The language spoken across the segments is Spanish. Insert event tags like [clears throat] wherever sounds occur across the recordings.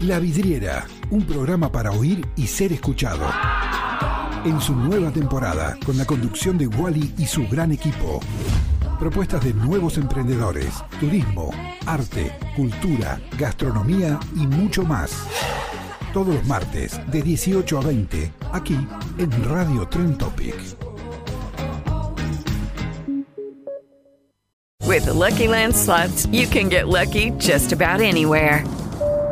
La Vidriera, un programa para oír y ser escuchado. En su nueva temporada, con la conducción de Wally y su gran equipo. Propuestas de nuevos emprendedores, turismo, arte, cultura, gastronomía y mucho más. Todos los martes, de 18 a 20, aquí en Radio Tren Topic. Lucky Land slots.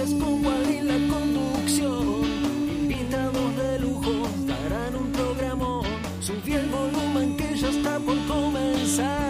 Noticias con Wally en la conducción. Invitados de lujo darán un programón. Subí el volumen que ya está por comenzar.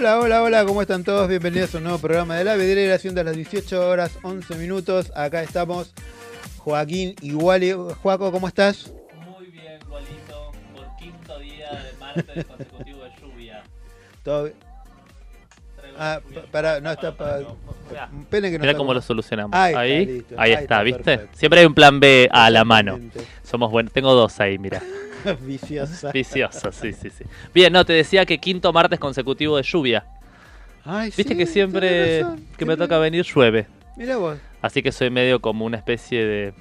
Hola, hola, hola, ¿cómo están todos? Bienvenidos a un nuevo programa de La Vidriera, siendo las 18 horas 11 minutos. Acá estamos Joaquín y Wally. Joaco, ¿cómo estás? Muy bien, Juanito, por quinto día de martes consecutivo de lluvia. [laughs] ¿Todo Ah, pa- para, no está para. Que no Mira cómo lo solucionamos. Ahí Ahí, está, listo. ahí Ahí está, está, ¿viste? perfecto. Siempre hay un plan B a la mano. Somos buenos. Tengo dos ahí, mira. [laughs] [laughs] Viciosa. Vicioso, sí, sí, sí. Bien, no, te decía que quinto martes consecutivo de lluvia. Ay, Viste sí, que siempre razón. que me toca venir llueve. Mira vos. Así que soy medio como una especie de...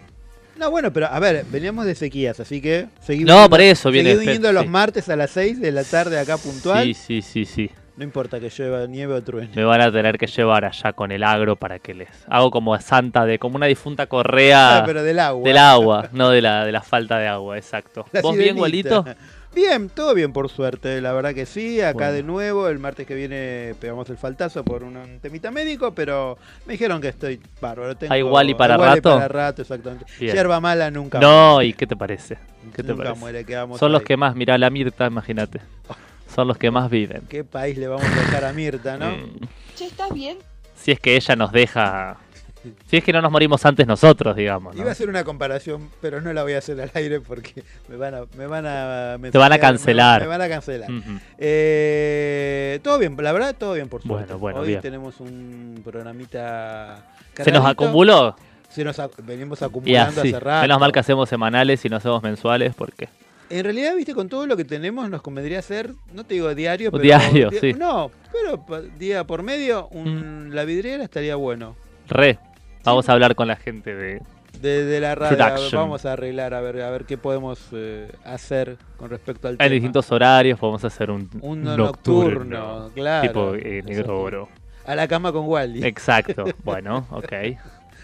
No, bueno, pero a ver, veníamos de sequías, así que seguí No, por eso viene seguí fe- viniendo los sí. martes a las 6 de la tarde acá puntual. Sí, sí, sí, sí. No importa que llueva nieve o truene. Me van a tener que llevar allá con el agro para que les hago como santa de como una difunta correa Ah, pero del agua. del agua, no de la de la falta de agua, exacto. La ¿Vos bien. Gualito? Bien, todo bien por suerte, la verdad que sí. Acá Bueno. de nuevo, el martes que viene pegamos el faltazo por un, temita médico, pero me dijeron que estoy bárbaro. Tengo, ¿Hay Wally para hay Wally rato? para rato, exactamente. Bien. Yerba mala nunca No, muere. ¿y qué te parece? ¿Qué te Nunca parece? muere, Son los que más, mirá la Mirta, imagínate. [laughs] Son los que más viven. ¿Qué país le vamos a dejar a Mirta, no? Che, ¿estás bien? Si es que ella nos deja si es que no nos morimos antes nosotros, digamos, ¿no? Iba a hacer una comparación, pero no la voy a hacer al aire porque me van a, me van a Te van a cancelar. Me, van a cancelar. Eh, todo bien, la verdad, todo bien por suerte. Bueno, bueno, Hoy bien. tenemos un programita. ¿Se nos acumuló? Se nos ac- venimos Y acumulando así, hace rato. menos mal que hacemos semanales y no hacemos mensuales porque En realidad, viste, con todo lo que tenemos, nos convendría hacer, no te digo diario, pero. diario, di- sí. No, pero día por medio, un, la vidriera estaría bueno. re vamos a hablar con la gente de De, de la radio, vamos a arreglar, a ver, a ver qué podemos eh, hacer con respecto al en tema. distintos horarios podemos hacer un, Un nocturno, nocturno, claro. tipo eh, negro oro. A la cama con Wally. Exacto. [laughs] Bueno, ok.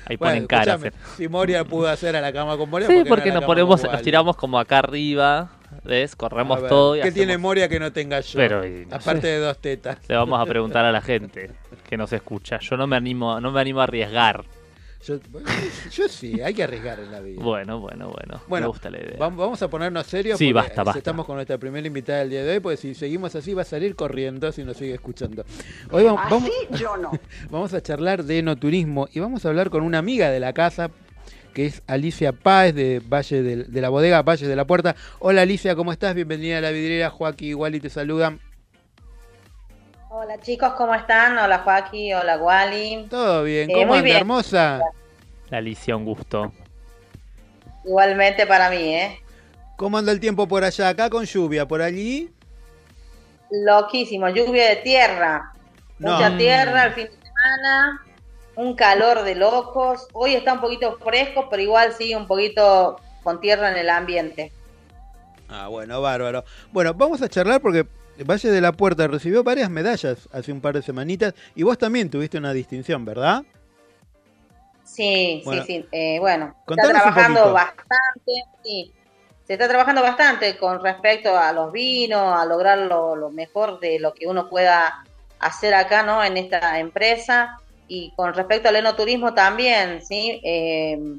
Ahí Bueno, ponen escuchame, Si Moria pudo hacer a la cama con Moria, Sí, ¿por qué no porque la nos ponemos, nos tiramos como acá arriba, ¿ves? Corremos ver, todo y ¿Qué tiene hacemos- Moria que no tenga yo? Pero, y no Aparte sé. de dos tetas. Le vamos a preguntar a la gente que nos escucha. Yo no me animo, no me animo a arriesgar. Yo, yo sí, hay que arriesgar en la vida. Bueno, bueno, bueno. Bueno, me gusta la idea. vam- Vamos a ponernos serios. Sí, porque basta, basta. Estamos con nuestra primera invitada del día de hoy, porque si seguimos así va a salir corriendo si nos sigue escuchando. Hoy vamos, vamos, yo no. [laughs] vamos a charlar de enoturismo y vamos a hablar con una amiga de la casa que es Alicia Páez de Valle de, la bodega Valle de la Puerta. Hola Alicia, ¿cómo estás? Bienvenida a la vidriera. Joaquín y Wally te saludan. Hola chicos, ¿cómo están? Hola Joaquín, hola Wally. Todo bien, Eh, ¿cómo muy anda, bien. hermosa? Alicia, un gusto. Igualmente para mí, ¿eh? ¿Cómo anda el tiempo por allá? Acá con lluvia, por allí. Loquísimo, lluvia de tierra. No. Mucha tierra el fin de semana, un calor de locos. Hoy está un poquito fresco, pero igual sigue un poquito con tierra en el ambiente. Ah, bueno, bárbaro. Bueno, vamos a charlar porque Valle de la Puerta recibió varias medallas hace un par de semanitas y vos también tuviste una distinción, ¿verdad? Sí, Bueno, sí, sí. Eh, bueno, está contanos un trabajando bastante, sí. Se está trabajando bastante con respecto a los vinos, a lograr lo, lo mejor de lo que uno pueda hacer acá, ¿no? En esta empresa. Y con respecto al enoturismo también, ¿sí? Eh,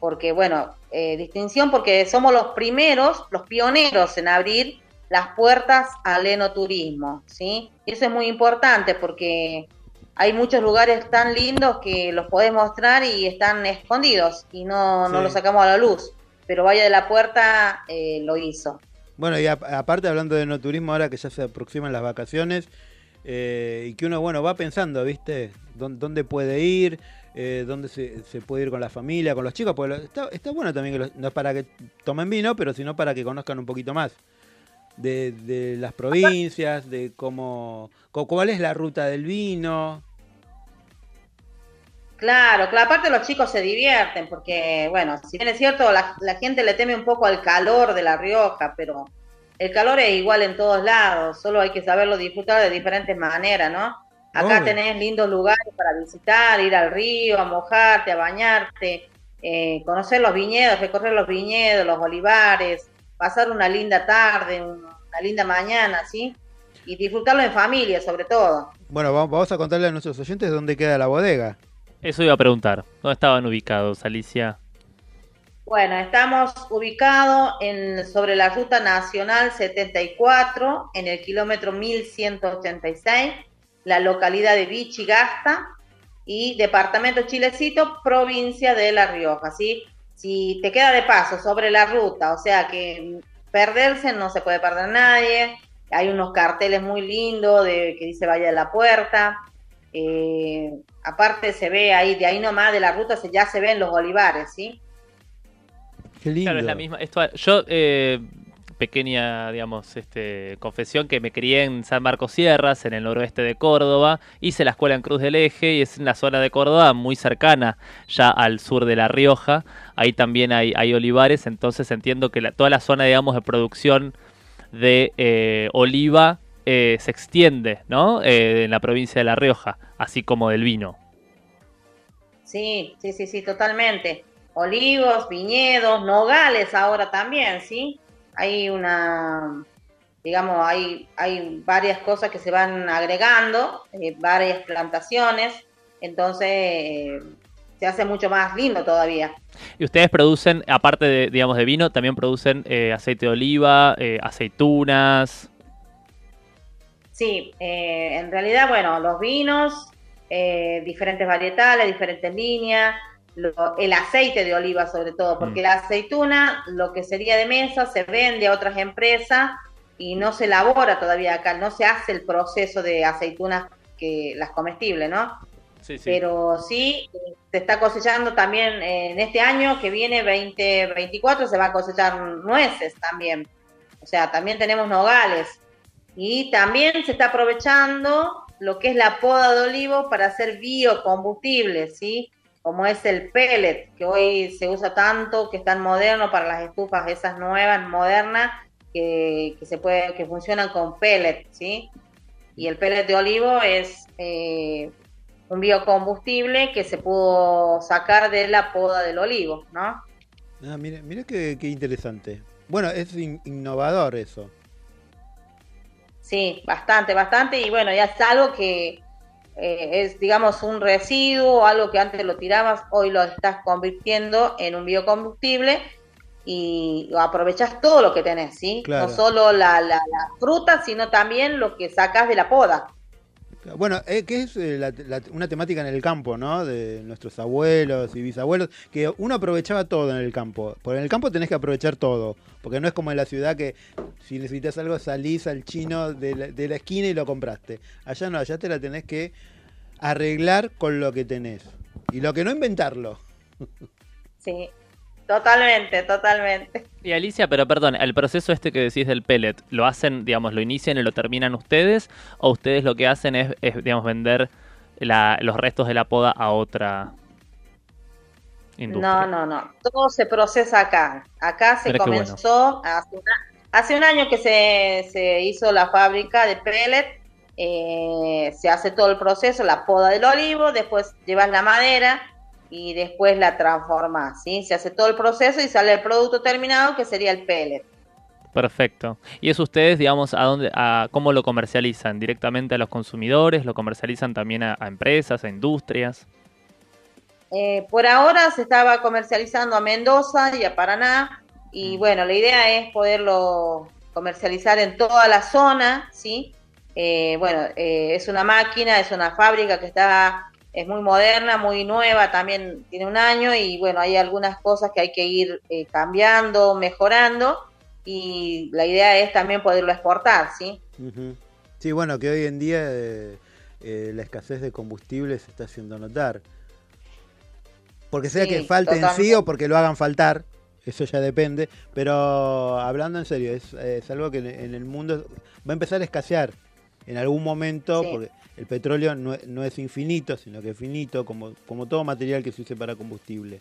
porque, bueno, eh, distinción porque somos los primeros, los pioneros en abrir las puertas al enoturismo, ¿sí? Y eso es muy importante porque hay muchos lugares tan lindos que los podés mostrar y están escondidos y no, no los sacamos a la luz. Pero Valle de la Puerta eh, lo hizo. Bueno, y a- aparte hablando de no turismo, ahora que ya se aproximan las vacaciones eh, y que uno, bueno, va pensando, ¿viste? ¿Dónde, dónde puede ir? Eh, ¿Dónde se, se puede ir con la familia, con los chicos? Porque lo- está, está bueno también que los- no es para que tomen vino, pero sino para que conozcan un poquito más de, de las provincias, de cómo, cuál es la ruta del vino. Claro, claro, aparte los chicos se divierten porque, bueno, si bien es cierto, la, la gente le teme un poco al calor de La Rioja, pero el calor es igual en todos lados, solo hay que saberlo disfrutar de diferentes maneras, ¿no? Acá tenés lindos lugares para visitar, ir al río, a mojarte, a bañarte, eh, conocer los viñedos, recorrer los viñedos, los olivares, pasar una linda tarde, un- una linda mañana, ¿sí? Y disfrutarlo en familia, sobre todo. Bueno, vamos, vamos a contarle a nuestros oyentes dónde queda la bodega. Eso iba a preguntar. ¿Dónde estaban ubicados, Alicia? Bueno, estamos ubicados en, sobre la ruta nacional 74, en el kilómetro 1186, la localidad de Vichigasta y departamento Chilecito, provincia de La Rioja. ¿sí? Si te queda de paso sobre la ruta, o sea que perderse no se puede perder nadie, hay unos carteles muy lindos de que dice Vaya de la Puerta, Eh, aparte se ve ahí, de ahí nomás de la ruta se, ya se ven los olivares, ¿sí? Qué lindo. Claro, es la misma. Esto, yo, eh, pequeña, digamos, este, confesión que me crié en San Marcos Sierras, en el noroeste de Córdoba. Hice la escuela en Cruz del Eje y es en la zona de Córdoba muy cercana ya al sur de La Rioja. Ahí también hay, olivares, entonces entiendo que la- toda la zona, digamos, de producción de eh, oliva eh, se extiende, ¿no? Eh, en la provincia de La Rioja, así como del vino. Sí, sí, sí, sí, totalmente. Olivos, viñedos, nogales ahora también, ¿sí? Hay una, digamos, hay, hay varias cosas que se van agregando, eh, varias plantaciones, entonces eh, se hace mucho más lindo todavía. Y ustedes producen, aparte de, digamos, de vino, también producen eh, aceite de oliva, aceitunas. Sí, eh, en realidad, bueno, los vinos, diferentes varietales, diferentes líneas, lo- el aceite de oliva sobre todo, porque Mm. la aceituna, lo que sería de mesa, se vende a otras empresas y no se elabora todavía acá, no se hace el proceso de aceitunas que las comestibles, ¿no? Sí, sí. Pero sí, se está cosechando también eh, en este año que viene, 2024, se va a cosechar nueces también. O sea, también tenemos nogales. Y también se está aprovechando lo que es la poda de olivo para hacer biocombustibles, ¿sí? Como es el pellet, que hoy se usa tanto, que es tan moderno para las estufas esas nuevas, modernas, que, que se puede, que funcionan con pellet, ¿sí? Y el pellet de olivo es eh, un biocombustible que se pudo sacar de la poda del olivo, ¿no? Ah, mira, mira qué, qué interesante. Bueno, es in- innovador eso. Sí, bastante, bastante. Y bueno, ya es algo que eh, es, digamos, un residuo, algo que antes lo tirabas, hoy lo estás convirtiendo en un biocombustible y aprovechas todo lo que tenés, ¿sí? Claro. No solo la, la, la fruta, sino también lo que sacas de la poda. Bueno, eh, que es eh, la- una temática en el campo, ¿no? De nuestros abuelos y bisabuelos, que uno aprovechaba todo en el campo. Porque en el campo tenés que aprovechar todo, porque no es como en la ciudad que si necesitas algo salís al chino de la, de la esquina y lo compraste. Allá no, allá te la tenés que arreglar con lo que tenés. Y lo que no inventarlo. Sí, totalmente, totalmente. Y Alicia, pero perdón, el proceso este que decís del pellet, ¿lo hacen, digamos, lo inician y lo terminan ustedes? ¿O ustedes lo que hacen es, es, digamos, vender la- los restos de la poda a otra industria? No, no, no. Todo se procesa acá. Acá se bueno. comenzó hace, una- hace un año que se, se hizo la fábrica de pellet. eh, se hace todo el proceso, la poda del olivo, después llevas la madera y después la transformas, ¿sí? Se hace todo el proceso y sale el producto terminado que sería el pellet. Perfecto. ¿Y eso ustedes, digamos, a dónde, a cómo lo comercializan? ¿Directamente a los consumidores? ¿Lo comercializan también a, a empresas, a industrias? Eh, por ahora se estaba comercializando a Mendoza y a Paraná y bueno, la idea es poderlo comercializar en toda la zona, ¿sí? Eh, bueno, eh, es una máquina, es una fábrica que está, es muy moderna, muy nueva, también tiene un año y bueno, hay algunas cosas que hay que ir eh, cambiando, mejorando y la idea es también poderlo exportar, ¿sí? Sí, bueno, que hoy en día eh, eh, la escasez de combustible se está haciendo notar. Porque sea Sí, que falte en sí o porque lo hagan faltar, eso ya depende. Pero hablando en serio, es, es algo que en- en el mundo va a empezar a escasear en algún momento, Sí. porque el petróleo no, no es infinito, sino que es finito, como, como todo material que se use para combustible.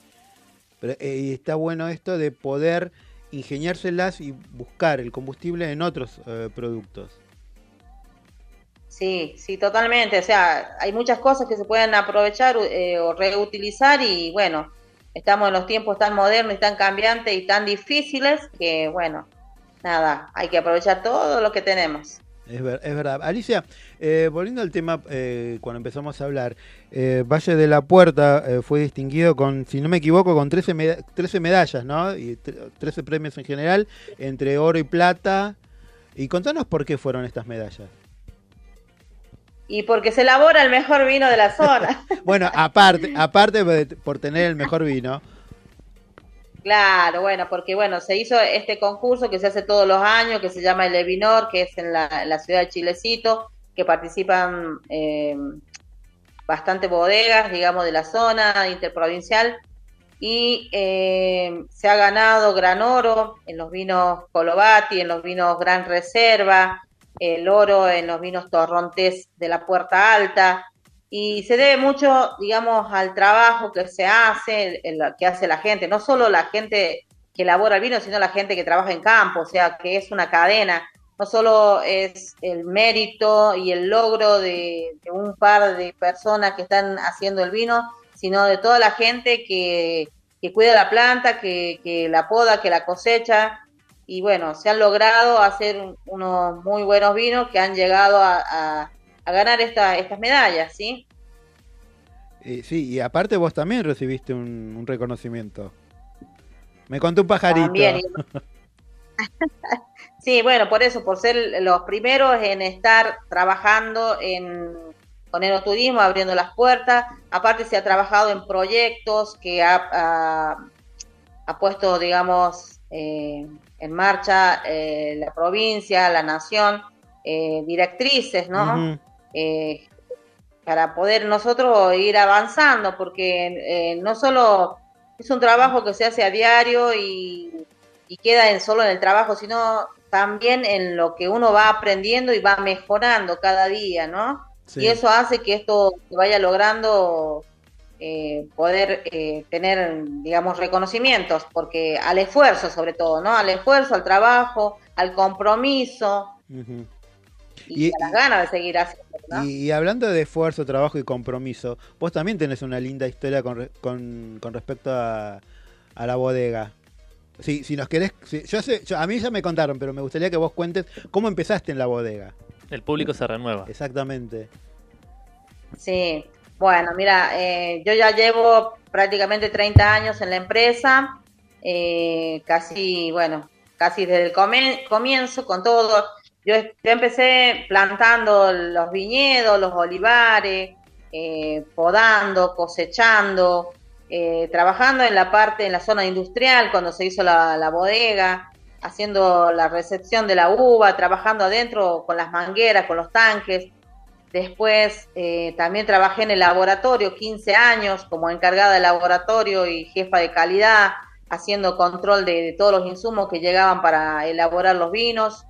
Pero eh, y está bueno esto de poder ingeniárselas y buscar el combustible en otros eh, productos. Sí, sí, totalmente. O sea, hay muchas cosas que se pueden aprovechar eh, o reutilizar y bueno, estamos en los tiempos tan modernos y tan cambiantes y tan difíciles que bueno, nada, hay que aprovechar todo lo que tenemos. Es, ver- es verdad. Alicia, eh, volviendo al tema, eh, cuando empezamos a hablar, eh, Valle de la Puerta fue distinguido con, si no me equivoco, con 13, meda- 13 medallas, ¿no? Y tre- 13 premios en general, entre oro y plata. Y contanos por qué fueron estas medallas. Y porque se elabora el mejor vino de la zona. [laughs] Bueno, aparte, aparte por tener el mejor vino, Claro, bueno, porque bueno, se hizo este concurso que se hace todos los años, que se llama el Evinor, que es en la, ciudad de Chilecito, que participan eh, bastante bodegas, digamos, de la zona interprovincial. Y eh, se ha ganado gran oro en los vinos Colobati, en los vinos Gran Reserva, el oro en los vinos Torrontés de la Puerta Alta y se debe mucho, digamos, al trabajo que se hace, que hace la gente, no solo la gente que elabora el vino, sino la gente que trabaja en campo, o sea, que es una cadena. No solo es el mérito y el logro de, un par de personas que están haciendo el vino, sino de toda la gente que, cuida la planta, que, la poda, que la cosecha. Y bueno, se han logrado hacer unos muy buenos vinos que han llegado a, a ganar esta, estas medallas, ¿sí? Eh, sí, y aparte vos también recibiste un, un reconocimiento. Me contó un pajarito. También. [laughs] sí, bueno, por eso, por ser los primeros en estar trabajando en, con enoturismo, abriendo las puertas. Aparte se ha trabajado en proyectos que ha, ha, ha puesto, digamos, eh, en marcha eh, la provincia, la nación, eh, directrices, ¿no? Uh -huh. Para poder nosotros ir avanzando, porque no solo es un trabajo que se hace a diario y, y queda en solo en el trabajo, sino también en lo que uno va aprendiendo y va mejorando cada día, ¿no? Sí. Y eso hace que esto vaya logrando eh, poder eh, tener, digamos, reconocimientos, porque al esfuerzo sobre todo, ¿no? Al esfuerzo, al trabajo, al compromiso uh -huh. Y, las ganas de seguir haciendo. ¿no? Y, y, hablando de esfuerzo, trabajo y compromiso, vos también tenés una linda historia con, con, con respecto a, a, la bodega. Si, si nos querés, si, yo sé, yo, a mí ya me contaron, pero me gustaría que vos cuentes cómo empezaste en la bodega. El público se renueva. Exactamente. Sí, bueno, mira, eh, yo ya llevo prácticamente 30 años en la empresa, eh, casi, bueno, casi desde el comienzo con todo. Yo, empecé plantando los viñedos, los olivares, eh, podando, cosechando, eh, trabajando en la parte, en la zona industrial, cuando se hizo la, bodega, haciendo la recepción de la uva, trabajando adentro con las mangueras, con los tanques. Después eh, también trabajé en el laboratorio 15 años como encargada de laboratorio y jefa de calidad, haciendo control de, todos los insumos que llegaban para elaborar los vinos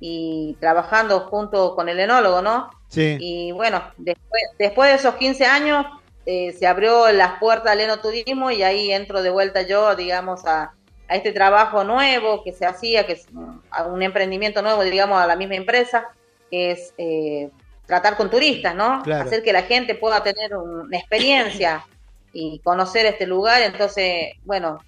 y trabajando junto con el enólogo, ¿no? Sí. Y bueno, después, después de esos 15 años eh, se abrió las puertas al enoturismo y ahí entro de vuelta yo, digamos, a, a este trabajo nuevo que se hacía, que es un emprendimiento nuevo, digamos, a la misma empresa, que es eh, tratar con turistas, ¿no? Claro. Hacer que la gente pueda tener una experiencia y conocer este lugar. Entonces, bueno,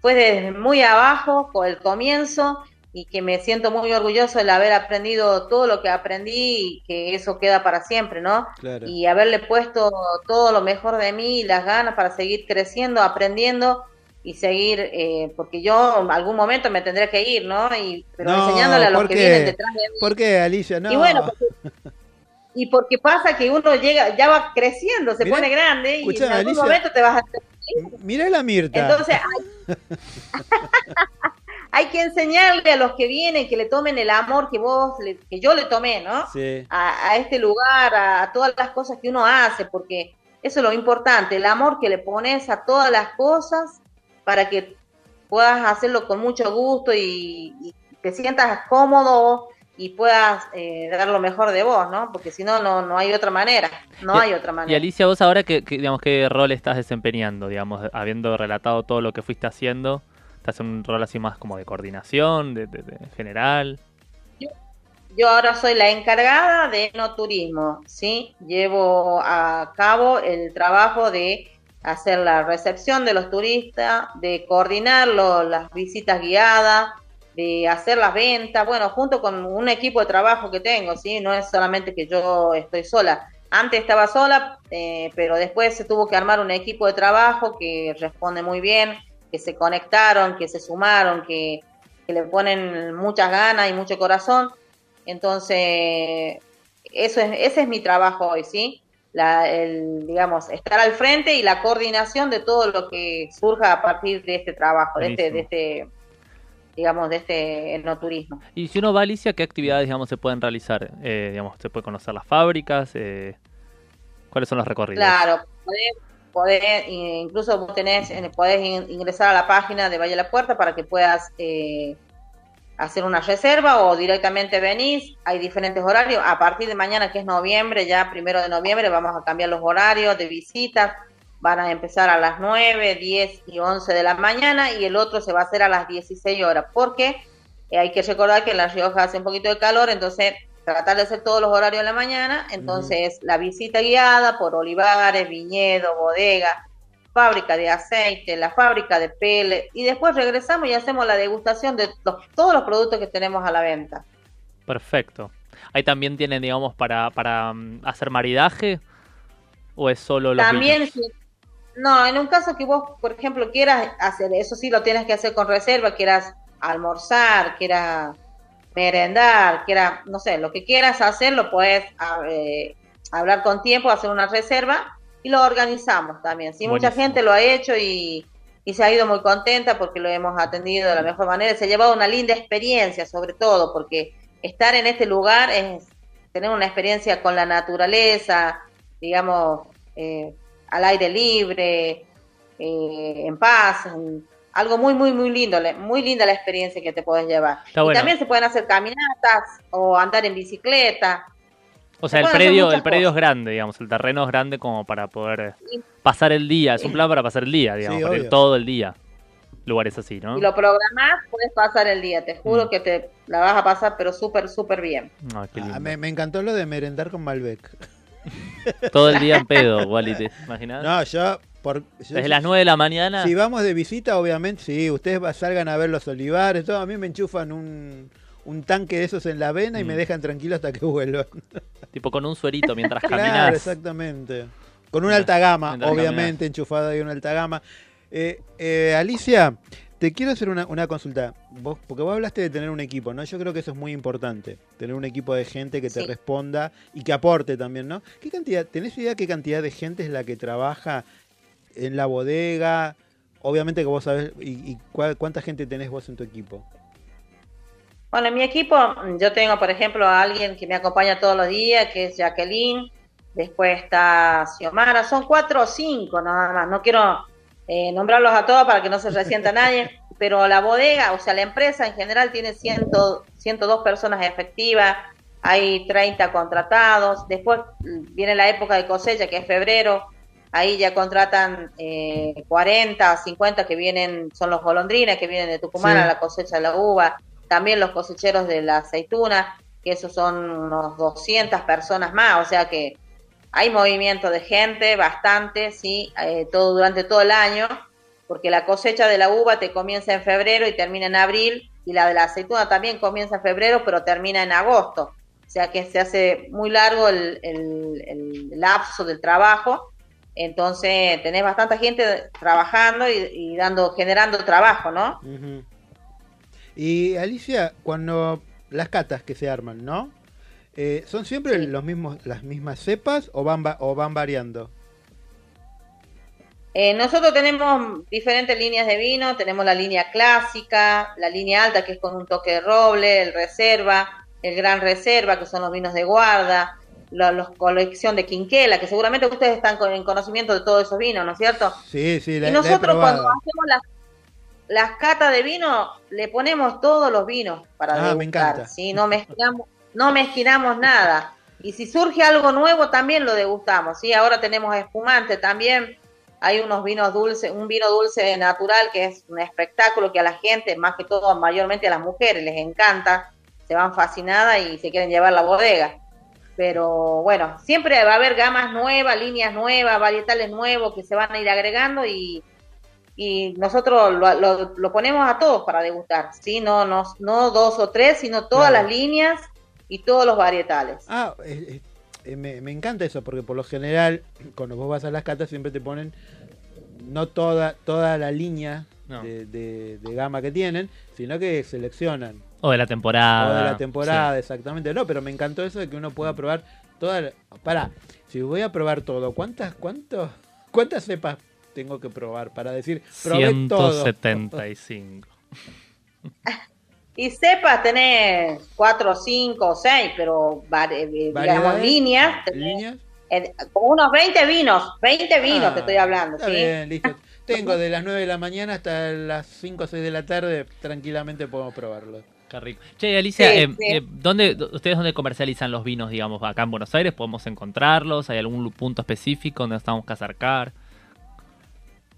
fue desde muy abajo, con el comienzo, y que me siento muy orgulloso de haber aprendido todo lo que aprendí y que eso queda para siempre, ¿no? Claro. Y haberle puesto todo lo mejor de mí y las ganas para seguir creciendo, aprendiendo y seguir, eh, porque yo en algún momento me tendré que ir, ¿no? Y, pero no, enseñándole a los que qué? vienen detrás de mí. ¿Por qué, Alicia? No. Y bueno, porque, y porque pasa que uno llega, ya va creciendo, se Mirá, pone grande y en algún Alicia, momento te vas a... Mira la Mirta. Entonces, hay, [laughs] hay, que enseñarle a los que vienen que le tomen el amor que vos, le, que yo le tomé, ¿no? Sí. A, a, este lugar, a, a todas las cosas que uno hace, porque eso es lo importante, el amor que le pones a todas las cosas para que puedas hacerlo con mucho gusto y, y te sientas cómodo y puedas eh, dar lo mejor de vos, ¿no? Porque si no, no hay otra manera, no y, hay otra manera. Y Alicia, vos ahora, ¿qué, qué, digamos, qué rol estás desempeñando, digamos, habiendo relatado todo lo que fuiste haciendo? ¿Estás un rol así más como de coordinación, de, general? Yo, ahora soy la encargada de no turismo, ¿sí? Llevo a cabo el trabajo de hacer la recepción de los turistas, de coordinar las visitas guiadas, de hacer las ventas, bueno, junto con un equipo de trabajo que tengo, ¿sí? No es solamente que yo estoy sola. Antes estaba sola, eh, pero después se tuvo que armar un equipo de trabajo que responde muy bien, que se conectaron, que se sumaron, que, que le ponen muchas ganas y mucho corazón. Entonces, eso es, ese es mi trabajo hoy, ¿sí? La, el, digamos, estar al frente y la coordinación de todo lo que surja a partir de este trabajo, de este, de este digamos, de este enoturismo. Y si uno va a Alicia, ¿qué actividades, digamos, se pueden realizar? Eh, digamos, ¿se puede conocer las fábricas? Eh... ¿Cuáles son los recorridos? Claro, podés, podés, eh, incluso vos tenés, eh, podés in- ingresar a la página de Valle la Puerta para que puedas eh, hacer una reserva o directamente venís. Hay diferentes horarios. A partir de mañana, que es noviembre, ya primero de noviembre, vamos a cambiar los horarios de visitas. Van a empezar a las 9, 10 y 11 de la mañana y el otro se va a hacer a las 16 horas. Porque eh, hay que recordar que en La Rioja hace un poquito de calor, entonces tratar de hacer todos los horarios en la mañana. Entonces, la visita guiada por olivares, viñedo, bodega, fábrica de aceite, la fábrica de pele, y después regresamos y hacemos la degustación de los- todos los productos que tenemos a la venta. Perfecto. Ahí también tienen, digamos, para, para mm, hacer maridaje o es solo los También, si- no, en un caso que vos, por ejemplo, quieras hacer, eso sí lo tienes que hacer con reserva, quieras almorzar, quieras merendar, quieras, no sé, lo que quieras hacer, lo puedes a- eh, hablar con tiempo, hacer una reserva y lo organizamos también. Sí, mucha gente lo ha hecho y, y se ha ido muy contenta porque lo hemos atendido de la mejor manera. Se ha llevado una linda experiencia, sobre todo, porque estar en este lugar es tener una experiencia con la naturaleza, digamos, eh, al aire libre, eh, en paz, en- algo muy, muy, muy lindo, muy linda la experiencia que te puedes llevar. Está y también se pueden hacer caminatas o andar en bicicleta. O sea, se el predio, el predio es grande, digamos, el terreno es grande como para poder pasar el día. Es un plan para pasar el día, digamos, Sí, para ir obvio. todo el día. Lugares así, ¿no? Y lo programás, puedes pasar el día, te juro Mm. que te la vas a pasar, pero súper, súper bien. Ah, qué Ah, me encantó lo de merendar con Malbec. Todo el día en [laughs] pedo, Wally, ¿te imaginas? No, yo... Por, yo- Desde las 9 de la mañana. Si vamos de visita, obviamente, sí, ustedes va- salgan a ver los olivares, todo. A mí me enchufan un, un tanque de esos en la vena y me Mm. dejan tranquilo hasta que [laughs] vuelvan. Tipo con un suerito mientras [laughs] claro, caminas. exactamente. Con una alta gama, mientras obviamente, enchufada y una alta gama. Eh, eh, Alicia, te quiero hacer una, una consulta. Vos, porque vos hablaste de tener un equipo, ¿no? Yo creo que eso es muy importante. Tener un equipo de gente que te Sí. responda y que aporte también, ¿no? ¿Qué cantidad, tenés idea qué cantidad de gente es la que trabaja en la bodega? Obviamente que vos sabés, y, y cuál- cuánta gente tenés vos en tu equipo? Bueno, en mi equipo yo tengo, por ejemplo, a alguien que me acompaña todos los días, que es Jacqueline, después está Xiomara, son cuatro o cinco nada más, no quiero eh, nombrarlos a todos para que no se resienta nadie, [laughs] pero la bodega, o sea, la empresa en general tiene 100, 102 personas efectivas, hay 30 contratados, después viene la época de cosecha, que es febrero, ahí ya contratan eh, 40, 50 que vienen, son los golondrines que vienen de Tucumán Sí. a la cosecha de la uva, también los cosecheros de la aceituna, que esos son unos 200 personas más, o sea que hay movimiento de gente, bastante, sí, eh, todo durante todo el año, porque la cosecha de la uva te comienza en febrero y termina en abril, y la de la aceituna también comienza en febrero, pero termina en agosto. O sea que se hace muy largo el, el- el lapso del trabajo, entonces tenés bastante gente trabajando y, y dando, generando trabajo, ¿no? Y Alicia, cuando las catas que se arman, ¿no? Eh, ¿Son siempre los mismos, las mismas cepas o van, va- o van variando? Eh, nosotros tenemos diferentes líneas de vino, tenemos la línea clásica, la línea alta que es con un toque de roble, el reserva, el gran reserva que son los vinos de guarda, la los colección de quinquela, que seguramente ustedes están con, en conocimiento de todos esos vinos, ¿no es cierto? Sí, sí, la, y la he nosotros cuando hacemos las, las catas de vino, le ponemos todos los vinos para Ah, me degustar, encanta. ¿sí? No mezclamos, no mezquinamos nada. Y si surge algo nuevo, también lo degustamos, ¿sí? Ahora tenemos espumante también, hay unos vinos dulces, un vino dulce natural que es un espectáculo que a la gente, más que todo, mayormente a las mujeres, les encanta, se van fascinadas y se quieren llevar la bodega. Pero bueno, siempre va a haber gamas nuevas, líneas nuevas, varietales nuevos que se van a ir agregando y, y nosotros lo, lo- lo ponemos a todos para degustar, ¿sí? No, no, no dos o tres, sino todas Claro. las líneas y todos los varietales. Ah, eh, me, me encanta eso, porque por lo general, cuando vos vas a las catas, siempre te ponen no toda, toda la línea No. de, de- de gama que tienen, sino que seleccionan. O de la temporada. O de la temporada, exactamente. No, pero me encantó eso de que uno pueda probar toda la... Pará, si voy a probar todo, ¿cuántas, cuántos, cuántas cepas tengo que probar para decir, probé todo? 175. [laughs] Y cepas tenés cuatro, cinco o seis, pero vari- eh, digamos líneas, ¿Líneas? con unos 20 vinos, 20 vinos Ah, te estoy hablando, Está ¿sí? bien, listo. [laughs] Tengo de las 9 de la mañana hasta las 5 o 6 de la tarde, tranquilamente podemos probarlo. Qué rico. Che, Alicia, Sí, eh, sí. eh, ¿dónde, ¿ustedes dónde comercializan los vinos, digamos, acá en Buenos Aires? ¿Podemos encontrarlos? ¿Hay algún punto específico donde nos tenemos que acercar?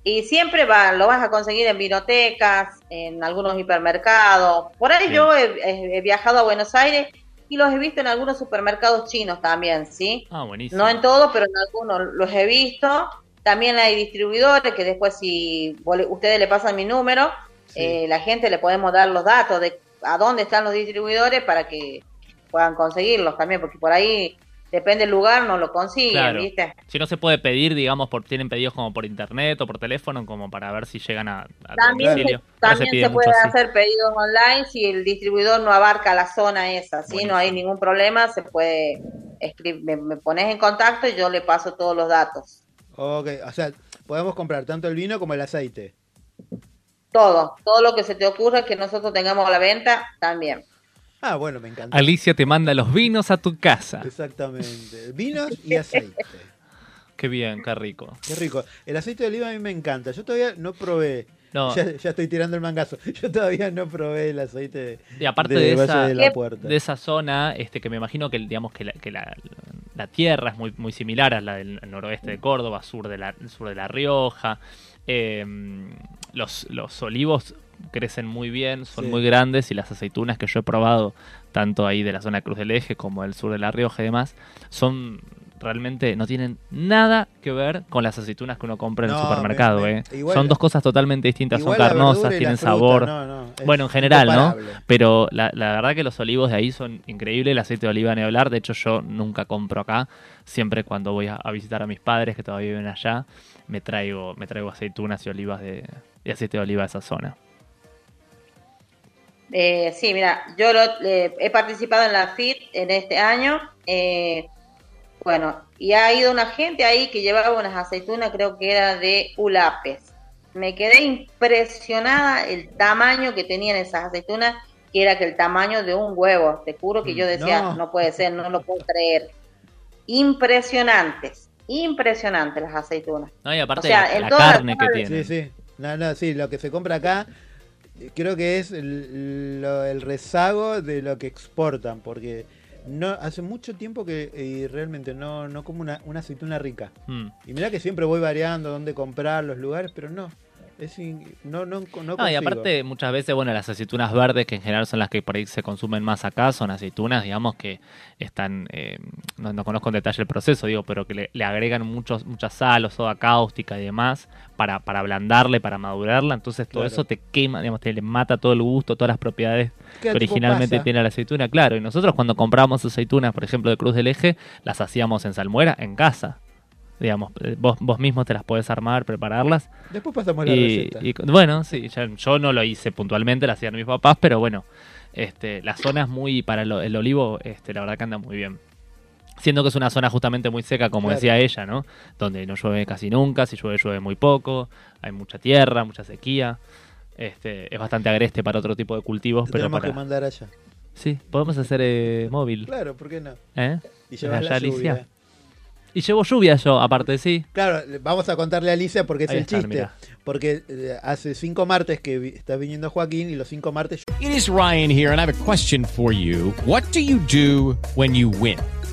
Y siempre va, lo vas a conseguir en vinotecas, en algunos hipermercados. Por ahí yo he, viajado a Buenos Aires y los he visto en algunos supermercados chinos también, ¿sí? Ah, buenísimo. No en todos, pero en algunos los he visto. También hay distribuidores que después si ustedes le pasan mi número, eh, la gente le podemos dar los datos de a dónde están los distribuidores para que puedan conseguirlos también, porque por ahí depende del lugar, no lo consiguen, Claro. ¿viste? Si no se puede pedir, digamos, por, tienen pedidos como por internet o por teléfono, como para ver si llegan a, a También, se, domicilio. También se puede mucho así. hacer pedidos online si el distribuidor no abarca la zona esa, ¿sí? No hay ningún problema, se puede escribir, me, me pones en contacto y yo le paso todos los datos. Ok, o sea, podemos comprar tanto el vino como el aceite. Todo, todo lo que se te ocurra que nosotros tengamos a la venta, también. Ah, bueno, me encanta. Alicia te manda los vinos a tu casa. Exactamente. Vinos y aceite. Qué bien, qué rico. Qué rico. El aceite de oliva a mí me encanta. Yo todavía no probé. No. Ya, ya estoy tirando el mangazo. [laughs] Yo todavía no probé el aceite Y aparte de de, Valle esa, de la Puerta. de esa zona, este que me imagino que digamos que la, que la, la tierra es muy, muy similar a la del noroeste de Córdoba, sur de la, sur de la Rioja. Eh, los, los olivos crecen muy bien, son Sí. muy grandes y las aceitunas que yo he probado, tanto ahí de la zona Cruz del Eje como del sur de la Rioja y demás, son realmente no tienen nada que ver con las aceitunas que uno compra en el supermercado, me- me- ¿eh? igual Son dos cosas totalmente distintas, son carnosas, tienen fruta, sabor. no, no, es bueno, en general, ¿no? Pero la, la verdad que los olivos de ahí son increíbles, el aceite de oliva ni hablar, de hecho yo nunca compro acá, siempre cuando voy a, a visitar a mis padres que todavía viven allá, me traigo, me traigo aceitunas y olivas de, y aceite de oliva de esa zona. Eh, sí, mira, yo lo- eh, he participado en la FIT en este año. eh, bueno, y ha ido una gente ahí que llevaba unas aceitunas, creo que era de Ulapes. Me quedé impresionada el tamaño que tenían esas aceitunas, que era que el tamaño de un huevo. Te juro que yo decía, No. no, puede ser, no lo puedo creer. Impresionantes, impresionantes las aceitunas. No, y aparte O sea, la, la carne que zonas de- tiene. Sí, sí. No, no, sí, lo que se compra acá creo que es el, lo- el rezago de lo que exportan, porque no hace mucho tiempo que eh, realmente no, no como una, una aceituna rica. Mm. Y mira que siempre voy variando dónde comprar los lugares, pero no. Es in- no, no, no, No, y aparte muchas veces, bueno, las aceitunas verdes, que en general son las que por ahí se consumen más acá, son aceitunas, digamos, que están, eh, no, no conozco en detalle el proceso, digo, pero que le, le agregan muchos, mucha sal o soda cáustica y demás para, para ablandarle, para madurarla, entonces todo Claro. eso te quema, digamos, te le mata todo el gusto, todas las propiedades que originalmente pasa. tiene la aceituna, claro, y nosotros cuando compramos aceitunas, por ejemplo, de Cruz del Eje, las hacíamos en salmuera, en casa. Digamos, eh, vos, vos mismo te las podés armar, prepararlas. Después pasamos la Y, receta. y, bueno, sí, ya- yo no lo hice puntualmente, lo hacían mis papás, pero bueno, este, la zona es muy, para el, el olivo, este, la verdad que anda muy bien. Siendo que es una zona justamente muy seca, como Claro. decía ella, ¿no? Donde no llueve casi nunca, si llueve, llueve muy poco, hay mucha tierra, mucha sequía. Este, es bastante agreste para otro tipo de cultivos, pero tenemos para... que mandar allá. Sí, podemos hacer eh, móvil. Claro, ¿por qué no? ¿Eh? Y llevas Allá, la Alicia. Y llevo lluvia yo, aparte, sí. Claro, vamos a contarle a Alicia porque es Ahí el está, chiste. mirá. Porque eh, hace cinco martes que vi- está viniendo Joaquín y los cinco martes It is Ryan here, and I have a question for you. What do you do when you win?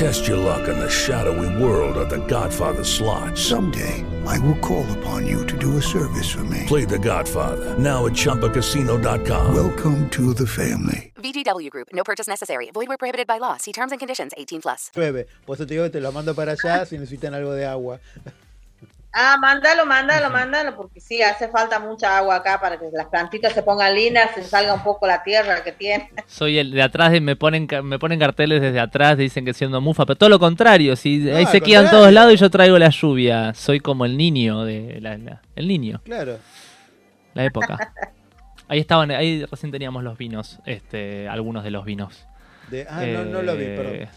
Test your luck in the shadowy world of The Godfather slot. Someday, I will call upon you to do a service for me. Play The Godfather now at ChumbaCasino.com. Welcome to the family. VGW Group. No purchase necessary. Void where prohibited by law. See terms and conditions. 18 plus. Llueve. Por te digo que te lo mando para allá si necesitan algo de agua. Ah, mándalo, mándalo, mándalo, porque sí, hace falta mucha agua acá para que las plantitas se pongan lindas, se salga un poco la tierra que tiene. Soy el de atrás, de, me ponen ca- me ponen carteles desde atrás, dicen que siendo mufa, pero todo lo contrario, si No, ahí se quedan todos lados y yo traigo la lluvia. Soy como el niño de la, la- el niño, Claro. la época. Ahí estaban, ahí recién teníamos los vinos, este, algunos de los vinos. De- ah, no, no lo vi, Eh, perdón.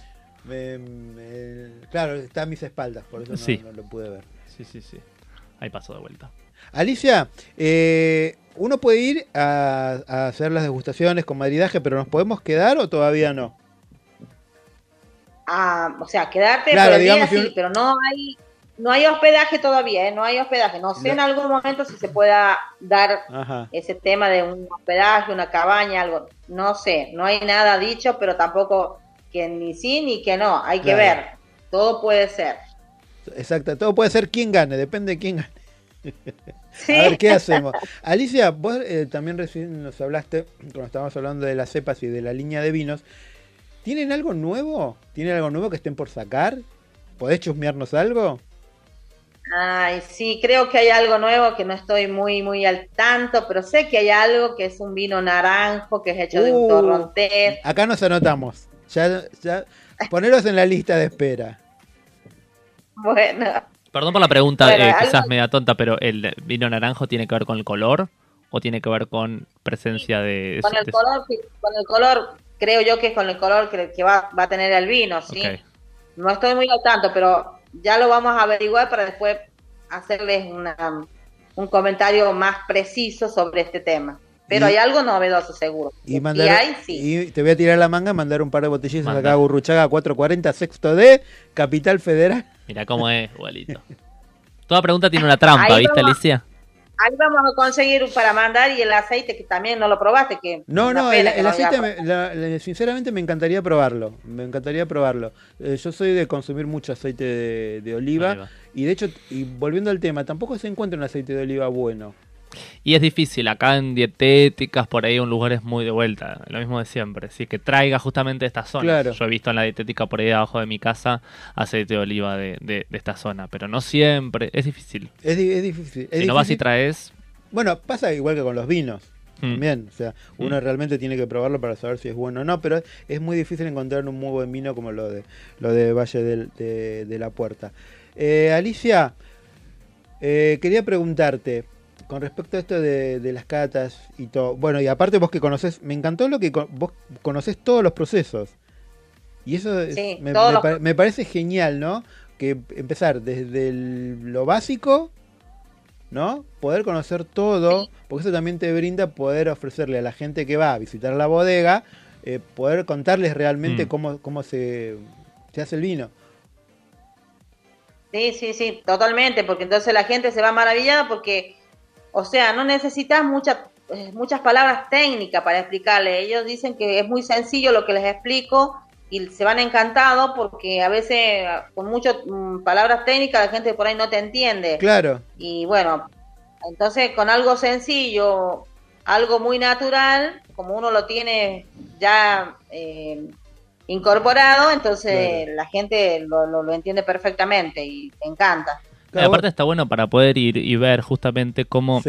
Me- me- claro, está a mis espaldas, por eso no, Sí. no lo pude ver. Sí, sí, sí. Ahí pasó de vuelta. Alicia, eh, uno puede ir a, a hacer las degustaciones con madridaje, pero ¿nos podemos quedar o todavía no? Ah, o sea, quedarte Claro, por el día sí, un- pero no hay no hay hospedaje todavía, ¿eh? no hay hospedaje. No sé en algún momento si se pueda dar Ajá. ese tema de un hospedaje, una cabaña, algo. No sé, no hay nada dicho, pero tampoco que ni sí ni que no. Hay que ver. Todo puede ser. Exacto, todo puede ser quien gane, depende de quién gane. [laughs] A ver, ¿qué hacemos? Alicia, vos eh, también recién nos hablaste, cuando estábamos hablando de las cepas y de la línea de vinos, ¿tienen algo nuevo? ¿Tienen algo nuevo que estén por sacar? ¿Podés chusmearnos algo? Ay, sí, creo que hay algo nuevo que no estoy muy, muy al tanto, pero sé que hay algo que es un vino naranjo, que es hecho de un Uh. torrontés. Acá nos anotamos. Ya, ya, poneros en la lista de espera. Bueno, Perdón por la pregunta, Bueno, eh, algo- quizás media tonta, pero ¿el vino naranjo tiene que ver con el color o tiene que ver con presencia de... con el de- color, con el color, creo yo que es con el color que, que va, va a tener el vino, ¿sí? No estoy muy al tanto, pero ya lo vamos a averiguar para después hacerles una, un comentario más preciso sobre este tema. Pero Y- hay algo novedoso, seguro. Y, Y mandar, hay, sí. y te voy a tirar la manga, mandar un par de botellizas Manda. acá a Burruchaga 440, sexto D, Capital Federal. Mira cómo es, igualito. Toda pregunta tiene una trampa, Ahí ¿viste, vamos. Alicia? Ahí vamos a conseguir para mandar y el aceite que también no lo probaste, que No, no, el, que el no aceite, hayamos- me- la- la- sinceramente me encantaría probarlo. Me encantaría probarlo. Eh, yo soy de consumir mucho aceite de, de oliva, Oliva. y de hecho, y volviendo al tema, tampoco se encuentra un aceite de oliva bueno. Y es difícil, acá en dietéticas, por ahí un lugar es muy de vuelta, lo mismo de siempre, sí, que traiga justamente esta zona. Claro. Yo he visto en la dietética por ahí abajo de mi casa aceite de oliva de, de- de esta zona, pero no siempre, es difícil. Es, di- es difícil. es si no vas y traes, Bueno, pasa igual que con los vinos. Mm. También, o sea, uno Mm. realmente tiene que probarlo para saber si es bueno o no, pero es- es muy difícil encontrar un muy buen vino como lo de lo de Valle del- de, de la Puerta. Eh, Alicia, eh, quería preguntarte con respecto a esto de, de las catas y todo. Bueno, y aparte vos que conoces, me encantó lo que vos conocés todos los procesos. Y eso es- Sí, me, todos me los pa- me parece genial, ¿no? Que empezar desde el- lo básico ¿no? Poder conocer todo, porque eso también te brinda poder ofrecerle a la gente que va a visitar la bodega, eh, poder contarles realmente Mm. cómo, cómo se, se hace el vino. Sí, sí, sí, totalmente, porque entonces la gente se va maravillada porque, o sea, no necesitas muchas eh, muchas palabras técnicas para explicarle. Ellos dicen que es muy sencillo lo que les explico y se van encantados porque a veces con muchas mm, palabras técnicas la gente por ahí no te entiende. Claro, Y bueno, entonces con algo sencillo, algo muy natural, como uno lo tiene ya eh, incorporado, entonces la gente lo, lo, lo entiende perfectamente y te encanta. Y aparte está bueno para poder ir y ver justamente cómo,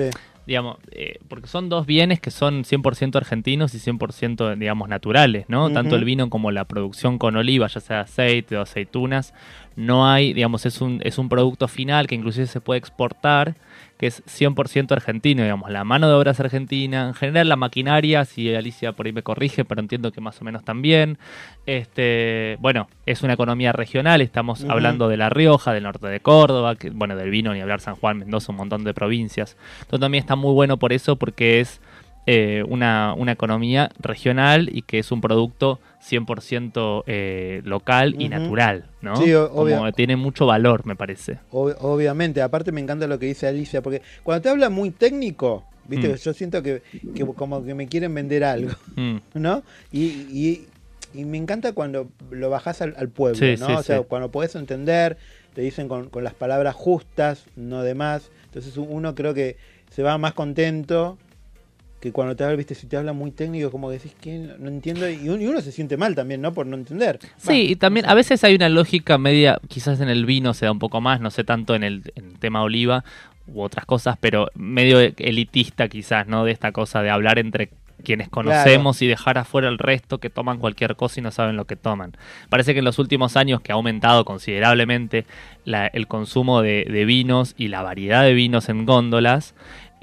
digamos, eh, porque son dos bienes que son 100% argentinos y 100% digamos naturales, ¿no? Tanto el vino como la producción con oliva, ya sea aceite o aceitunas, no hay, digamos, es un, es un producto final que inclusive se puede exportar, que es 100% argentino, digamos, la mano de obra es argentina, en general la maquinaria, si Alicia por ahí me corrige, pero entiendo que más o menos también. Este, bueno, es una economía regional, estamos hablando de La Rioja, del norte de Córdoba, que, bueno, del vino, ni hablar San Juan, Mendoza, un montón de provincias. Entonces también está muy bueno por eso, porque es eh, una, una economía regional y que es un producto 100% eh, local y natural, ¿no? Sí, Como tiene mucho valor, me parece. ob- obviamente. Aparte me encanta lo que dice Alicia, porque cuando te habla muy técnico, ¿viste? Mm. Yo siento que, que como que me quieren vender algo, Mm. ¿no? Y, y- y me encanta cuando lo bajás al, al pueblo, Sí, ¿no? sí, o sea, cuando podés entender te dicen con, con las palabras justas, no de más. Entonces uno creo que se va más contento que cuando te habla, viste, si te habla muy técnico, como que decís que no, entiendo, y uno, se siente mal también, ¿no? Por no entender. Sí, y también a veces hay una lógica media, quizás en el vino se da un poco más, no sé tanto en el, en el tema oliva u otras cosas, pero medio elitista quizás, ¿no? De esta cosa de hablar entre quienes conocemos y dejar afuera el resto que toman cualquier cosa y no saben lo que toman. Parece que en los últimos años que ha aumentado considerablemente la- el consumo de, de vinos y la variedad de vinos en góndolas,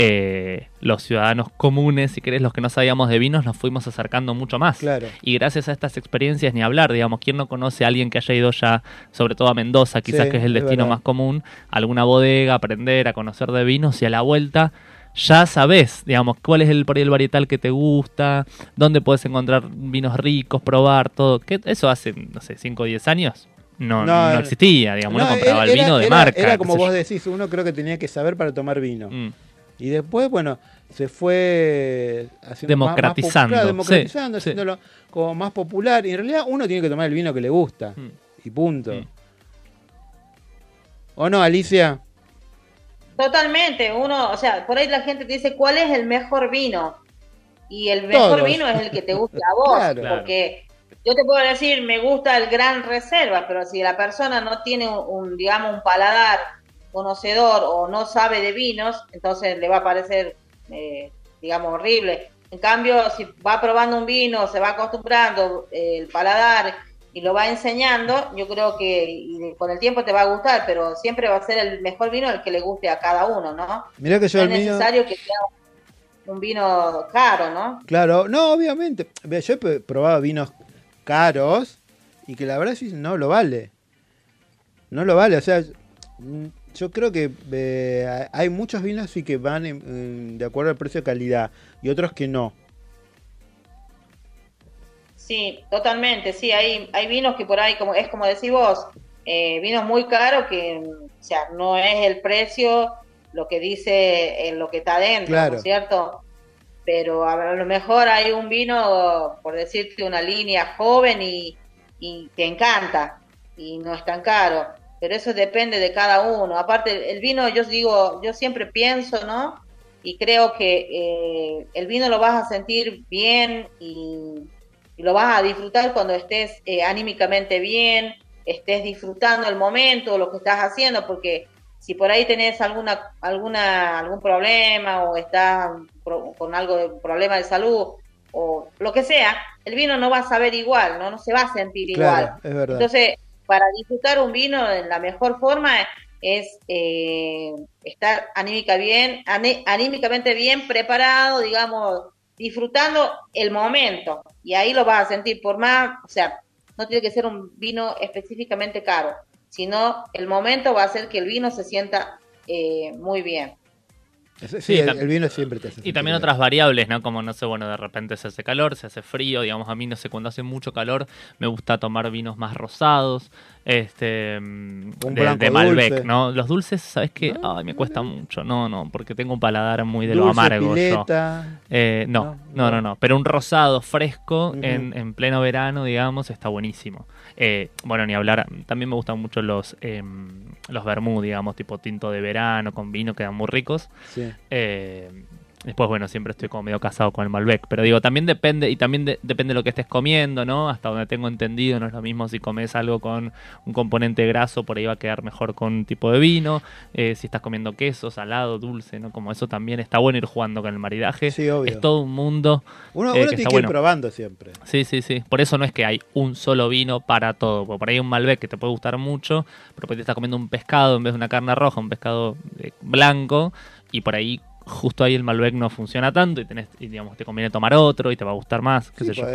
eh, los ciudadanos comunes, si querés, los que no sabíamos de vinos, nos fuimos acercando mucho más. Claro. Y gracias a estas experiencias, ni hablar, digamos, ¿quién no conoce a alguien que haya ido ya, sobre todo a Mendoza, quizás Sí, que es el es destino más común, a alguna bodega, aprender, a conocer de vinos y a la vuelta ya sabes, digamos, cuál es el, por ahí el varietal que te gusta, dónde puedes encontrar vinos ricos, probar todo. ¿Qué, eso hace, no sé, 5 o 10 años no, no, existía, digamos, uno No, compraba era- el vino de era- marca. Era como vos yo. decís, uno creo que tenía que saber para tomar vino. Mm. Y después, bueno, se fue haciendo más- más Democratizando, popular, sí, democratizando, sí. haciéndolo como más popular. Y en realidad uno tiene que tomar el vino que le gusta. Mm. Y punto. ¿O no, Alicia? Totalmente, uno, o sea, por ahí la gente te dice cuál es el mejor vino. Y el mejor Todos. vino es el que te guste a vos, [laughs] Claro. porque yo te puedo decir, me gusta el Gran Reserva, pero si la persona no tiene un, un, digamos, un paladar conocedor o no sabe de vinos, entonces le va a parecer, eh, digamos, horrible. En cambio, si va probando un vino, se va acostumbrando eh, el paladar y lo va enseñando, yo creo que y con el tiempo te va a gustar, pero siempre va a ser el mejor vino el que le guste a cada uno, ¿no? Mirá que yo no el es mío... necesario que sea un vino caro, ¿no? Claro, no, obviamente. Yo he probado vinos caros y que la verdad sí no lo vale. No lo vale, o sea, yo creo que eh, hay muchos vinos sí que van en- de acuerdo al precio-calidad y otros que no. Sí, totalmente, sí, hay, hay vinos que por ahí, como es como decís vos, eh, vinos muy caros que, o sea, no es el precio lo que dice en lo que está dentro, Claro. ¿no es cierto? Pero a lo mejor hay un vino, por decirte, una línea joven y, y te encanta y no es tan caro, pero eso depende de cada uno. Aparte, el vino, yo digo, yo siempre pienso, ¿no? Y creo que eh, el vino lo vas a sentir bien y, y lo vas a disfrutar cuando estés eh, anímicamente bien, estés disfrutando el momento, lo que estás haciendo, porque si por ahí tenés alguna, alguna, algún problema o estás con algo de problema de salud o lo que sea, el vino no va a saber igual, no, no se va a sentir Claro, igual. es verdad. Entonces, para disfrutar un vino en la mejor forma es eh, estar anímica bien, anímicamente bien preparado, digamos, disfrutando el momento. Y ahí lo vas a sentir por más, o sea, no tiene que ser un vino específicamente caro, sino el momento va a hacer que el vino se sienta eh, muy bien. Sí, el, el vino siempre te hace Y también bien. otras variables, ¿no? Como, no sé, bueno, de repente se hace calor, se hace frío, digamos, a mí, no sé, cuando hace mucho calor me gusta tomar vinos más rosados, este, mm, Un de, de Malbec, dulce. ¿no? Los dulces, ¿sabes qué? Ay, me cuesta mucho, no, no, porque tengo un paladar muy de lo Dulce, amargo yo. Eh, no, No, no, no, no, pero un rosado fresco en, en pleno verano, digamos, está buenísimo. Eh, bueno, ni hablar, también me gustan mucho los, em, los vermú, digamos, tipo tinto de verano con vino, quedan muy ricos. Sí. Eh, después, bueno, siempre estoy como medio casado con el Malbec. Pero digo, también depende, y también de- depende de lo que estés comiendo, ¿no? Hasta donde tengo entendido, no es lo mismo si comes algo con un componente graso, por ahí va a quedar mejor con un tipo de vino. Eh, si estás comiendo queso, salado, dulce, ¿no? Como eso también está bueno ir jugando con el maridaje. Sí, obvio. Es todo un mundo. Uno, eh, uno que tiene ir probando siempre. Sí, sí, sí. Por eso no es que hay un solo vino para todo. Porque por ahí hay un Malbec que te puede gustar mucho, pero por ahí te estás comiendo un pescado en vez de una carne roja, un pescado eh, blanco, y por ahí justo ahí el Malbec no funciona tanto y tenés, y, digamos, te conviene tomar otro y te va a gustar más, qué Sí, sé yo.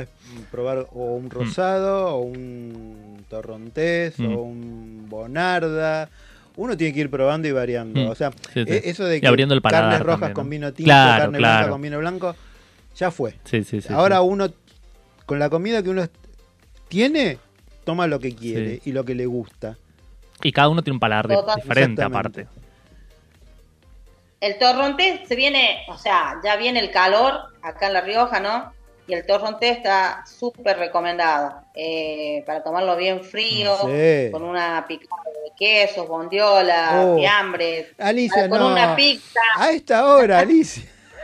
probar o un rosado, o un torrontés, Mm. o un bonarda. Uno tiene que ir probando y variando. Mm. O sea, Sí, sí. e- eso de que abriendo el paladar carnes rojas también, con ¿no? vino tinto, Claro, carne blanca claro. con vino blanco, ya fue. Sí, sí, sí. Ahora sí. uno, con la comida que uno tiene, toma lo que quiere Sí. y lo que le gusta. Y cada uno tiene un paladar Total. diferente aparte. El torrontés se viene, o sea, ya viene el calor acá en La Rioja, ¿no? Y el torrontés está súper recomendado eh, para tomarlo bien frío, Sí. con una picada de quesos, bondiola, Oh. fiambres, Alicia, con no. una pizza, A esta hora, [laughs] Alicia.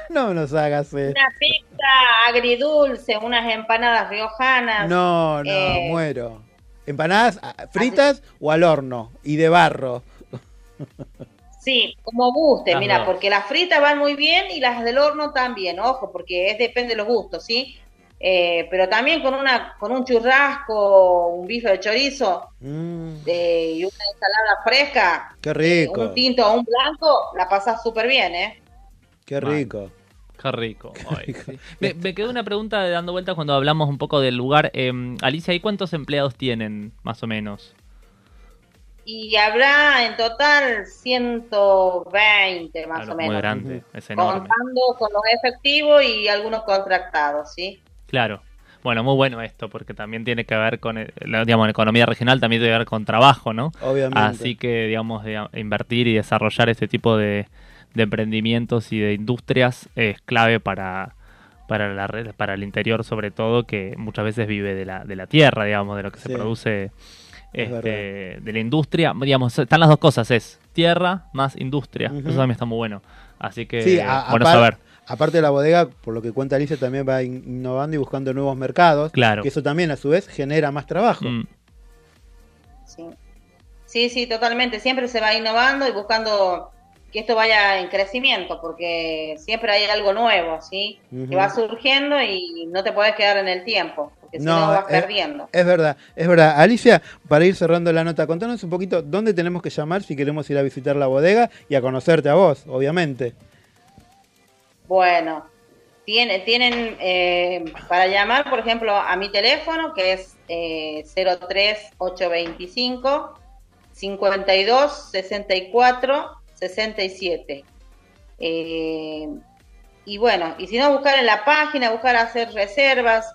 No nos hagas eso. una pizza agridulce, unas empanadas riojanas. No, no, eh, muero. ¿Empanadas ah, fritas o al horno? Y de barro. [laughs] Sí, como guste, Las mira, dos. porque las fritas van muy bien y las del horno también, ojo, porque es depende de los gustos, ¿sí? Eh, pero también con una con un churrasco, un bife de chorizo Mm, eh, y una ensalada fresca, qué rico. un tinto o un blanco, la pasas súper bien, ¿eh? Qué rico. Qué rico. Ay, sí. me, me quedó una pregunta de dando vueltas cuando hablamos un poco del lugar. Eh, Alicia, ¿y cuántos empleados tienen, más o menos? Y habrá en total 120 más Claro, o menos. muy grande, es enorme. Contando con los efectivos y algunos contratados, ¿sí? Claro. Bueno, muy bueno esto, porque también tiene que ver con, el- la, digamos, la economía regional, también tiene que ver con trabajo, ¿no? Obviamente. Así que, digamos, de- invertir y desarrollar este tipo de, de emprendimientos y de industrias es clave para, para la red, para el interior sobre todo, que muchas veces vive de la, de la tierra, digamos, de lo que se produce este, de la industria. Digamos, están las dos cosas, es tierra más industria. Eso también está muy bueno. Así que, Sí, a- bueno apar- saber. Aparte de la bodega, por lo que cuenta Alicia, también va in- innovando y buscando nuevos mercados. Claro. Que eso también, a su vez, genera más trabajo. Mm. Sí. sí, sí, totalmente. Siempre se va innovando y buscando que esto vaya en crecimiento, porque siempre hay algo nuevo, ¿sí? Que va surgiendo y no te puedes quedar en el tiempo, porque si no, vas es- perdiendo. Es verdad, es verdad. Alicia, para ir cerrando la nota, contanos un poquito dónde tenemos que llamar si queremos ir a visitar la bodega y a conocerte a vos, obviamente. Bueno, tiene, tienen eh, para llamar, por ejemplo, a mi teléfono, que es eh, 03825 52 64 67. Eh, y bueno, y si no, buscar en la página, buscar hacer reservas,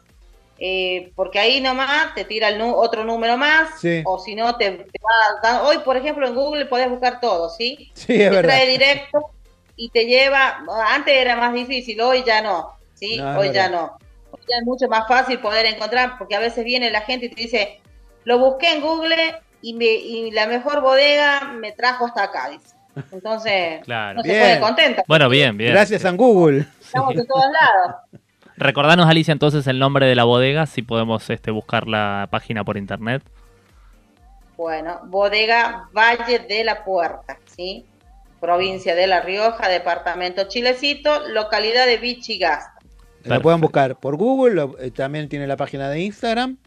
eh, porque ahí nomás te tira el otro número más, Sí. o si no, te, te va dando- Hoy, por ejemplo, en Google podés buscar todo, ¿sí? Sí, es te verdad. trae directo y te lleva. Antes era más difícil, hoy ya no, ¿sí? No, hoy ya no. Hoy ya es mucho más fácil poder encontrar, porque a veces viene la gente y te dice: Lo busqué en Google y, me, y la mejor bodega me trajo hasta acá, dice. Entonces, Claro. no se pone contenta. Bueno, bien, bien. Gracias a Google. Estamos en todos lados. [laughs] Recordanos, Alicia, entonces el nombre de la bodega, si podemos este, buscar la página por internet. Bueno, bodega Valle de la Puerta, ¿sí? Provincia de La Rioja, departamento Chilecito, localidad de Vichigasta. La pueden buscar por Google, lo- eh, también tiene la página de Instagram,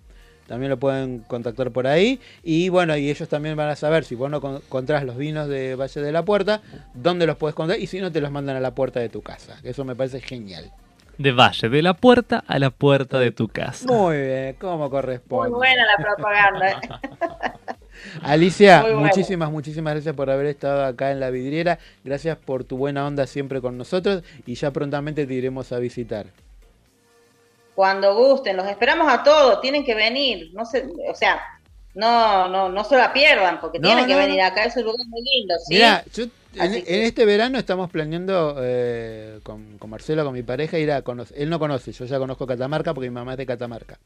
también lo pueden contactar por ahí. Y bueno, y ellos también van a saber si vos no con- encontrás los vinos de Valle de la Puerta, dónde los puedes comprar y si no te los mandan a la puerta de tu casa. Eso me parece genial. De Valle, de la puerta a la puerta de tu casa. Muy bien, como Muy corresponde. buena la propaganda. ¿eh? [laughs] Alicia, Muy bueno. muchísimas, muchísimas gracias por haber estado acá en la vidriera. Gracias por tu buena onda siempre con nosotros y ya prontamente te iremos a visitar. Cuando gusten, los esperamos a todos, tienen que venir, no se, o sea, no, no, no se la pierdan, porque No, tienen que venir no. acá, es un lugar muy lindo, ¿sí? Mira, yo en, este verano estamos planeando eh, con, con Marcelo, con mi pareja, ir a conocer. Él no conoce, yo ya conozco Catamarca porque mi mamá es de Catamarca.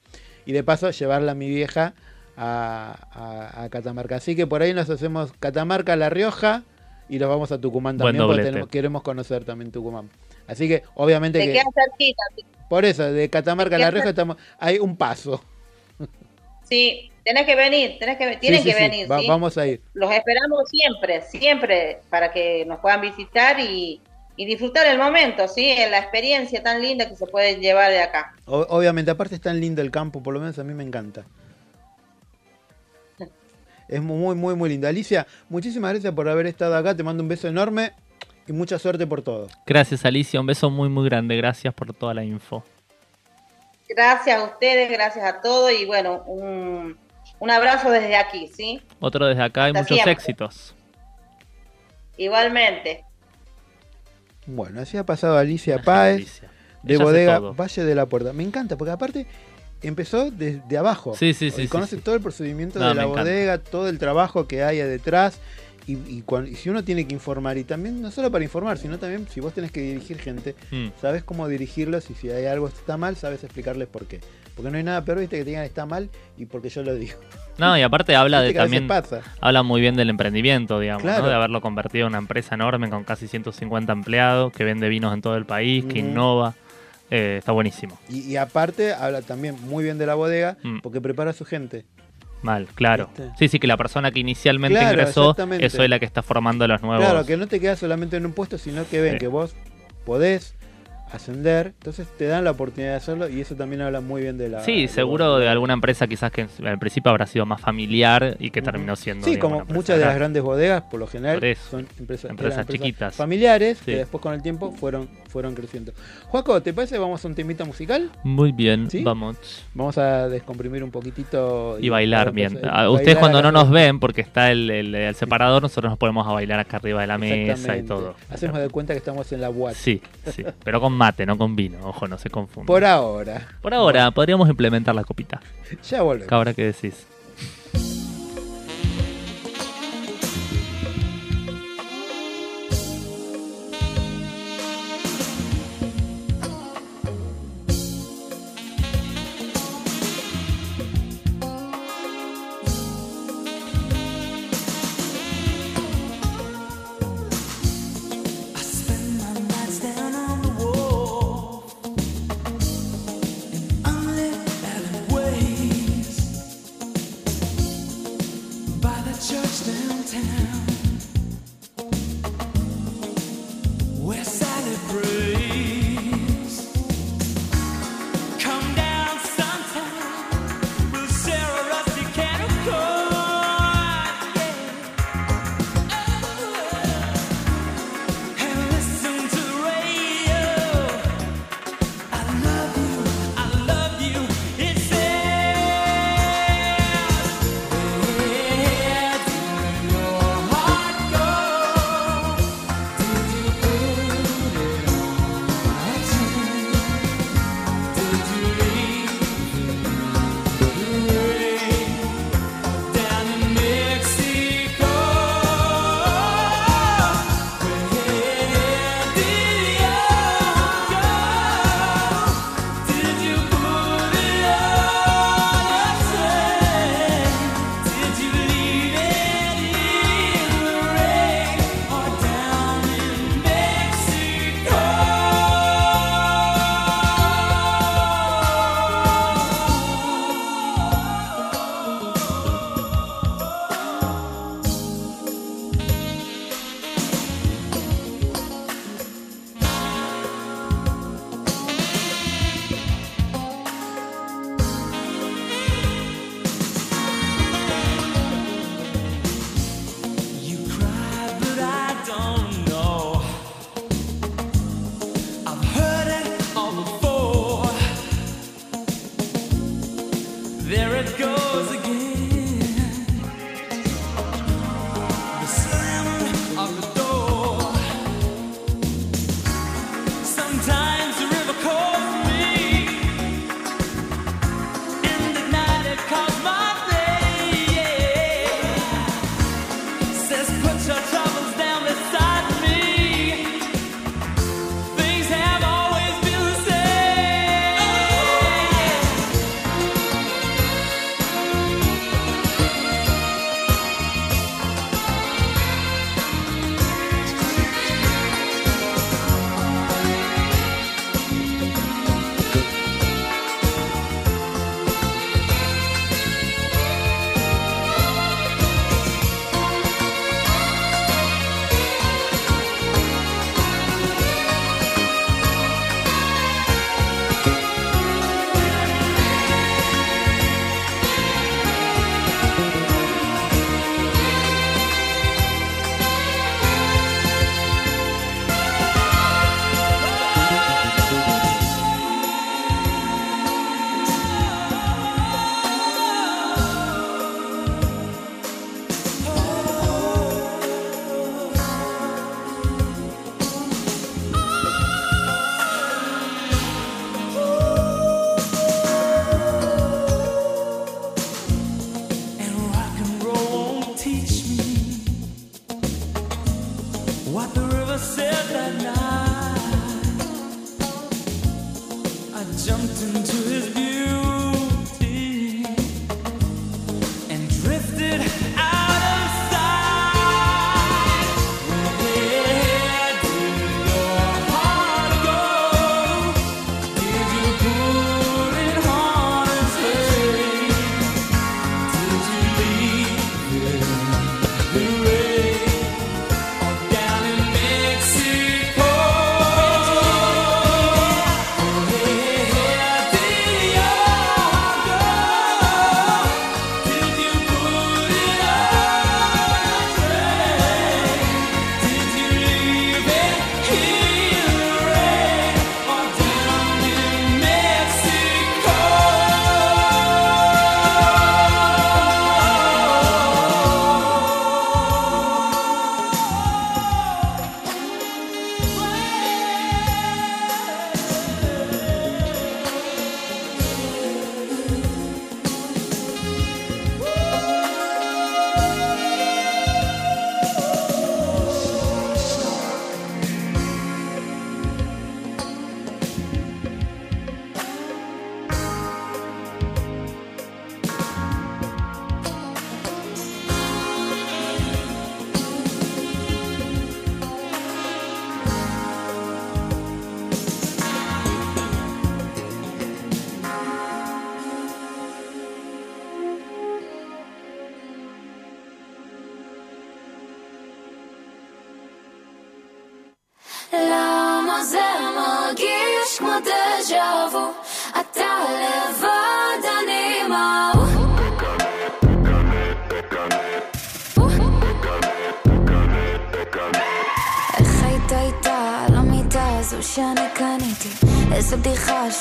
Y de paso llevarla a mi vieja a, a- a Catamarca. Así que por ahí nos hacemos Catamarca, La Rioja y los vamos a Tucumán también porque tenemos- queremos conocer también Tucumán. Así que obviamente Te que quedan cerquita. Por eso de Catamarca a La Rioja estamos hay un paso. sí, tenés que venir, tenés que, tienen Sí, sí, que sí, venir, vamos a ir. Los esperamos siempre, siempre, para que nos puedan visitar y, y disfrutar el momento, ¿sí? La experiencia tan linda que se puede llevar de acá. O- obviamente, aparte es tan lindo el campo, por lo menos a mí me encanta. [laughs] Es mu- muy, muy, muy lindo. Alicia, muchísimas gracias por haber estado acá. Te mando un beso enorme y mucha suerte por todo. Gracias, Alicia. Un beso muy, muy grande. Gracias por toda la info. Gracias a ustedes, gracias a todos y bueno, un, un abrazo desde aquí, ¿sí? Otro desde acá y Hasta muchos siempre. éxitos. Igualmente. Bueno, así ha pasado Alicia Páez de Bodega. Valle de la Puerta. Me encanta, porque aparte empezó desde abajo. Sí, sí, sí, Y sí, conoce sí. todo el procedimiento No, de la encanta. bodega, todo el trabajo que hay detrás. Y, y y si uno tiene que informar, y también no solo para informar, sino también si vos tenés que dirigir gente, Mm. sabes cómo dirigirlos y si hay algo que está mal, sabes explicarles por qué. Porque no hay nada peor, viste, que te digan está mal y porque yo lo digo. No, y aparte [laughs] habla de también pasa. habla muy bien del emprendimiento, digamos, Claro. ¿no? de haberlo convertido en una empresa enorme con casi 150 empleados, que vende vinos en todo el país, que innova. Eh, está buenísimo. Y, y aparte, habla también muy bien de la bodega Mm. porque prepara a su gente. Mal, claro. ¿Viste? Sí, sí, que la persona que inicialmente Claro, ingresó es hoy la que está formando a los nuevos. Claro, que no te quedas solamente en un puesto, sino que ven Sí. que vos podés ascender, entonces te dan la oportunidad de hacerlo y eso también habla muy bien de la... Sí, de seguro de alguna empresa quizás que al principio habrá sido más familiar y que terminó siendo. Sí, digamos, como empresa muchas de las grande. grandes bodegas, por lo general, Por eso. son empresas, chiquitas. familiares Sí. que después con el tiempo fueron, fueron creciendo. Juaco, ¿te parece vamos a un temita musical? Muy bien, ¿Sí? vamos. Vamos a descomprimir un poquitito. Y bailar bien. Ah, bailar Ustedes cuando no nos ven, porque está el, el- el separador, nosotros nos ponemos a bailar acá arriba de la mesa y todo. Hacemos de cuenta que estamos en la UAT. Sí, sí. Pero con [laughs] mate, no con vino. Ojo, no se confunda. Por ahora. Por ahora, podríamos implementar la copita. Ya volvemos. Ahora que decís.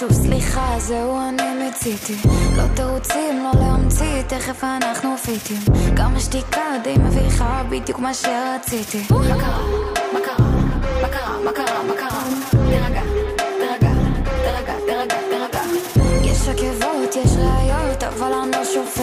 שוב סליחה, זהו אני מציתי. לא תירוצים, לא להמציא, תכף אנחנו פיטים. גם השתיקה די מביכה, בדיוק מה שרציתי. מה קרה? מה קרה? מה קרה? מה קרה? מה קרה? תירגע, תירגע, תירגע, תירגע, תירגע. יש עקבות, יש ראיות, אבל אני לא שופט.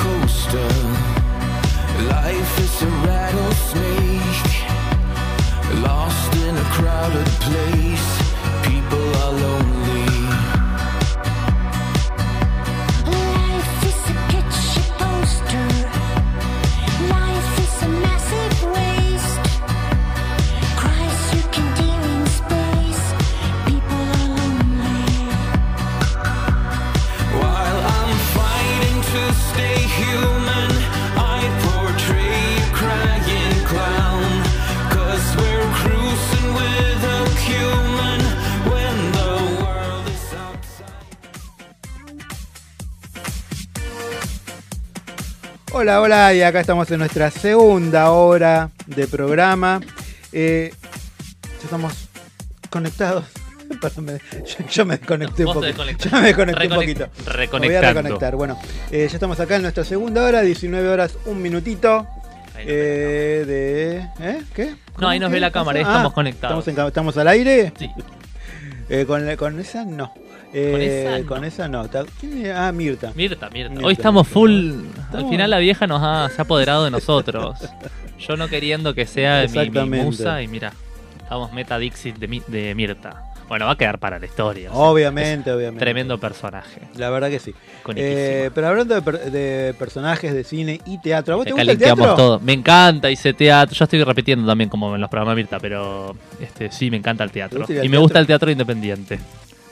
Coaster. Life is a rattlesnake. Lost in a crowded place. People are lonely. Hola, hola, y acá estamos en nuestra segunda hora de programa. Eh, ya estamos conectados. [laughs] Perdón, me- yo, yo me desconecté un poquito. Yo me desconecté un poquito. Me voy a reconectar. Bueno, eh, ya estamos acá en nuestra segunda hora, 19 horas, un minutito. Eh, de. ¿Eh? ¿Qué? No, ahí nos ¿Qué ve la cámara, Ah, estamos conectados. ¿Estamos, en ca- estamos al aire? Sí. Con, con esa no. Eh, Con esa no. con esa no. Ta- ¿quién era? Ah, Mirta. Mirta, Mirta. Mirta, Hoy estamos Mirta. full. Al final la vieja nos ha, se ha apoderado de nosotros. [laughs] Yo no queriendo que sea mi- mi, musa y mira, estamos meta Dixit de, Mi- de Mirta. Bueno, va a quedar para la historia. o sea, Obviamente, obviamente. Tremendo personaje. La verdad que sí. Eh, pero hablando de, per- de personajes de cine y teatro, ¿a vos te, Te gusta el teatro? todo. Me encanta, hice teatro. Yo estoy repitiendo también como en los programas Mirta, pero este sí, me encanta el teatro. Y me gusta el teatro independiente.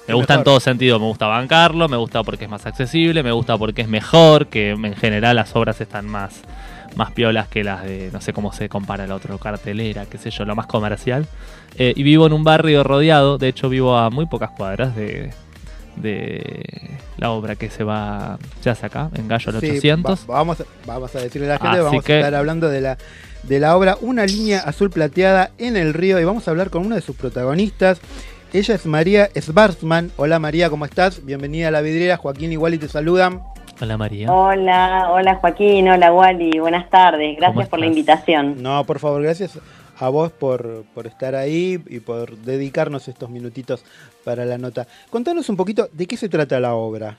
Me gusta en todo sentido, me gusta bancarlo, me gusta porque es más accesible, me gusta porque es mejor, que en general las obras están más, más piolas que las de, no sé cómo se compara el otro, cartelera, qué sé yo, lo más comercial. Eh, y vivo en un barrio rodeado, de hecho vivo a muy pocas cuadras de, de la obra que se va, se hace acá, en Gallo al Sí, 800. va- vamos, a- vamos a decirle a la gente, Así vamos que- a estar hablando de la, de la obra Una línea azul plateada en el río y vamos a hablar con una de sus protagonistas. Ella es María Svarsman. Hola María, ¿cómo estás? Bienvenida a la vidriera. Joaquín y Wally te saludan. Hola María. Hola, hola Joaquín, hola Wally, buenas tardes, gracias por la invitación. No, por favor, gracias a vos por, por estar ahí y por dedicarnos estos minutitos para la nota. Contanos un poquito de qué se trata la obra.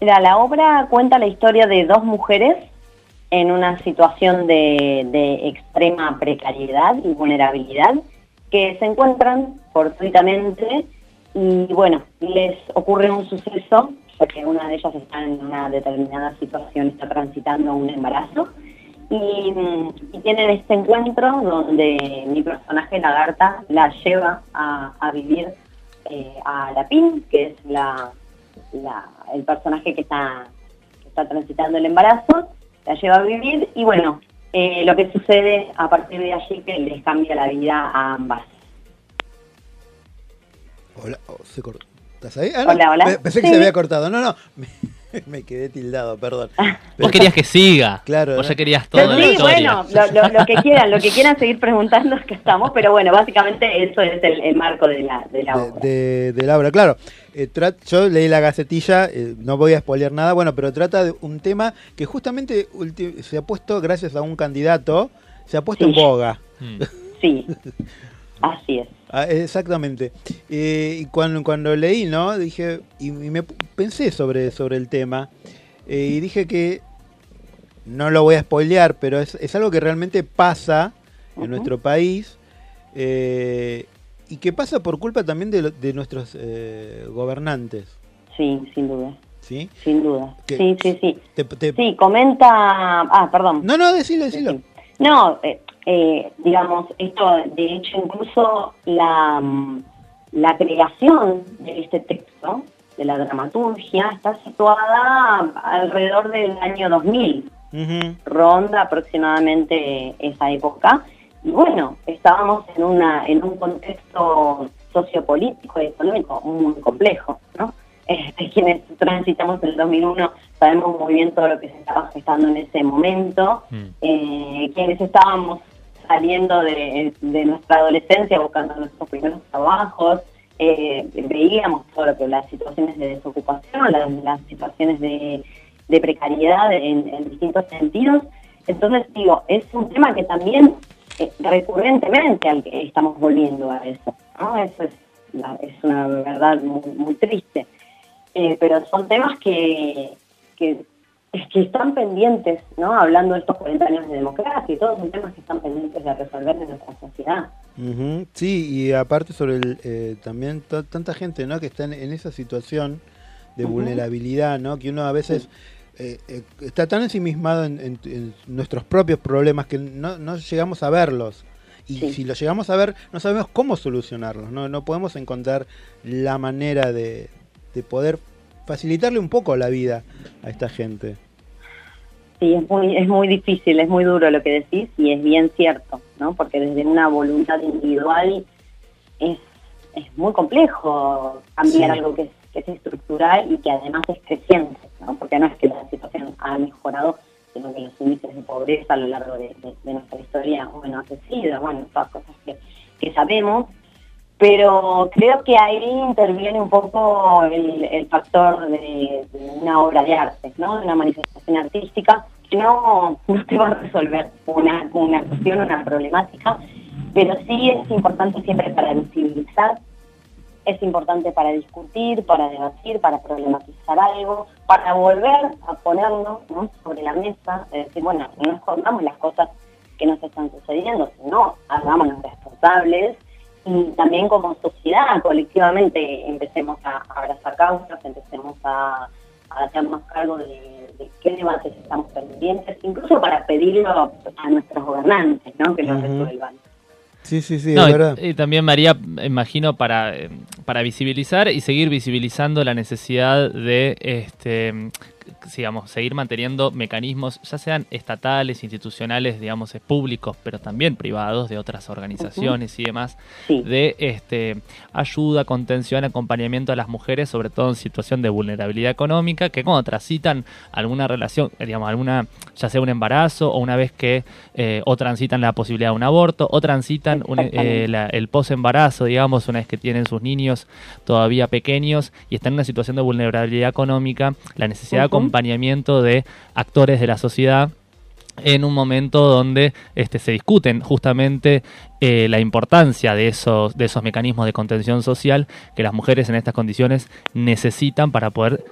Mira, la obra cuenta la historia de dos mujeres en una situación de, de extrema precariedad y vulnerabilidad que se encuentran fortuitamente y bueno, les ocurre un suceso, ya que una de ellas está en una determinada situación, está transitando un embarazo y, tienen este encuentro donde mi personaje Lagarta la lleva a, vivir eh, a la PIN, que es la, la- el personaje que está, que está transitando el embarazo, la lleva a vivir y bueno, eh, lo que sucede a partir de allí que les cambia la vida a ambas. Hola, oh, se cortó. ¿Estás ahí? Ah, no, Hola, hola. pe- Pensé que Sí. se había cortado. No, no. [laughs] Me, quedé tildado, perdón. Vos querías que siga. Claro. Vos ya querías toda la Sí, historia. bueno, lo, lo- lo que quieran, lo que quieran seguir preguntando es que estamos, pero bueno, básicamente eso es el, el marco de la, de la obra. de, de la obra, claro. Eh, yo leí la gacetilla, eh, no voy a spoilear nada, bueno, pero trata de un tema que justamente se ha puesto, gracias a un candidato, se ha puesto en boga. Sí, así es. Ah, exactamente. Eh, y cuando, cuando leí, ¿no? Dije, y, y me pensé sobre, sobre el tema, eh, y dije que, no lo voy a spoilear, pero es, es algo que realmente pasa en nuestro país, eh, y que pasa por culpa también de, de nuestros eh, gobernantes. Sí, sin duda. ¿sí? Sin duda. Sí, sí, sí. Te- te- Sí, comenta... Ah, perdón. No, no, decilo, decilo. No, eh, eh, digamos, esto, de hecho, incluso la, mm, la creación de este texto, de la dramaturgia, está situada alrededor del año 2000. ronda aproximadamente esa época. Y bueno, estábamos en, una, en un contexto sociopolítico y económico muy complejo, ¿no? [laughs] Este, quienes transitamos el 2001 sabemos muy bien todo lo que se estaba gestando en ese momento. Eh, quienes estábamos saliendo de, de nuestra adolescencia buscando nuestros primeros trabajos, eh, veíamos todo lo que las situaciones de desocupación, las, las situaciones de, de precariedad en, distintos sentidos. Entonces digo, es un tema que también eh, recurrentemente al que estamos volviendo a eso. ¿no? Eso es, es una verdad muy, muy triste. Eh, pero son temas que, que, que están pendientes, ¿no? Hablando de estos 40 años de democracia y todos son temas que están pendientes de resolver en nuestra sociedad. Sí, y aparte sobre el, eh, también tanta gente ¿no? que está en, en esa situación de vulnerabilidad, ¿no? que uno a veces eh, eh, está tan ensimismado en, en- en nuestros propios problemas que no, no llegamos a verlos. Y si los llegamos a ver, no sabemos cómo solucionarlos, no, no podemos encontrar la manera de, de poder facilitarle un poco la vida a esta gente. Sí, es muy, es muy difícil, es muy duro lo que decís y es bien cierto, ¿no? Porque desde una voluntad individual es, es muy complejo cambiar Sí. algo que es, que es estructural y que además es creciente, ¿no? Porque no es que la situación ha mejorado, sino que los índices de pobreza a lo largo de, de- de nuestra historia, bueno, ha crecido, bueno, todas cosas que, que sabemos, pero creo que ahí interviene un poco el, factor de, de una obra de arte, ¿no? De una manifestación artística que no, no te va a resolver una, una cuestión, una problemática, pero sí es importante siempre para visibilizar, es importante para discutir, para debatir, para problematizar algo, para volver a ponerlo ¿no? sobre la mesa, es decir, bueno, no escondamos las cosas que nos están sucediendo, sino hagámonos responsables y también como sociedad, colectivamente, empecemos a abrazar causas, empecemos a, a hacernos cargo de, de qué debates estamos pendientes, incluso para pedirlo a nuestros gobernantes, ¿no? Que lo resuelvan. Sí, sí, sí, No, es y- verdad. y, también María, imagino, para, eh, para visibilizar y seguir visibilizando la necesidad de, este, digamos, seguir manteniendo mecanismos, ya sean estatales, institucionales, digamos, públicos, pero también privados, de otras organizaciones y demás, de este, ayuda, contención, acompañamiento a las mujeres, sobre todo en situación de vulnerabilidad económica, que cuando transitan alguna relación, digamos, alguna, ya sea un embarazo o una vez que, eh, o transitan la posibilidad de un aborto, o transitan un, eh, la- el posembarazo, digamos, una vez que tienen sus niños todavía pequeños y están en una situación de vulnerabilidad económica, la necesidad de. Acompañamiento de actores de la sociedad en un momento donde este, se discuten justamente eh, la importancia de esos, de esos mecanismos de contención social que las mujeres en estas condiciones necesitan para poder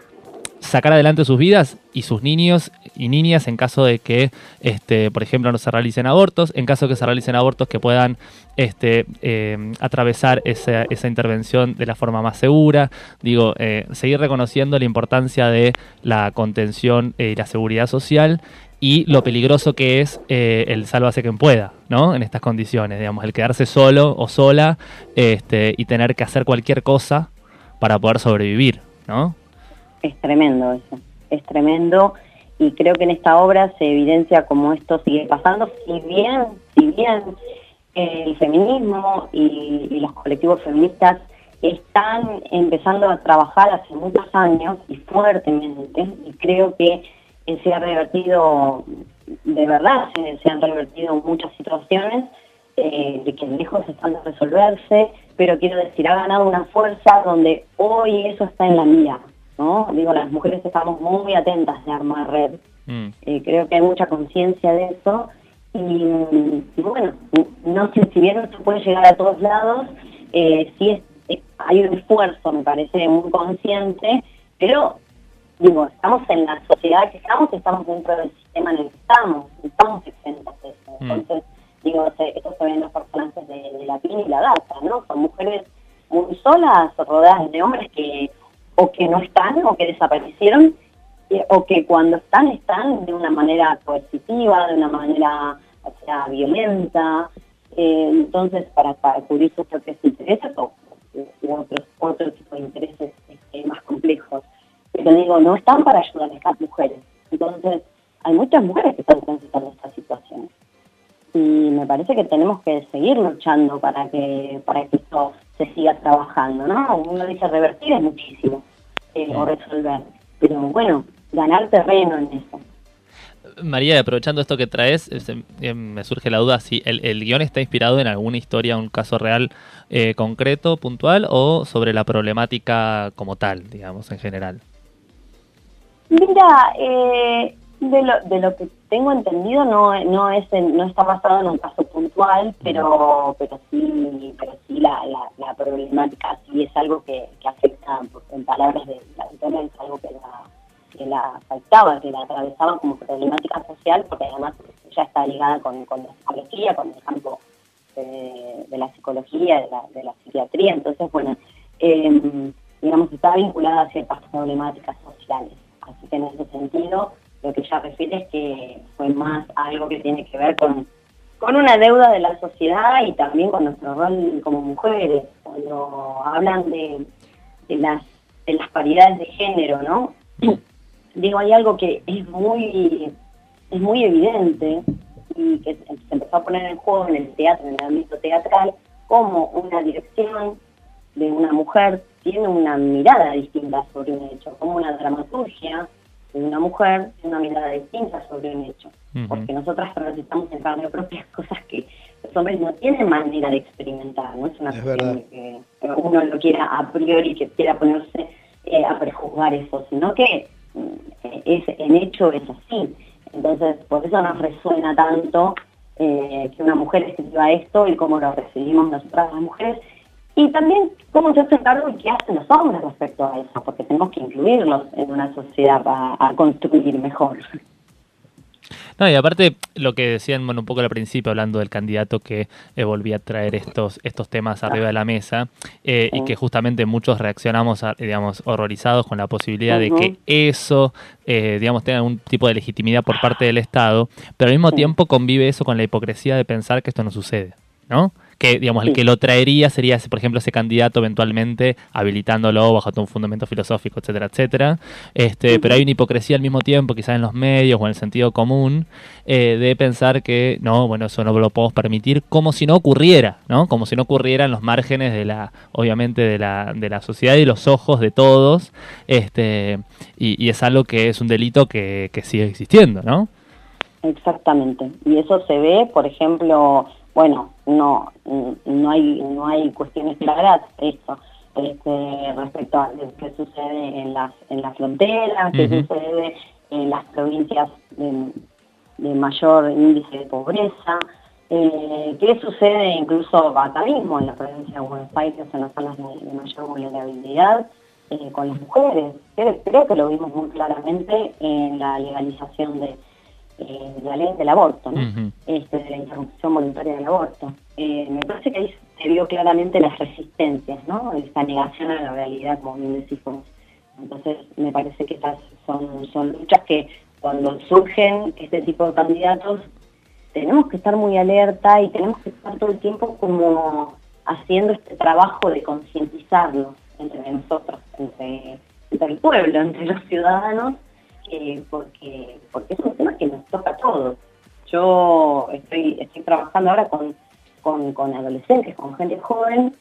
sacar adelante sus vidas y sus niños y niñas en caso de que, este, por ejemplo, no se realicen abortos, en caso de que se realicen abortos que puedan este, eh, atravesar esa, esa intervención de la forma más segura. Digo, eh, seguir reconociendo la importancia de la contención eh, y la seguridad social y lo peligroso que es el sálvase quien pueda, ¿no? En estas condiciones, digamos, el quedarse solo o sola este, y tener que hacer cualquier cosa para poder sobrevivir, ¿no? Es tremendo eso, es tremendo. Y creo que en esta obra se evidencia cómo esto sigue pasando, si bien, si bien eh, el feminismo y, los colectivos feministas están empezando a trabajar hace muchos años y fuertemente y creo que eh, se ha revertido, de verdad, se, se han revertido muchas situaciones eh, de que lejos están de resolverse, pero quiero decir, ha ganado una fuerza donde hoy eso está en la mira, ¿no? Digo, las mujeres estamos muy atentas de armar red. Eh, creo que hay mucha conciencia de eso y, y bueno, no sé si bien se puede llegar a todos lados, eh, sí es, eh, hay un esfuerzo, me parece, muy consciente, pero digo, estamos en la sociedad que estamos, estamos dentro del sistema en el que estamos, estamos exentos de eso. Mm. Entonces, digo, se, esto se ve en los personajes de, de la PIN y la DATA, ¿no? Son mujeres muy solas, rodeadas de hombres que o que no están o que desaparecieron o que cuando están están de una manera coercitiva, de una manera o violenta, eh, entonces para, para cubrir sus propios intereses o u otros, otro tipo de intereses este, más complejos. Pero digo, no están para ayudar a estas mujeres. Entonces, hay muchas mujeres que están transitando estas situaciones. Y me parece que tenemos que seguir luchando para que para que esto se siga trabajando, ¿no? Uno dice revertir es muchísimo, eh, o resolver. Pero bueno, ganar terreno en eso. María, aprovechando esto que traes, se- eh, me surge la duda si el, el guion está inspirado en alguna historia, un caso real eh, concreto, puntual, o sobre la problemática como tal, digamos, en general. Mira, eh, de, lo, de lo que tengo entendido no no es en- no está basado en un caso puntual, pero pero sí pero sí la, la, la problemática sí es algo que, que afecta, en palabras de la autora, es algo que la, que la afectaba, que la atravesaba como problemática social, porque además ella está ligada con, con la psicología, con el campo de, de la psicología, de la, de la psiquiatría, entonces bueno, eh, digamos está vinculada a ciertas problemáticas sociales. Así que en ese sentido, lo que refiere es que fue más algo que tiene que ver con, con una deuda de la sociedad y también con nuestro rol como mujeres. Cuando hablan de, de las, de las paridades de género, ¿no? [clears throat] Digo, hay algo que es muy, es muy evidente y que se empezó a poner en juego en el teatro, en el ámbito teatral, como una dirección de una mujer tiene una mirada distinta sobre un hecho, como una dramaturgia una mujer tiene una mirada distinta sobre un hecho, porque nosotras transitamos en carne propia [laughs] cosas que los hombres no tienen manera de experimentar, no es una Es cuestión verdad. de que uno lo quiera a priori, que quiera ponerse eh, a prejuzgar eso, sino que mm, es, en hecho es así. Entonces, por eso nos resuena tanto eh, que una mujer escriba esto y cómo lo recibimos nosotras las mujeres. Y también cómo se hace cargo y qué hacen los hombres respecto a eso, porque tenemos que incluirlos en una sociedad a, a construir mejor. No, y aparte lo que decían bueno, un poco al principio, hablando del candidato que eh, volvía a traer estos, estos temas arriba de la mesa, eh, y que justamente muchos reaccionamos, a- digamos, horrorizados con la posibilidad de que eso, eh, digamos, tenga algún tipo de legitimidad por parte del Estado, pero al mismo tiempo convive eso con la hipocresía de pensar que esto no sucede, ¿no? Que, digamos, el que lo traería sería, por ejemplo, ese candidato eventualmente habilitándolo bajo todo un fundamento filosófico, etcétera, etcétera. Este, Pero hay una hipocresía al mismo tiempo, quizás en los medios o en el sentido común, eh, de pensar que, no, bueno, eso no lo podemos permitir, como si no ocurriera, ¿no? Como si no ocurriera en los márgenes de la, obviamente, de la, de la sociedad y los ojos de todos. Este, y, y es algo que es un delito que, que sigue existiendo, ¿no? Exactamente. Y eso se ve, por ejemplo, bueno, no no hay no hay cuestiones claras eso este, respecto a que sucede en las en las fronteras, que Ujú. sucede en las provincias de, de mayor índice de pobreza, eh, qué sucede incluso acá mismo en la provincia de Buenos Aires, en las zonas de, de mayor vulnerabilidad eh, con las mujeres. Creo, creo que lo vimos muy claramente en la legalización de eh, la ley del aborto, ¿no? este, de la interrupción voluntaria del aborto. Eh, me parece que ahí se vio claramente las resistencias, ¿no? Esta negación a la realidad, como bien decís. Entonces, me parece que esas son, son luchas que cuando surgen este tipo de candidatos, tenemos que estar muy alerta y tenemos que estar todo el tiempo como haciendo este trabajo de concientizarlos entre nosotros, entre, entre el pueblo, entre los ciudadanos, porque porque es un tema que nos toca a todos. Yo estoy estoy trabajando ahora con, con, adolescentes, con gente joven,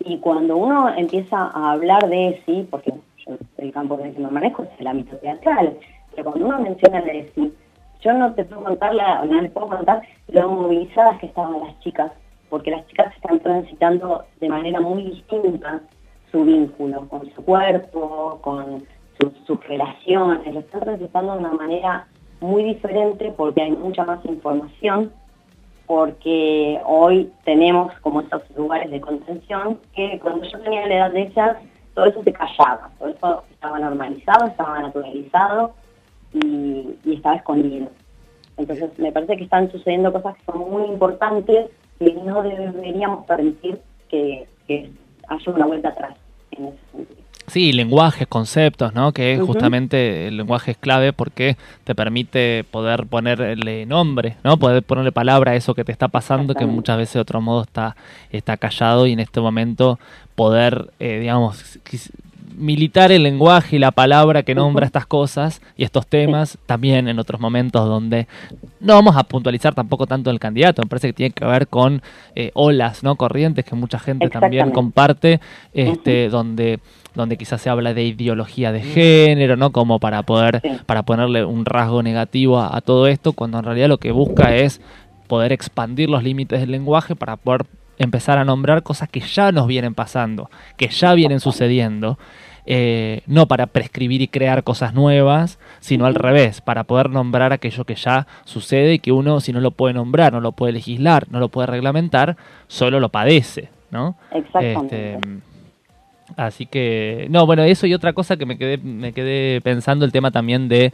y cuando uno empieza a hablar de sí, porque yo, el campo que me manejo es el ámbito teatral, pero cuando uno menciona de sí, yo no te puedo contar, la, no les puedo contar lo movilizadas que estaban las chicas, porque las chicas están transitando de manera muy distinta su vínculo con su cuerpo, con sus, relaciones, lo están transitando de una manera muy diferente porque hay mucha más información, porque hoy tenemos como estos lugares de contención que cuando yo tenía la edad de ellas, todo eso se callaba, todo eso estaba normalizado, estaba naturalizado y, y estaba escondido. Entonces me parece que están sucediendo cosas que son muy importantes y no deberíamos permitir que, que haya una vuelta atrás en ese sentido. Sí, lenguajes, conceptos, ¿no? Que justamente el lenguaje es clave porque te permite poder ponerle nombre, ¿no? Poder ponerle palabra a eso que te está pasando, que muchas veces de otro modo está, está callado y en este momento poder, eh, digamos, militar el lenguaje y la palabra que nombra estas cosas y estos temas también en otros momentos donde no vamos a puntualizar tampoco tanto el candidato, me parece que tiene que ver con eh, olas, ¿no? Corrientes que mucha gente también comparte, este, donde donde quizás se habla de ideología de género, ¿no? Como para poder, para ponerle un rasgo negativo a, a todo esto, cuando en realidad lo que busca es poder expandir los límites del lenguaje para poder empezar a nombrar cosas que ya nos vienen pasando, que ya vienen sucediendo, eh, no para prescribir y crear cosas nuevas, sino al revés, para poder nombrar aquello que ya sucede y que uno, si no lo puede nombrar, no lo puede legislar, no lo puede reglamentar, solo lo padece, ¿no? Exactamente. Este, Así que, no, bueno, eso y otra cosa que me quedé, me quedé pensando, el tema también de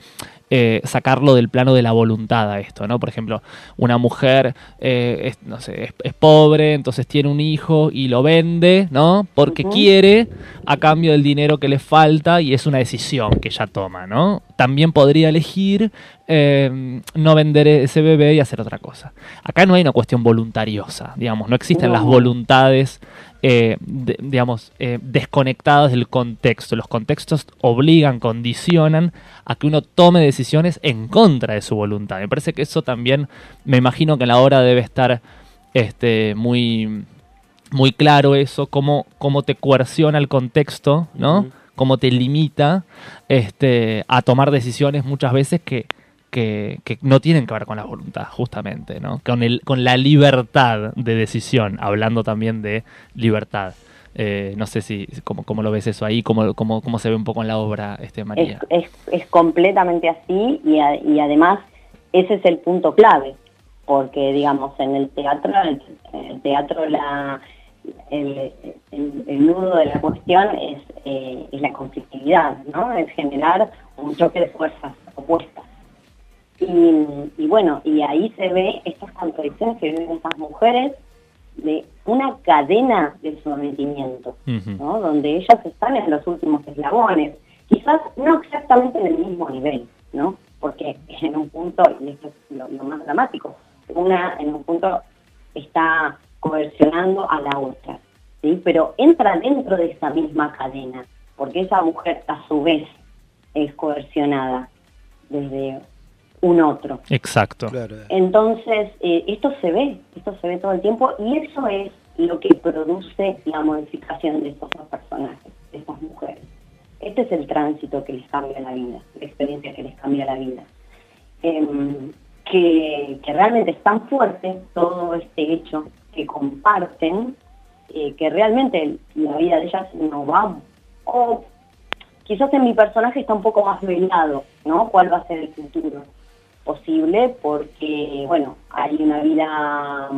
eh, sacarlo del plano de la voluntad a esto, ¿no? Por ejemplo, una mujer, eh, es, no sé, es, es pobre, entonces tiene un hijo y lo vende, ¿no? Porque quiere a cambio del dinero que le falta y es una decisión que ella toma, ¿no? También podría elegir eh, no vender ese bebé y hacer otra cosa. Acá no hay una cuestión voluntariosa, digamos, no existen las voluntades eh, de- digamos, eh, desconectadas del contexto. Los contextos obligan, condicionan a que uno tome decisiones en contra de su voluntad. Me parece que eso también, me imagino que en la obra debe estar este, muy, muy claro eso, cómo, cómo te coerciona el contexto, ¿no? Cómo te limita este, a tomar decisiones muchas veces que, que, no tienen que ver con la voluntad, justamente, ¿no? Con, el, con la libertad de decisión, hablando también de libertad. Eh, no sé si cómo, cómo lo ves eso ahí, cómo, cómo, cómo se ve un poco en la obra, este María. Es, es, completamente así y, y además ese es el punto clave, porque digamos en el teatro, el, teatro la, el- el nudo de la cuestión es, eh, es la conflictividad, ¿no? Es generar un choque de fuerzas opuestas. Y, y bueno, y ahí se ve estas contradicciones que viven estas mujeres de una cadena de sometimiento. ¿no? donde ellas están en los últimos eslabones, quizás no exactamente en el mismo nivel, ¿no? porque en un punto, y esto es lo, lo más dramático, una en un punto está coercionando a la otra, ¿sí? pero entra dentro de esa misma cadena, porque esa mujer a su vez es coercionada desde un otro. Exacto. Entonces, eh, esto se ve, esto se ve todo el tiempo y eso es lo que produce la modificación de estos dos personajes, de estas mujeres. Este es el tránsito que les cambia la vida, la experiencia que les cambia la vida. Em, que, que realmente es tan fuerte todo este hecho que comparten, eh, que realmente la vida de ellas no va, o quizás en mi personaje está un poco más velado, ¿no? ¿Cuál va a ser el futuro? Posible porque, bueno, hay una vida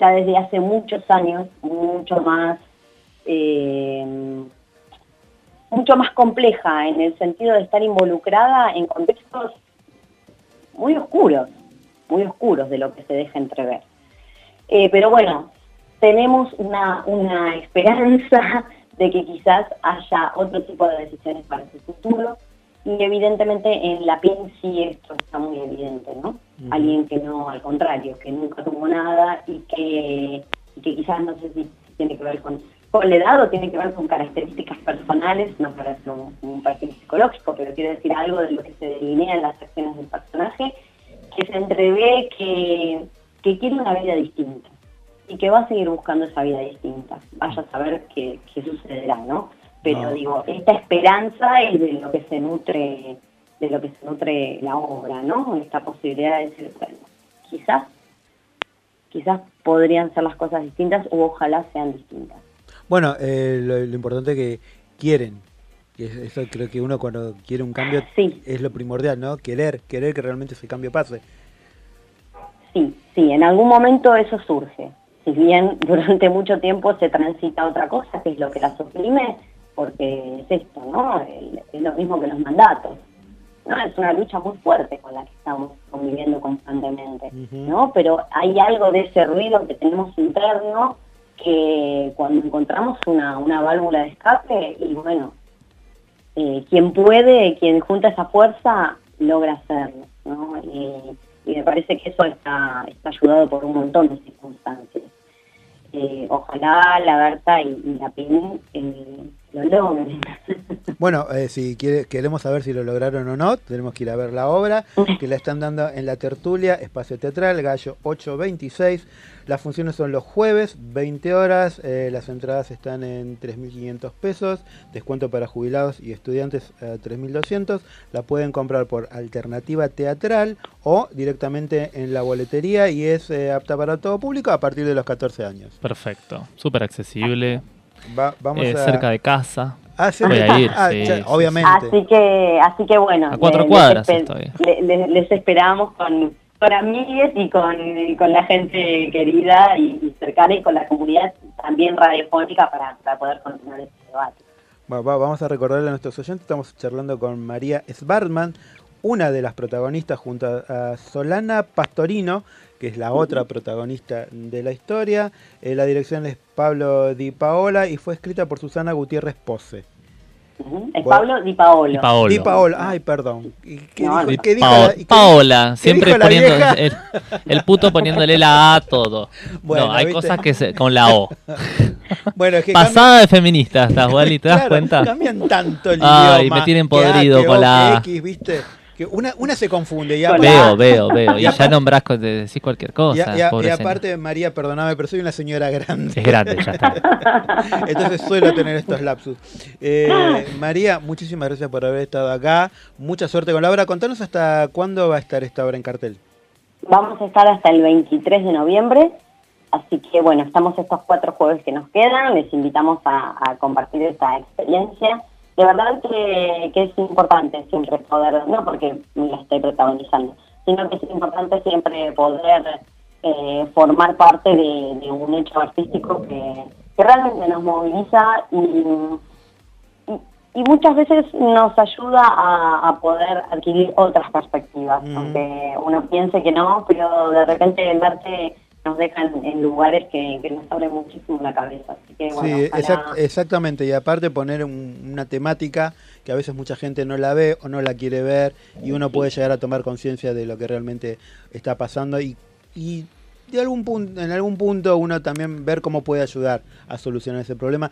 ya desde hace muchos años mucho más eh, mucho más compleja en el sentido de estar involucrada en contextos muy oscuros, muy oscuros de lo que se deja entrever. Eh, pero bueno, tenemos una, una esperanza de que quizás haya otro tipo de decisiones para su futuro y evidentemente en la PIN sí esto está muy evidente, ¿no? Alguien que no, al contrario, que nunca tuvo nada y que, y que quizás no sé si tiene que ver con, con la edad o tiene que ver con características personales, no para hacer un, un perfil psicológico, pero quiero decir algo de lo que se delinea en las acciones del personaje, que se entrevé que, que quiere una vida distinta y que va a seguir buscando esa vida distinta. Vaya a saber qué, qué sucederá, ¿no? Pero No. digo, esta esperanza es de lo que se nutre, de lo que se nutre la obra, ¿no? Esta posibilidad de decir, bueno, quizás, quizás podrían ser las cosas distintas o ojalá sean distintas. Bueno, eh, lo, lo importante es que quieren. Eso creo que uno cuando quiere un cambio es lo primordial, ¿no? Querer, querer que realmente ese cambio pase. Sí, sí, en algún momento eso surge. Si bien durante mucho tiempo se transita otra cosa, que es lo que la suprime, porque es esto, ¿no? El- es lo mismo que los mandatos. ¿no? Es una lucha muy fuerte con la que estamos conviviendo constantemente, ¿no? Pero hay algo de ese ruido que tenemos interno que cuando encontramos una, una válvula de escape, y bueno, eh, quien puede, quien junta esa fuerza, logra hacerlo, ¿no? Y, y me parece que eso está, está ayudado por un montón de circunstancias. Eh, ojalá la Berta y, y la PIN eh, lo logren. Bueno, eh, si quiere, queremos saber si lo lograron o no, tenemos que ir a ver la obra, que la están dando en la tertulia, espacio teatral, Gallo 826. Las funciones son los jueves, 20 horas, eh, las entradas están en 3.500 pesos, descuento para jubilados y estudiantes a 3.200. La pueden comprar por alternativa teatral o directamente en la boletería y es eh, apta para todo público a partir de los 14 años. Perfecto. Súper accesible. Va- vamos eh, a- cerca de casa. Ah, Voy cerca- a ir, ah, sí, ya, sí, obviamente. Así que, así que bueno, A cuatro cuadras les, estoy. esperamos con, con amigues y con, con la gente querida y, y cercana y con la comunidad también radiofónica para, para poder continuar este debate. Va- va- vamos a recordarle a nuestros oyentes, estamos charlando con María Svartman, una de las protagonistas junto a Solana Pastorino, que es la otra protagonista de la historia. Eh, la dirección es Pablo Di Paola y fue escrita por Susana Gutiérrez Pose. Es Pablo Di Paolo. Di Paolo. Di Paola, ay, perdón. ¿Y ¿Qué No, dijo, no. qué dijo Pao- la- y qué- Paola, qué siempre poniendo el, el puto poniéndole la A a todo. [laughs] Bueno, no, hay ¿viste? cosas que se, con la O. [laughs] Bueno, es que Pasada de feminista estás, Wally, ¿te das Claro, cuenta? Cambian tanto el Ay, idioma. me tienen que A, podrido que con O, la A. X, ¿viste? Que una, una se confunde. Y Veo, aparte- veo, veo. [laughs] Y Y ya nombrás, decís cualquier Y, cosa. a- y a- aparte, María, perdóname, pero soy una señora grande. Es grande, ya está. [laughs] Entonces suelo tener estos lapsus. Eh, María, muchísimas gracias por haber estado acá. Mucha suerte con la obra. Contanos hasta cuándo va a estar esta obra en cartel. Vamos a estar hasta el 23 de noviembre, así que bueno, estamos estos cuatro jueves que nos quedan, les invitamos a, a compartir esta experiencia. De verdad que, que es importante siempre poder, no porque la estoy protagonizando, sino que es importante siempre poder eh, formar parte de, de un hecho artístico que, que realmente nos moviliza y, y, y muchas veces nos ayuda a, a poder adquirir otras perspectivas, Mm. aunque uno piense que no, pero de repente el arte nos deja en, lugares que, que nos abren muchísimo la cabeza. Así que bueno, sí, ojalá- exact- exactamente. Y aparte poner un- una temática que a veces mucha gente no la ve o no la quiere ver y uno puede llegar a tomar conciencia de lo que realmente está pasando y, y de algún punto, en algún punto uno también ver cómo puede ayudar a solucionar ese problema.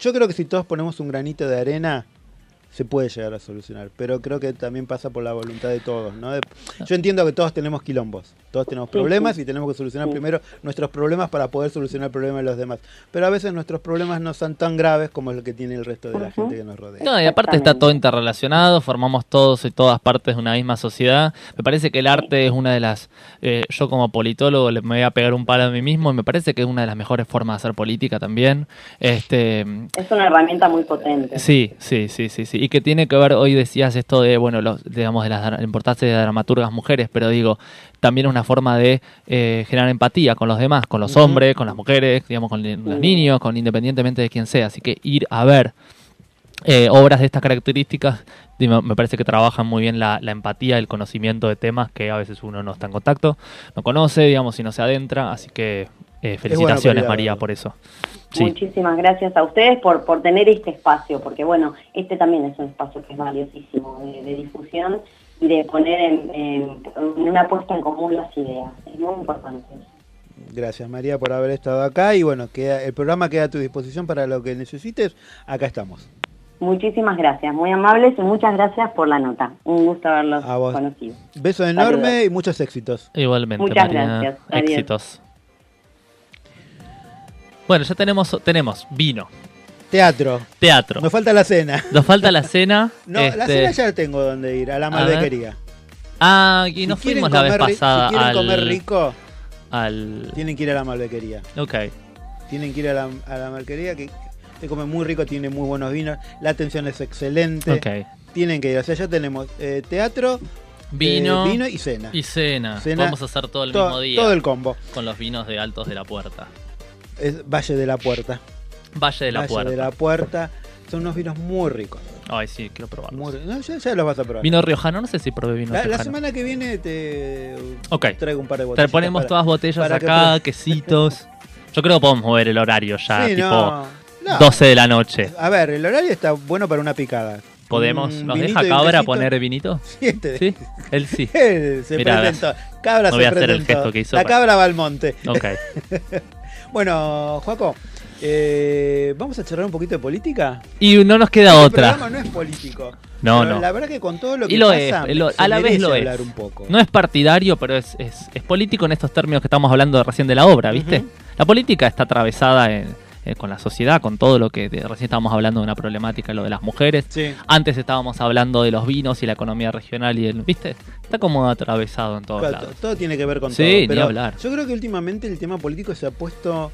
Yo creo que si todos ponemos un granito de arena, se puede llegar a solucionar, pero creo que también pasa por la voluntad de todos, ¿no? De- Yo entiendo que todos tenemos quilombos, todos tenemos problemas y tenemos que solucionar primero nuestros problemas para poder solucionar el problema de los demás, pero a veces nuestros problemas no son tan graves como lo que tiene el resto de la gente que nos rodea. No, y aparte está todo interrelacionado, formamos todos y todas partes de una misma sociedad. Me parece que el arte es una de las, eh, yo como politólogo le me voy a pegar un palo a mí mismo y me parece que es una de las mejores formas de hacer política también. Este, es una herramienta muy potente. Sí, sí, sí, sí, sí. Y que tiene que ver, hoy decías esto de, bueno, los, digamos, de la, importancia de dramaturgas mujeres, pero digo, también es una forma de eh, generar empatía con los demás, con los hombres, con las mujeres, digamos, con los niños, con independientemente de quién sea. Así que ir a ver eh, obras de estas características, me parece que trabajan muy bien la, la empatía, el conocimiento de temas que a veces uno no está en contacto, no conoce, digamos, y no se adentra. Así que eh, felicitaciones, María, por eso. Sí. Muchísimas gracias a ustedes por, por tener este espacio, porque bueno, este también es un espacio que es valiosísimo de, de difusión y de poner en, en- en una puesta en común las ideas. Es muy importante. Gracias María por haber estado acá y bueno, queda, el programa queda a tu disposición para lo que necesites, acá estamos. Muchísimas gracias, muy amables y muchas gracias por la nota. Un gusto haberlos A vos. conocido. Beso enorme Saludos. y muchos éxitos. Igualmente, Muchas María. gracias. Adiós. Éxitos. Bueno, ya tenemos, tenemos vino, Teatro. teatro. Nos falta la cena. Nos falta la cena. [laughs] No, la este, cena ya tengo donde ir, a la A ver. malbequería. Ah, y nos fuimos la vez pasada Si quieren al, comer rico, al... tienen que ir a la malbequería. Ok. Tienen que ir a la, a la malbequería que se come muy rico, tiene muy buenos vinos, la atención es excelente. Ok. Tienen que ir, o sea, ya tenemos eh, teatro, Vino, eh, vino y cena. Y cena. Cena, Vamos a hacer todo el to- mismo día. todo el combo. Con los vinos de Altos de la Puerta. Es Valle de la Puerta. Valle de la Valle Puerta. de la Puerta. Son unos vinos muy ricos. Ay, sí, quiero probarlos. Muy no, ya, ya los vas a probar. Vino riojano, no sé si probé vino La, la riojano. semana que viene te traigo un par de Te botellas. ponemos todas botellas acá, quesitos. [laughs] Yo creo que podemos mover el horario ya, Sí, tipo no, no. 12 de la noche. A ver, el horario está bueno para una picada. ¿Podemos? ¿Nos vinito deja Cabra poner vinito? [laughs] Sí, este- ¿Sí? Él sí. [laughs] se Mirá, presentó. Cabra no se voy a hacer el gesto que hizo La para- cabra va al monte. Ok. Bueno, Joaco, eh, ¿vamos a charlar un poquito de política? Y no nos queda Este otra. programa no es político. No, pero no. La verdad que con todo lo que Y lo pasa, es, lo- se a la vez lo es. hablar un poco. No es partidario, pero es, es, es político en estos términos que estamos hablando recién de la obra, ¿viste? La política está atravesada en- eh, con la sociedad, con todo lo que de- recién estábamos hablando de una problemática, lo de las mujeres. Sí. Antes estábamos hablando de los vinos y la economía regional y el, ¿viste? Está como atravesado en todos Claro, lados. todo tiene que ver con Sí, todo. ni pero hablar. Yo creo que últimamente el tema político se ha puesto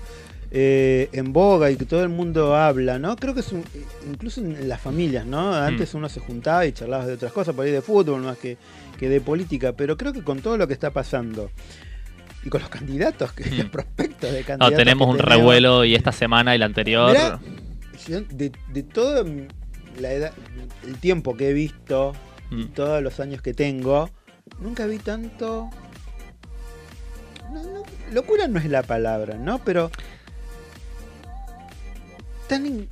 eh, en boga y que todo el mundo habla, ¿no? Creo que es un- incluso en las familias, ¿no? Antes Mm. uno se juntaba y charlaba de otras cosas, por ahí de fútbol más que, que de política, pero creo que con todo lo que está pasando y con los candidatos, que, los prospectos de No, candidatos. tenemos que un tenemos, revuelo y esta semana y la anterior. Mirá, de, de todo la edad, el tiempo que he visto, y Mm. todos los años que tengo, nunca vi tanto. no, no, locura no es la palabra, ¿no? Pero. Tan. in-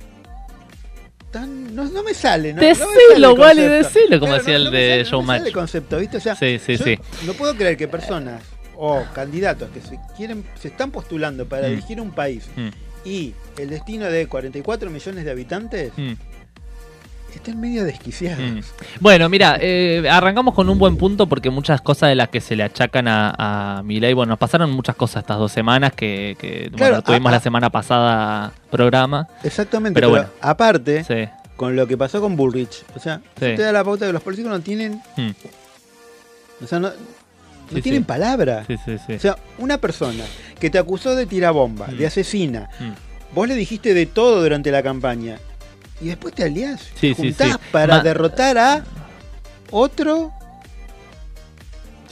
tan no, no me sale, ¿no? No Decilo, Wally, concepto. decilo, como Claro, decía no- el no me de sale- no me sale Showmatch. el concepto, ¿viste? O sea, Sí, sí, yo sí. No puedo creer que personas o candidatos que se quieren se están postulando para Mm. dirigir un país Mm. y el destino de 44 millones de habitantes Mm. estén medio desquiciados. Mm. Bueno, mira, eh, arrancamos con un buen punto porque muchas cosas de las que se le achacan a, a Milei, bueno, nos pasaron muchas cosas estas dos semanas que, que, Claro, bueno, tuvimos la semana pasada programa. Exactamente, Pero pero, bueno. aparte, Sí. con lo que pasó con Bullrich, o sea, Sí. te da la pauta que los políticos no tienen, Mm. o sea, no, no Sí, tienen sí. palabra. Sí, sí, sí. O sea, una persona que te acusó de tirabomba, Mm. de asesina, Mm. vos le dijiste de todo durante la campaña y después te aliás, te juntás para Ma- derrotar a otro.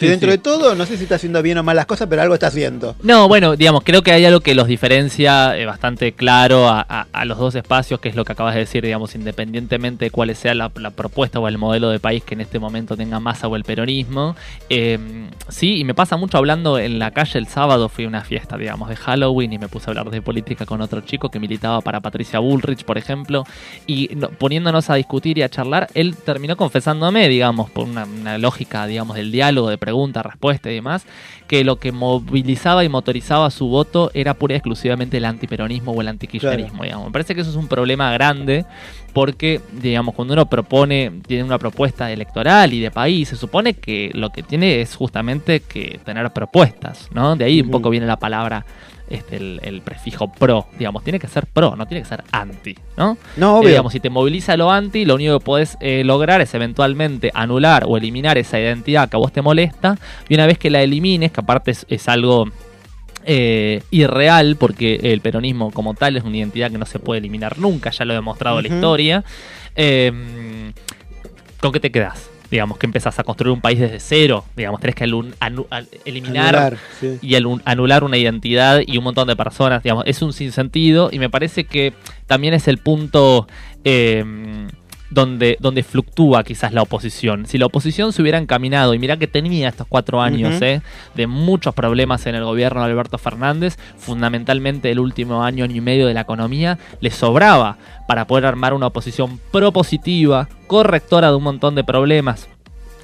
Sí, dentro sí. de todo, no sé si está haciendo bien o mal las cosas, pero algo está haciendo. No, bueno, digamos, creo que hay algo que los diferencia eh, bastante claro a, a- a los dos espacios, que es lo que acabas de decir, digamos, independientemente de cuál sea la, la propuesta o el modelo de país que en este momento tenga masa o el peronismo. Eh, sí, y me pasa mucho hablando en la calle el sábado, fui a una fiesta, digamos, de Halloween y me puse a hablar de política con otro chico que militaba para Patricia Bullrich, por ejemplo, y no- poniéndonos a discutir y a charlar, él terminó confesándome, digamos, por una, una lógica, digamos, del diálogo, de pregunta, respuesta y demás, que lo que movilizaba y motorizaba su voto era pura y exclusivamente el antiperonismo o el antikirchnerismo, digamos. Me parece que eso es un problema grande porque, digamos, cuando uno propone, tiene una propuesta electoral y de país, se supone que lo que tiene es justamente que tener propuestas, ¿no? De ahí un poco viene la palabra, este, el, el prefijo pro, digamos, tiene que ser pro, no tiene que ser anti, ¿no? No, Eh, obvio. digamos, si te moviliza lo anti, lo único que podés eh, lograr es eventualmente anular o eliminar esa identidad que a vos te molesta. Y una vez que la elimines, que aparte es, es algo eh, irreal, porque el peronismo como tal es una identidad que no se puede eliminar nunca, ya lo ha demostrado la Ujú. historia. ¿Con qué te quedas? Digamos que empezás a construir un país desde cero, digamos, tenés que anu- eliminar Anular, sí. y anular una identidad y un montón de personas, digamos, es un sinsentido y me parece que también es el punto eh, donde, donde fluctúa quizás la oposición. Si la oposición se hubiera encaminado, y mira que tenía estos cuatro años eh, de muchos problemas en el gobierno de Alberto Fernández, fundamentalmente el último año, año y medio de la economía, le sobraba para poder armar una oposición propositiva, correctora de un montón de problemas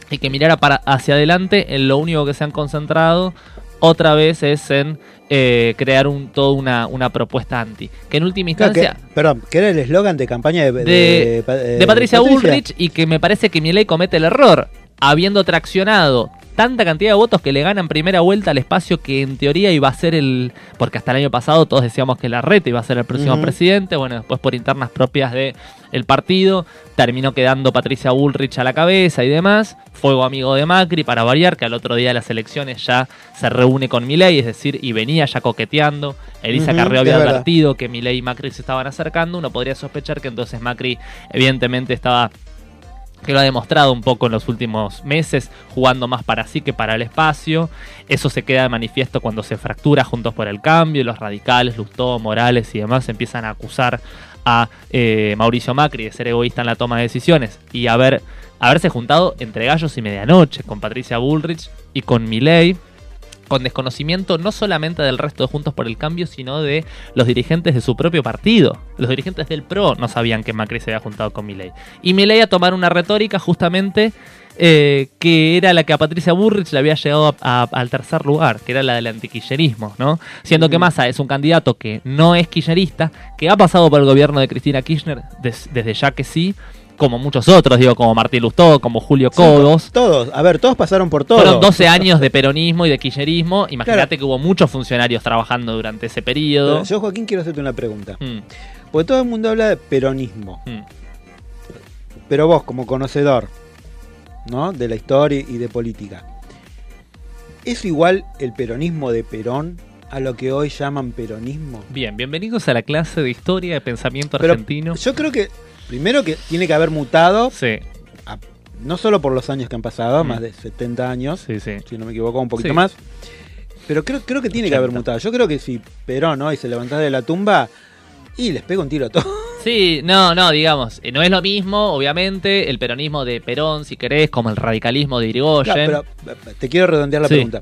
y que mirara para hacia adelante, en lo único que se han concentrado otra vez es en eh, crear un, toda una, una propuesta anti. Que en última Claro, que- instancia perdón, que era el eslogan de campaña de, de, de, pa- de eh, Patricia Bullrich y que me parece que Milei comete el error, habiendo traccionado tanta cantidad de votos que le ganan primera vuelta al espacio que en teoría iba a ser el... Porque hasta el año pasado todos decíamos que la reta iba a ser el próximo presidente, bueno, después por internas propias de el partido, terminó quedando Patricia Bullrich a la cabeza y demás, fuego amigo de Macri para variar, que al otro día de las elecciones ya se reúne con Milei, es decir, y venía ya coqueteando, Elisa Ujú, Carrió es había verdad. advertido que Milei y Macri se estaban acercando, uno podría sospechar que entonces Macri evidentemente estaba que lo ha demostrado un poco en los últimos meses, jugando más para sí que para el espacio. Eso se queda de manifiesto cuando se fractura Juntos por el Cambio, los radicales, Lustó, Morales y demás empiezan a acusar a eh, Mauricio Macri de ser egoísta en la toma de decisiones y haber, haberse juntado entre gallos y medianoche con Patricia Bullrich y con Milei. Con desconocimiento no solamente del resto de Juntos por el Cambio, sino de los dirigentes de su propio partido. Los dirigentes del PRO no sabían que Macri se había juntado con Milei. Y Milei a tomar una retórica justamente eh, que era la que a Patricia Burrich le había llegado a- a- al tercer lugar, que era la del antiquillerismo, ¿no? Siendo que Massa es un candidato que no es kirchnerista, que ha pasado por el gobierno de Cristina Kirchner des- desde ya que sí, como muchos otros, digo, como Martín Lustó, como Julio Codos. Todos, a ver, todos pasaron por todo. Fueron 12 años de peronismo y de kirchnerismo. Imagínate que hubo muchos funcionarios trabajando durante ese periodo. Yo, Joaquín, quiero hacerte una pregunta. Mm. Porque todo el mundo habla de peronismo. Mm. Pero vos, como conocedor, ¿no? De la historia y de política. ¿Es igual el peronismo de Perón a lo que hoy llaman peronismo? Bien, bienvenidos a la clase de historia de pensamiento Pero argentino. Yo creo que, primero que tiene que haber mutado. Sí. a- no solo por los años que han pasado, Mm. más de 70 años, Sí, sí. si no me equivoco, un poquito Sí. más. Pero creo, creo que tiene que haber 80. mutado. Yo creo que si Perón hoy se levantara de la tumba y les pega un tiro a todos. [laughs] Sí, no, no, digamos, eh, no es lo mismo, obviamente, el peronismo de Perón, si querés, como el radicalismo de Irigoyen. Claro, pero eh, te quiero redondear la Sí. pregunta.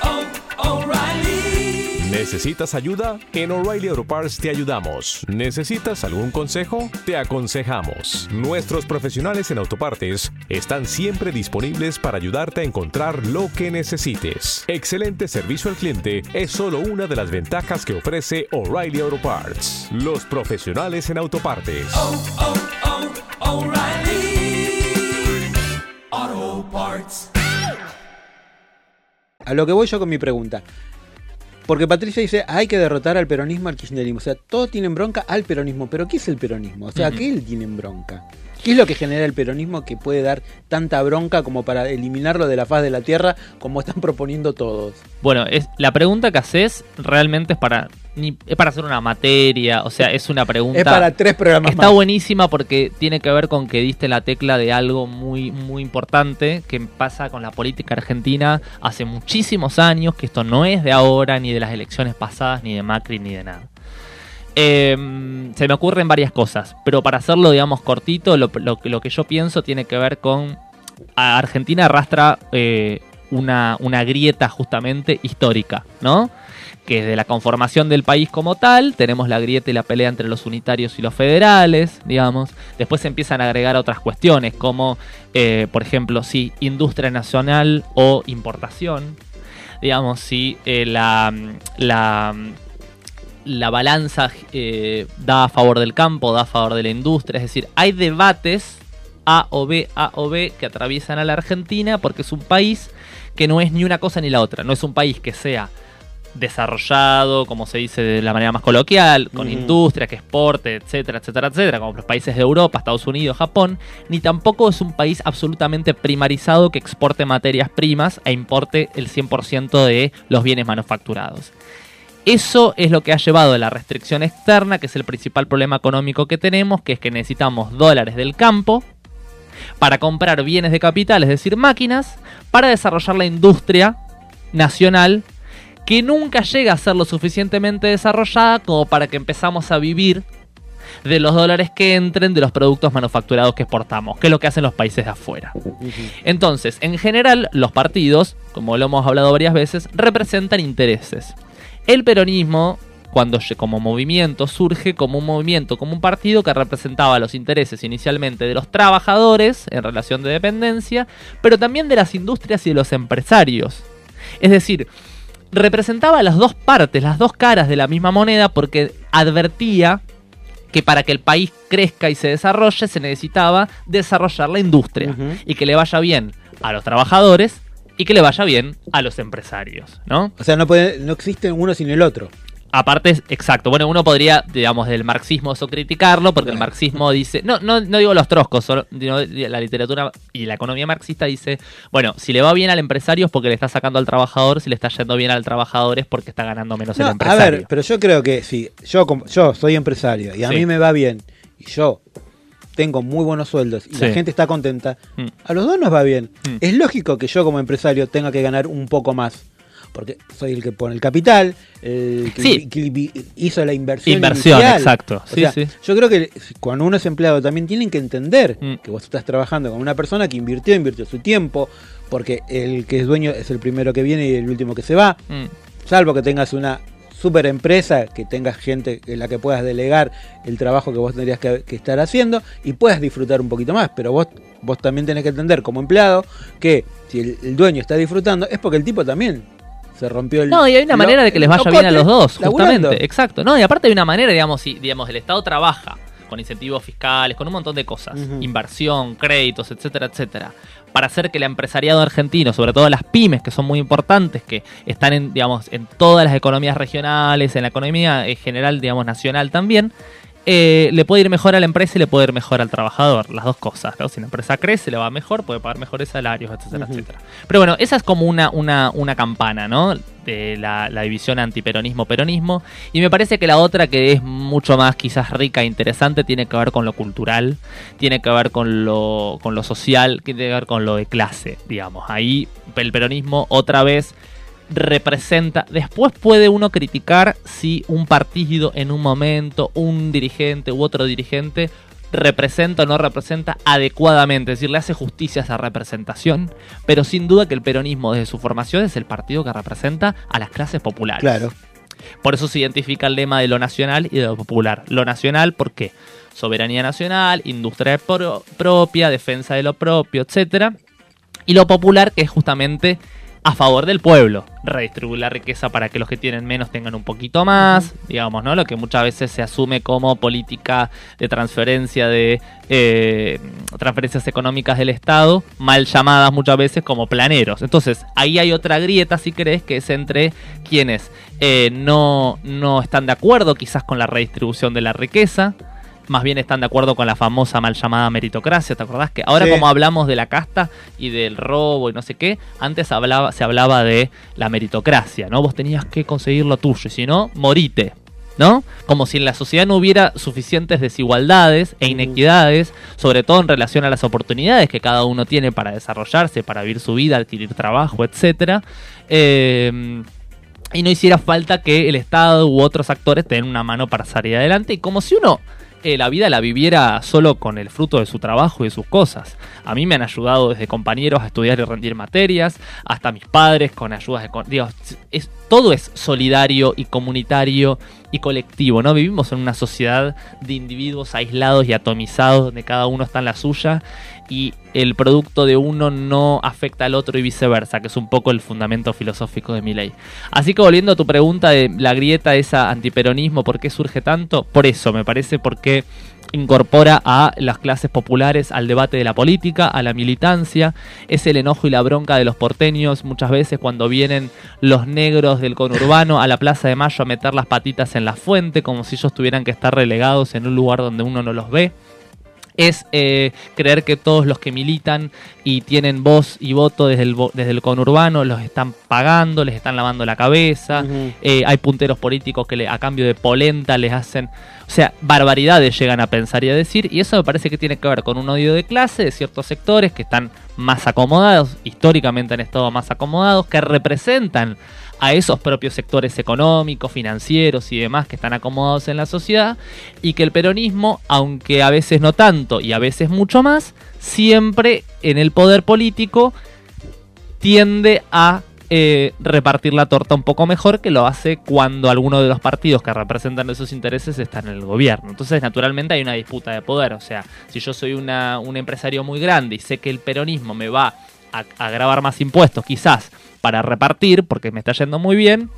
¿Necesitas ayuda? En O'Reilly Auto Parts te ayudamos. ¿Necesitas algún consejo? Te aconsejamos. Nuestros profesionales en autopartes están siempre disponibles para ayudarte a encontrar lo que necesites. Excelente servicio al cliente es solo una de las ventajas que ofrece O'Reilly Auto Parts. Los profesionales en autopartes. Oh, oh, O'Reilly Auto Parts. A lo que voy yo con mi pregunta. Porque Patricia dice, hay que derrotar al peronismo, al kirchnerismo. O sea, todos tienen bronca al peronismo. Pero ¿qué es el peronismo? O sea. ¿qué tienen bronca? ¿Qué es lo que genera el peronismo que puede dar tanta bronca como para eliminarlo de la faz de la tierra como están proponiendo todos? Bueno, es, la pregunta que haces realmente es para ni- es para hacer una materia, o sea, es una pregunta... Es para tres programas Está más. buenísima porque tiene que ver con que diste la tecla de algo muy, muy importante que pasa con la política argentina hace muchísimos años, que esto no es de ahora, ni de las elecciones pasadas, ni de Macri, ni de nada. Eh, se me ocurren varias cosas, pero para hacerlo, digamos, cortito, lo, lo que- lo que yo pienso tiene que ver con... Argentina arrastra eh, una, una grieta justamente histórica, ¿no? Que desde la conformación del país como tal, tenemos la grieta y la pelea entre los unitarios y los federales, digamos. Después se empiezan a agregar otras cuestiones, como, eh, por ejemplo, si industria nacional o importación. Digamos, si eh, la, la, la balanza eh, da a favor del campo, da a favor de la industria. Es decir, hay debates A o B, A o B que atraviesan a la Argentina porque es un país que no es ni una cosa ni la otra. No es un país que sea desarrollado, como se dice de la manera más coloquial, con industria, que exporte, etcétera, etcétera, etcétera, como los países de Europa, Estados Unidos, Japón, ni tampoco es un país absolutamente primarizado que exporte materias primas e importe el 100% de los bienes manufacturados. Eso es lo que ha llevado a la restricción externa, que es el principal problema económico que tenemos, que es que necesitamos dólares del campo para comprar bienes de capital, es decir, máquinas, para desarrollar la industria nacional que nunca llega a ser lo suficientemente desarrollada como para que empezamos a vivir de los dólares que entren de los productos manufacturados que exportamos, que es lo que hacen los países de afuera. Entonces, en general, los partidos, como lo hemos hablado varias veces, representan intereses. El peronismo, cuando como movimiento, surge como un movimiento, como un partido que representaba los intereses inicialmente de los trabajadores en relación de dependencia, pero también de las industrias y de los empresarios. Es decir, representaba las dos partes, las dos caras de la misma moneda, porque advertía que para que el país crezca y se desarrolle se necesitaba desarrollar la industria y que le vaya bien a los trabajadores y que le vaya bien a los empresarios, ¿no? O sea, no, puede, no existe uno sin el otro. Aparte, exacto. Bueno, uno podría, digamos, del marxismo eso criticarlo, porque el marxismo dice, no, no, no digo los troscos, solo la literatura y la economía marxista dice, bueno, si le va bien al empresario es porque le está sacando al trabajador, si le está yendo bien al trabajador es porque está ganando menos el No, a empresario. ver, pero yo creo que si yo, yo soy empresario y a Sí. mí me va bien y yo con muy buenos sueldos y la gente está contenta, Mm. a los dos nos va bien. Mm. Es lógico que yo como empresario tenga que ganar un poco más. Porque soy el que pone el capital, el que, Sí. que hizo la inversión. Inversión, inicial. exacto. O Sí, sea, sí. Yo creo que cuando uno es empleado también tienen que entender Mm. que vos estás trabajando con una persona que invirtió, invirtió su tiempo, porque el que es dueño es el primero que viene y el último que se va. Mm. Salvo que tengas una super empresa, que tengas gente en la que puedas delegar el trabajo que vos tendrías que, que estar haciendo y puedas disfrutar un poquito más. Pero vos, vos también tenés que entender como empleado que si el, el dueño está disfrutando es porque el tipo también se rompió el... No, y hay una lo- manera de que les vaya bien a los dos, laburando. justamente. Exacto. No, y aparte hay una manera, digamos, si digamos, el Estado trabaja con incentivos fiscales, con un montón de cosas, inversión, créditos, etcétera, etcétera, para hacer que el empresariado argentino, sobre todo las pymes, que son muy importantes, que están en, digamos, en todas las economías regionales, en la economía en general, digamos, nacional también, eh, le puede ir mejor a la empresa y le puede ir mejor al trabajador, las dos cosas, ¿no? Si la empresa crece, le va mejor, puede pagar mejores salarios, etcétera, Ujú. etcétera. Pero bueno, esa es como una, una, una campana, ¿no? De la, la división antiperonismo-peronismo. Y me parece que la otra, que es mucho más quizás rica e interesante, tiene que ver con lo cultural, tiene que ver con lo, con lo social, tiene que ver con lo de clase, digamos. Ahí el peronismo otra vez representa. Después puede uno criticar si un partido en un momento, un dirigente u otro dirigente representa o no representa adecuadamente, es decir, le hace justicia a esa representación, pero sin duda que el peronismo desde su formación es el partido que representa a las clases populares. Claro. Por eso se identifica el lema de lo nacional y de lo popular. Lo nacional, ¿por qué? Soberanía nacional, industria pro- propia, defensa de lo propio, etcétera. Y lo popular, que es justamente a favor del pueblo, redistribuir la riqueza para que los que tienen menos tengan un poquito más, digamos, ¿no? Lo que muchas veces se asume como política de transferencia de eh, transferencias económicas del Estado, mal llamadas muchas veces como planeros. Entonces, ahí hay otra grieta, si querés, que es entre quienes eh, no, no están de acuerdo quizás con la redistribución de la riqueza, más bien están de acuerdo con la famosa mal llamada meritocracia, ¿te acordás? Que ahora Sí. como hablamos de la casta y del robo y no sé qué, antes hablaba, se hablaba de la meritocracia, ¿no? Vos tenías que conseguir lo tuyo, y si no, morite. ¿No? Como si en la sociedad no hubiera suficientes desigualdades e inequidades, sobre todo en relación a las oportunidades que cada uno tiene para desarrollarse, para vivir su vida, adquirir trabajo, etcétera. Eh, y no hiciera falta que el Estado u otros actores tengan una mano para salir adelante y como si uno la vida la viviera solo con el fruto de su trabajo y de sus cosas. A mí me han ayudado desde compañeros a estudiar y rendir materias, hasta mis padres con ayudas de... Digo, es, todo es solidario y comunitario y colectivo, ¿no? Vivimos en una sociedad de individuos aislados y atomizados donde cada uno está en la suya y el producto de uno no afecta al otro y viceversa, que es un poco el fundamento filosófico de mi ley. Así que volviendo a tu pregunta de la grieta esa antiperonismo, ¿por qué surge tanto? Por eso, me parece, porque incorpora a las clases populares al debate de la política, a la militancia, es el enojo y la bronca de los porteños muchas veces cuando vienen los negros del conurbano a la Plaza de Mayo a meter las patitas en la fuente como si ellos tuvieran que estar relegados en un lugar donde uno no los ve es eh, creer que todos los que militan y tienen voz y voto desde el, desde el conurbano los están pagando, les están lavando la cabeza. Eh, hay punteros políticos que le- a cambio de polenta les hacen. O sea, barbaridades llegan a pensar y a decir. Y eso me parece que tiene que ver con un odio de clase de ciertos sectores que están más acomodados, históricamente han estado más acomodados, que representan a esos propios sectores económicos, financieros y demás que están acomodados en la sociedad y que el peronismo, aunque a veces no tanto y a veces mucho más, siempre en el poder político tiende a eh, repartir la torta un poco mejor que lo hace cuando alguno de los partidos que representan esos intereses están en el gobierno. Entonces, naturalmente hay una disputa de poder. O sea, si yo soy un empresario muy grande y sé que el peronismo me va a, a grabar más impuestos, quizás para repartir, porque me está yendo muy bien,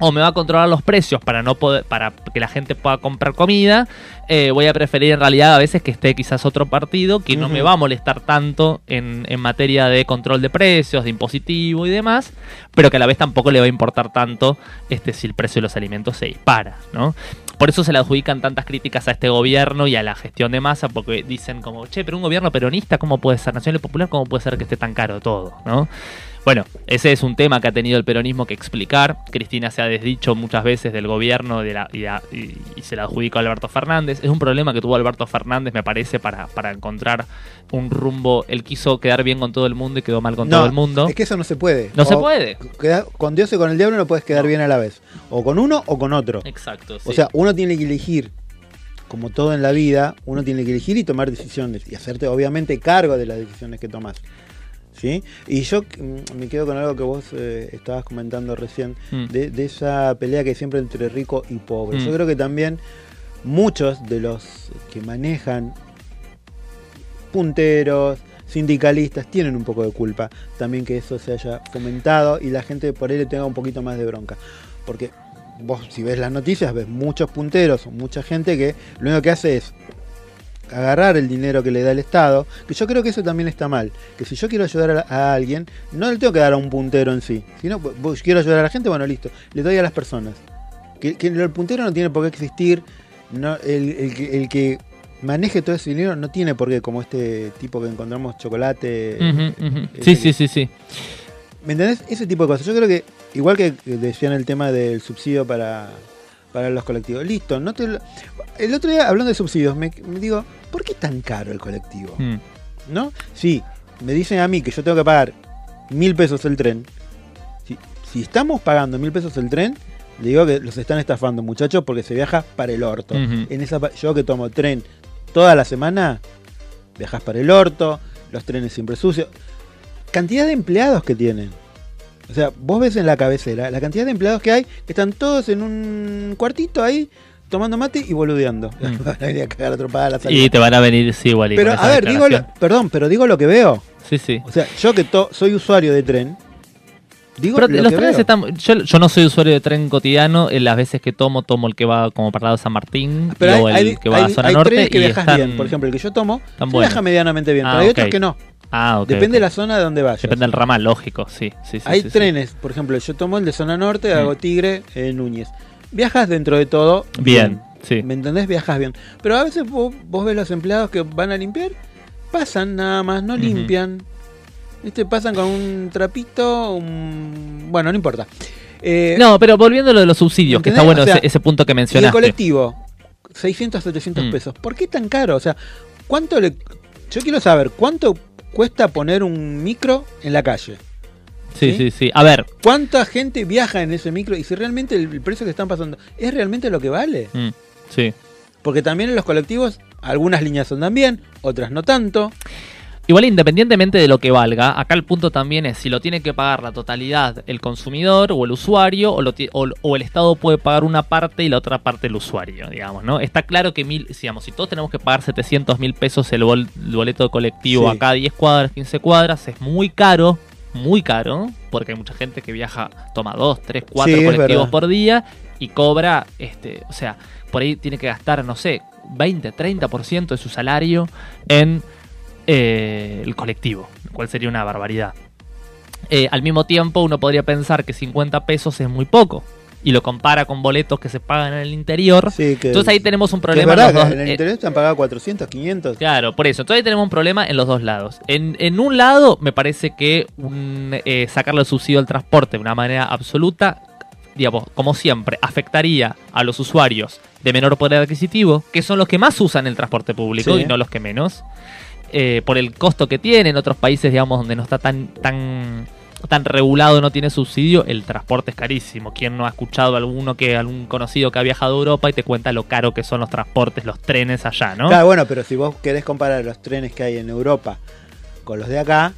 o me va a controlar los precios para no poder, para que la gente pueda comprar comida, eh, voy a preferir en realidad a veces que esté quizás otro partido que no me va a molestar tanto en, en materia de control de precios, de impositivo y demás, pero que a la vez tampoco le va a importar tanto este si el precio de los alimentos se dispara, ¿no? Por eso se le adjudican tantas críticas a este gobierno y a la gestión de masa, porque dicen como, che, pero un gobierno peronista, ¿cómo puede ser? Nacional y Popular, ¿cómo puede ser que esté tan caro todo? ¿no? Bueno, ese es un tema que ha tenido el peronismo que explicar. Cristina se ha desdicho muchas veces del gobierno de la, y, a- y- y se la adjudicó a Alberto Fernández. Es un problema que tuvo Alberto Fernández, me parece, para, para encontrar un rumbo. Él quiso quedar bien con todo el mundo y quedó mal con No, todo el mundo. Es que eso no se puede. No se puede. con Dios y con el diablo no puedes quedar bien a la vez. O con uno o con otro. Exacto. O sea, uno tiene que elegir, como todo en la vida, uno tiene que elegir y tomar decisiones. Y hacerte, obviamente, cargo de las decisiones que tomas. ¿Sí? Y yo mm, me quedo con algo que vos eh, estabas comentando recién, Mm. de, de esa pelea que hay siempre entre rico y pobre. Mm. Yo creo que también muchos de los que manejan punteros, sindicalistas, tienen un poco de culpa también que eso se haya fomentado y la gente por ahí le tenga un poquito más de bronca. Porque vos si ves las noticias ves muchos punteros mucha gente que lo único que hace es agarrar el dinero que le da el Estado, que yo creo que eso también está mal, que si yo quiero ayudar a, alguien, no le tengo que dar a un puntero en sí, sino quiero ayudar a la gente, bueno, listo, le doy a las personas. Que, que el puntero no tiene por qué existir, no, el, el que- el que maneje todo ese dinero no tiene por qué, como este tipo que encontramos chocolate. Ujú. ese Sí, que- sí, sí, sí. ¿Me entendés? Ese tipo de cosas. Yo creo que, igual que decían el tema del subsidio para, para los colectivos, listo, no te lo- El otro día, hablando de subsidios, me, me digo, ¿por qué tan caro el colectivo? Mm. ¿No? Sí, me dicen a mí que yo tengo que pagar mil pesos el tren. Si, si estamos pagando mil pesos el tren, le digo que los están estafando, muchachos, porque se viaja para el orto. En esa, yo que tomo tren toda la semana, viajas para el orto, los trenes siempre sucios. Cantidad de empleados que tienen. O sea, vos ves en la cabecera la cantidad de empleados que hay, que están todos en un cuartito ahí, tomando mate y boludeando. [laughs] Van a venir a cagar a tropada a la salida. Mm. Y te van a venir, sí, igual. Pero, a ver, digo, lo- perdón, pero digo lo que veo. Sí, sí. O sea, yo que to- soy usuario de tren, digo Pero lo los que trenes veo. están. Yo, yo no soy usuario de tren cotidiano. En las veces que tomo, tomo el que va como para el lado de San Martín Pero hay, o el hay- que va a zona hay norte. trenes que y viajas están- bien. Por ejemplo, el que yo tomo, viaja medianamente bien. Ah, pero hay otros que no. Ah, ok, Depende de la zona de donde vayas. Depende del ramal, lógico, sí. sí, sí Hay sí, sí. trenes, por ejemplo, yo tomo el de zona norte, Mm. hago Tigre, eh, Núñez. Viajas dentro de todo Bien, sí. ¿Me entendés? Viajas bien. Pero a veces vos, vos ves los empleados que van a limpiar, pasan nada más, no limpian. ¿Viste? Pasan con un trapito, un... bueno, no importa. Eh, No, pero volviendo a lo de los subsidios, que está bueno O sea, ese, ese punto que y el mencionaste. colectivo, 600, 700 Mm. pesos. ¿Por qué tan caro? O sea, ¿cuánto le... Yo quiero saber, ¿cuánto cuesta poner un micro en la calle? Sí, sí, sí. A ver, ¿Cuánta gente viaja en ese micro? Y si realmente el, el precio que están pasando es realmente lo que vale. mm, sí. Porque también en los colectivos algunas líneas andan bien, otras no tanto. Igual independientemente de lo que valga, acá el punto también es si lo tiene que pagar la totalidad el consumidor o el usuario o, lo ti- o- o el Estado puede pagar una parte y la otra parte el usuario, digamos, ¿no? Está claro que mil, digamos, si todos tenemos que pagar 700 mil pesos el, bol- el boleto colectivo Sí. acá 10 cuadras, 15 cuadras, es muy caro, muy caro, porque hay mucha gente que viaja, toma 2, 3, 4 Sí, es colectivos verdad. por día y cobra, este, o sea, por ahí tiene que gastar, no sé, 20, 30% de su salario en eh, el colectivo, lo cual sería una barbaridad. Eh, al mismo tiempo, uno podría pensar que 50 pesos es muy poco y lo compara con boletos que se pagan en el interior. que- Entonces ahí tenemos un problema. en verdad, los que dos- en el eh, interior te han pagado 400, 500. Claro, por eso. Entonces ahí tenemos un problema en los dos lados. En, en un lado, me parece que un, eh, sacarle el subsidio al transporte de una manera absoluta, digamos, como siempre, afectaría a los usuarios de menor poder adquisitivo, que son los que más usan el transporte público Sí. y no los que menos, eh, por el costo que tiene. En otros países, digamos, donde no está tan, tan, tan regulado, no tiene subsidio, el transporte es carísimo. ¿Quién no ha escuchado a alguno que, algún conocido que ha viajado a Europa y te cuenta lo caro que son los transportes, los trenes allá, ¿no? Claro, bueno, pero si vos querés comparar los trenes que hay en Europa con los de acá,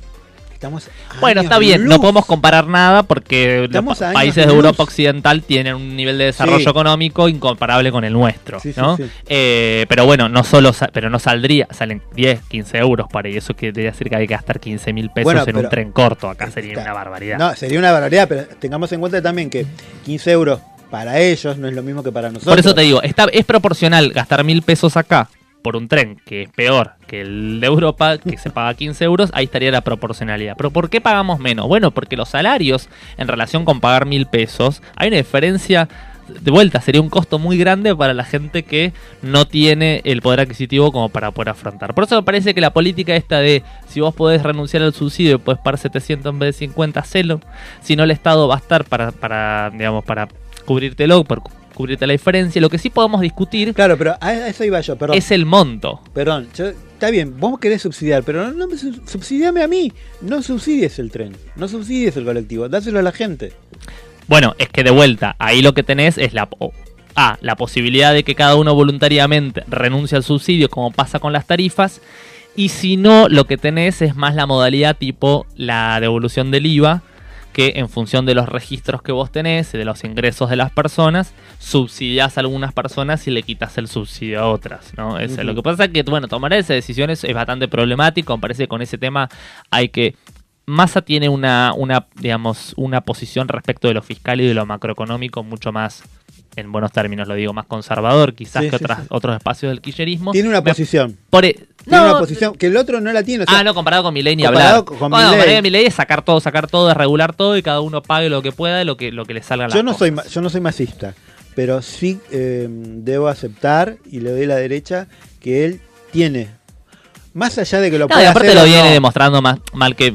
estamos. Bueno, está bien, luz. no podemos comparar nada porque los Estamos países de luz. Europa Occidental tienen un nivel de desarrollo Sí. económico incomparable con el nuestro, Sí, ¿no? sí. Eh, pero bueno, no solo, pero no saldría, salen 10, 15 euros para y eso quiere decir que hay que gastar 15 mil pesos Bueno, en un tren corto, acá sería una barbaridad. No, sería una barbaridad, pero tengamos en cuenta también que 15 euros para ellos no es lo mismo que para nosotros. Por eso te digo, está, es proporcional gastar mil pesos acá por un tren que es peor que el de Europa, que se paga 15 euros, ahí estaría la proporcionalidad. Pero ¿por qué pagamos menos? Bueno, porque los salarios en relación con pagar mil pesos, hay una diferencia de vuelta, sería un costo muy grande para la gente que no tiene el poder adquisitivo como para poder afrontar. Por eso me parece que la política esta de si vos podés renunciar al subsidio y podés pagar 700 en vez de 50, hacelo. Si no, el Estado va a estar para, para digamos, para cubrírtelo, por cu- cubrirte la diferencia. Lo que sí podemos discutir Claro, pero a eso iba yo, perdón. es el monto. Perdón, yo- está bien, vos querés subsidiar, pero no, no me sub- subsidiame a mí. No subsidies el tren, no subsidies el colectivo, dáselo a la gente. Bueno, es que de vuelta, ahí lo que tenés es la... A, la posibilidad de que cada uno voluntariamente renuncie al subsidio, como pasa con las tarifas. Y si no, lo que tenés es más la modalidad tipo la devolución del IVA, que en función de los registros que vos tenés y de los ingresos de las personas, subsidiás a algunas personas y le quitas el subsidio a otras, ¿no? Eso. Lo que pasa es que, bueno, tomar esas decisiones es bastante problemático, me parece que con ese tema hay que... Massa tiene una, una, digamos, una posición respecto de lo fiscal y de lo macroeconómico mucho más, en buenos términos lo digo, más conservador quizás Sí, que sí, otras, sí. otros espacios del kirchnerismo. Tiene una Me- posición. por e- Tiene no, una posición que el otro no la tiene. o sea, ah, no, comparado con Milei ni comparado hablar. con Bueno, Milei. comparado con Milei es sacar todo, sacar todo, es regular todo y cada uno pague lo que pueda y lo que, lo que le salga a la yo no soy yo no soy masista, pero sí eh, debo aceptar y le doy la derecha que él tiene más allá de que lo No, y pueda aparte hacer lo viene no, demostrando más, mal que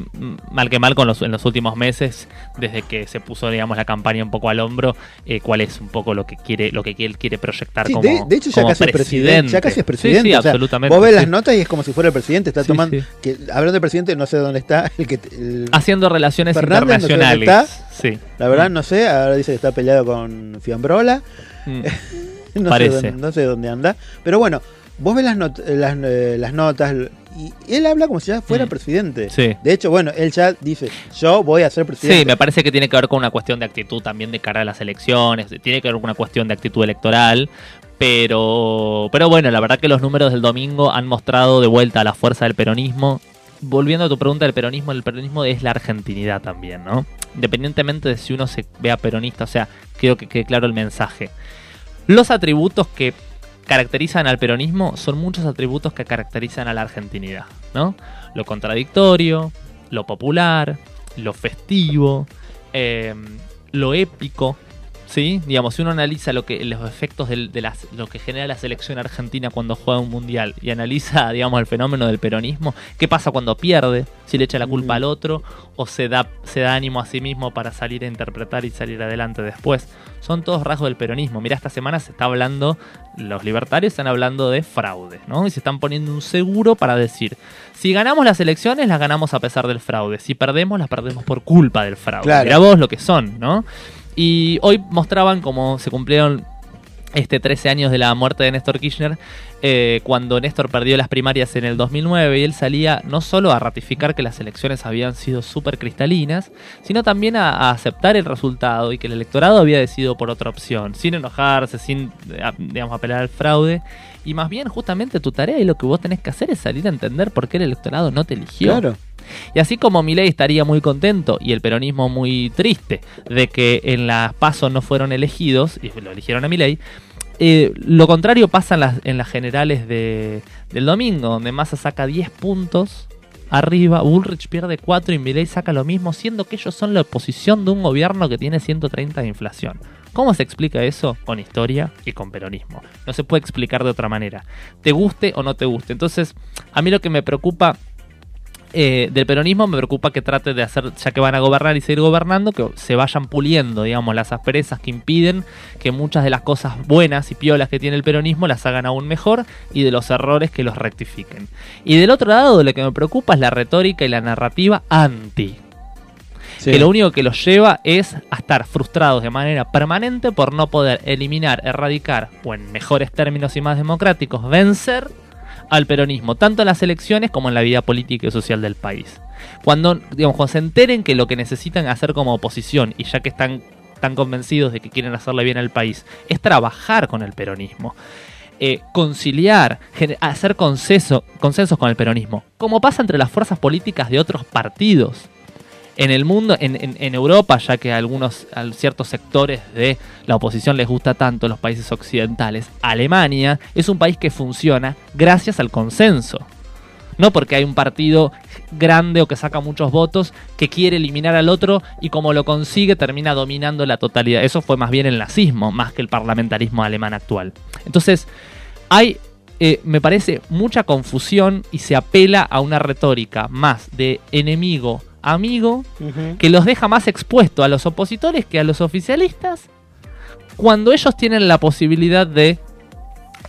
mal que mal con los, en los últimos meses, desde que se puso digamos la campaña un poco al hombro, eh, cuál es un poco lo que quiere, lo que él quiere proyectar Sí, como, de, de hecho ya casi es presidente, ya casi es presidente. Sí, sí, o sea, absolutamente. Vos ves las notas y es como si fuera el presidente, está tomando que hablando de presidente no sé dónde está el que el- haciendo relaciones Fernández, no sé internacionales. está. La verdad no sé, ahora dice que está peleado con Fiambrola. Mm. [laughs] no, Parece. Sé dónde, no sé dónde anda. Pero bueno, vos ves las, not- las, eh, las notas y él habla como si ya fuera Mm. presidente. Sí. De hecho, bueno, él ya dice, yo voy a ser presidente. Sí, me parece que tiene que ver con una cuestión de actitud también de cara a las elecciones, tiene que ver con una cuestión de actitud electoral, pero, pero bueno, la verdad que los números del domingo han mostrado de vuelta la fuerza del peronismo. Volviendo a tu pregunta del peronismo, el peronismo es la argentinidad también, ¿no? Independientemente de si uno se vea peronista, o sea, creo que quede claro el mensaje. Los atributos que caracterizan al peronismo son muchos atributos que caracterizan a la argentinidad, ¿no? Lo contradictorio, lo popular, lo festivo, eh, lo épico, ¿sí? Digamos, si uno analiza lo que los efectos del- de las, lo que genera la selección argentina cuando juega un mundial y analiza, [laughs] digamos, el fenómeno del peronismo, ¿qué pasa cuando pierde? Si le echa la culpa al otro o se da, se da ánimo a sí mismo para salir a interpretar y salir adelante después. Son todos rasgos del peronismo. Mira, esta semana se está hablando, los libertarios están hablando de fraude, ¿no? Y se están poniendo un seguro para decir, si ganamos las elecciones, las ganamos a pesar del fraude. Si perdemos, las perdemos por culpa del fraude. Claro. Mirá vos lo que son, ¿no? Y hoy mostraban cómo se cumplieron este 13 años de la muerte de Néstor Kirchner, eh, cuando Néstor perdió las primarias en el 2009 y él salía no solo a ratificar que las elecciones habían sido súper cristalinas, sino también a, aceptar el resultado y que el electorado había decidido por otra opción, sin enojarse, sin, eh, digamos, apelar al fraude. Y más bien, justamente tu tarea y lo que vos tenés que hacer es salir a entender por qué el electorado no te eligió. Claro. Y así como Milei estaría muy contento y el peronismo muy triste de que en las pasos no fueron elegidos y lo eligieron a Milei, eh, lo contrario pasa en las, en las generales de, del domingo, donde Massa saca 10 puntos arriba, Bullrich pierde 4 y Milei saca lo mismo, siendo que ellos son la oposición de un gobierno que tiene 130 de inflación. ¿Cómo se explica eso? Con historia y con peronismo. No se puede explicar de otra manera. Te guste o no te guste. Entonces, a mí lo que me preocupa eh, del peronismo me preocupa que trate de hacer, ya que van a gobernar y seguir gobernando, que se vayan puliendo, digamos, las asperezas que impiden que muchas de las cosas buenas y piolas que tiene el peronismo las hagan aún mejor y de los errores que los rectifiquen. Y del otro lado, lo que me preocupa es la retórica y la narrativa anti. Sí. Que lo único que los lleva es a estar frustrados de manera permanente por no poder eliminar, erradicar, o en mejores términos y más democráticos, vencer al peronismo, tanto en las elecciones como en la vida política y social del país. Cuando, digamos, cuando se enteren que lo que necesitan hacer como oposición, y ya que están tan convencidos de que quieren hacerle bien al país, es trabajar con el peronismo. eh, conciliar, hacer consenso, consensos con el peronismo, como pasa entre las fuerzas políticas de otros partidos en el mundo, en, Europa, ya que a algunos, a ciertos sectores de la oposición les gusta tanto los países occidentales, Alemania es un país que funciona gracias al consenso. No porque hay un partido grande o que saca muchos votos que quiere eliminar al otro y como lo consigue termina dominando la totalidad. Eso fue más bien el nazismo, más que el parlamentarismo alemán actual. Entonces, hay, eh, me parece, mucha confusión y se apela a una retórica más de enemigo, amigo, que los deja más expuestos a los opositores que a los oficialistas, cuando ellos tienen la posibilidad de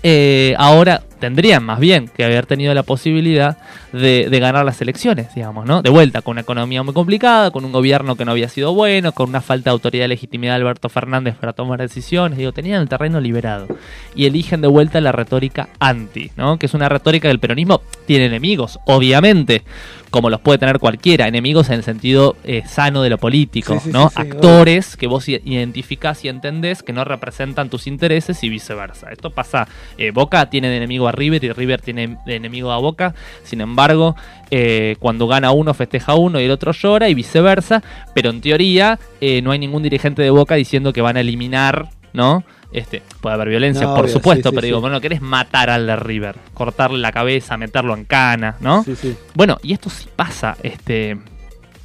eh, ahora tendrían más bien que haber tenido la posibilidad de, de ganar las elecciones, digamos, ¿no? De vuelta, con una economía muy complicada, con un gobierno que no había sido bueno, con una falta de autoridad y legitimidad de Alberto Fernández para tomar decisiones, digo, tenían el terreno liberado. Y eligen de vuelta la retórica anti, ¿no? Que es una retórica del peronismo, tiene enemigos, obviamente, como los puede tener cualquiera, enemigos en el sentido eh, sano de lo político, Sí, sí, ¿no? sí, Actores que vos identificás y entendés que no representan tus intereses y viceversa. Esto pasa, eh, Boca tiene de enemigo a River y River tiene enemigo a Boca, sin embargo, eh, cuando gana uno festeja uno y el otro llora y viceversa, pero en teoría eh, no hay ningún dirigente de Boca diciendo que van a eliminar, ¿no? Este, puede haber violencia, No, por obvio, supuesto, sí, sí, pero digo, sí. bueno, querés matar al de River, cortarle la cabeza, meterlo en cana, ¿no? Sí, sí. Bueno, y esto sí pasa, este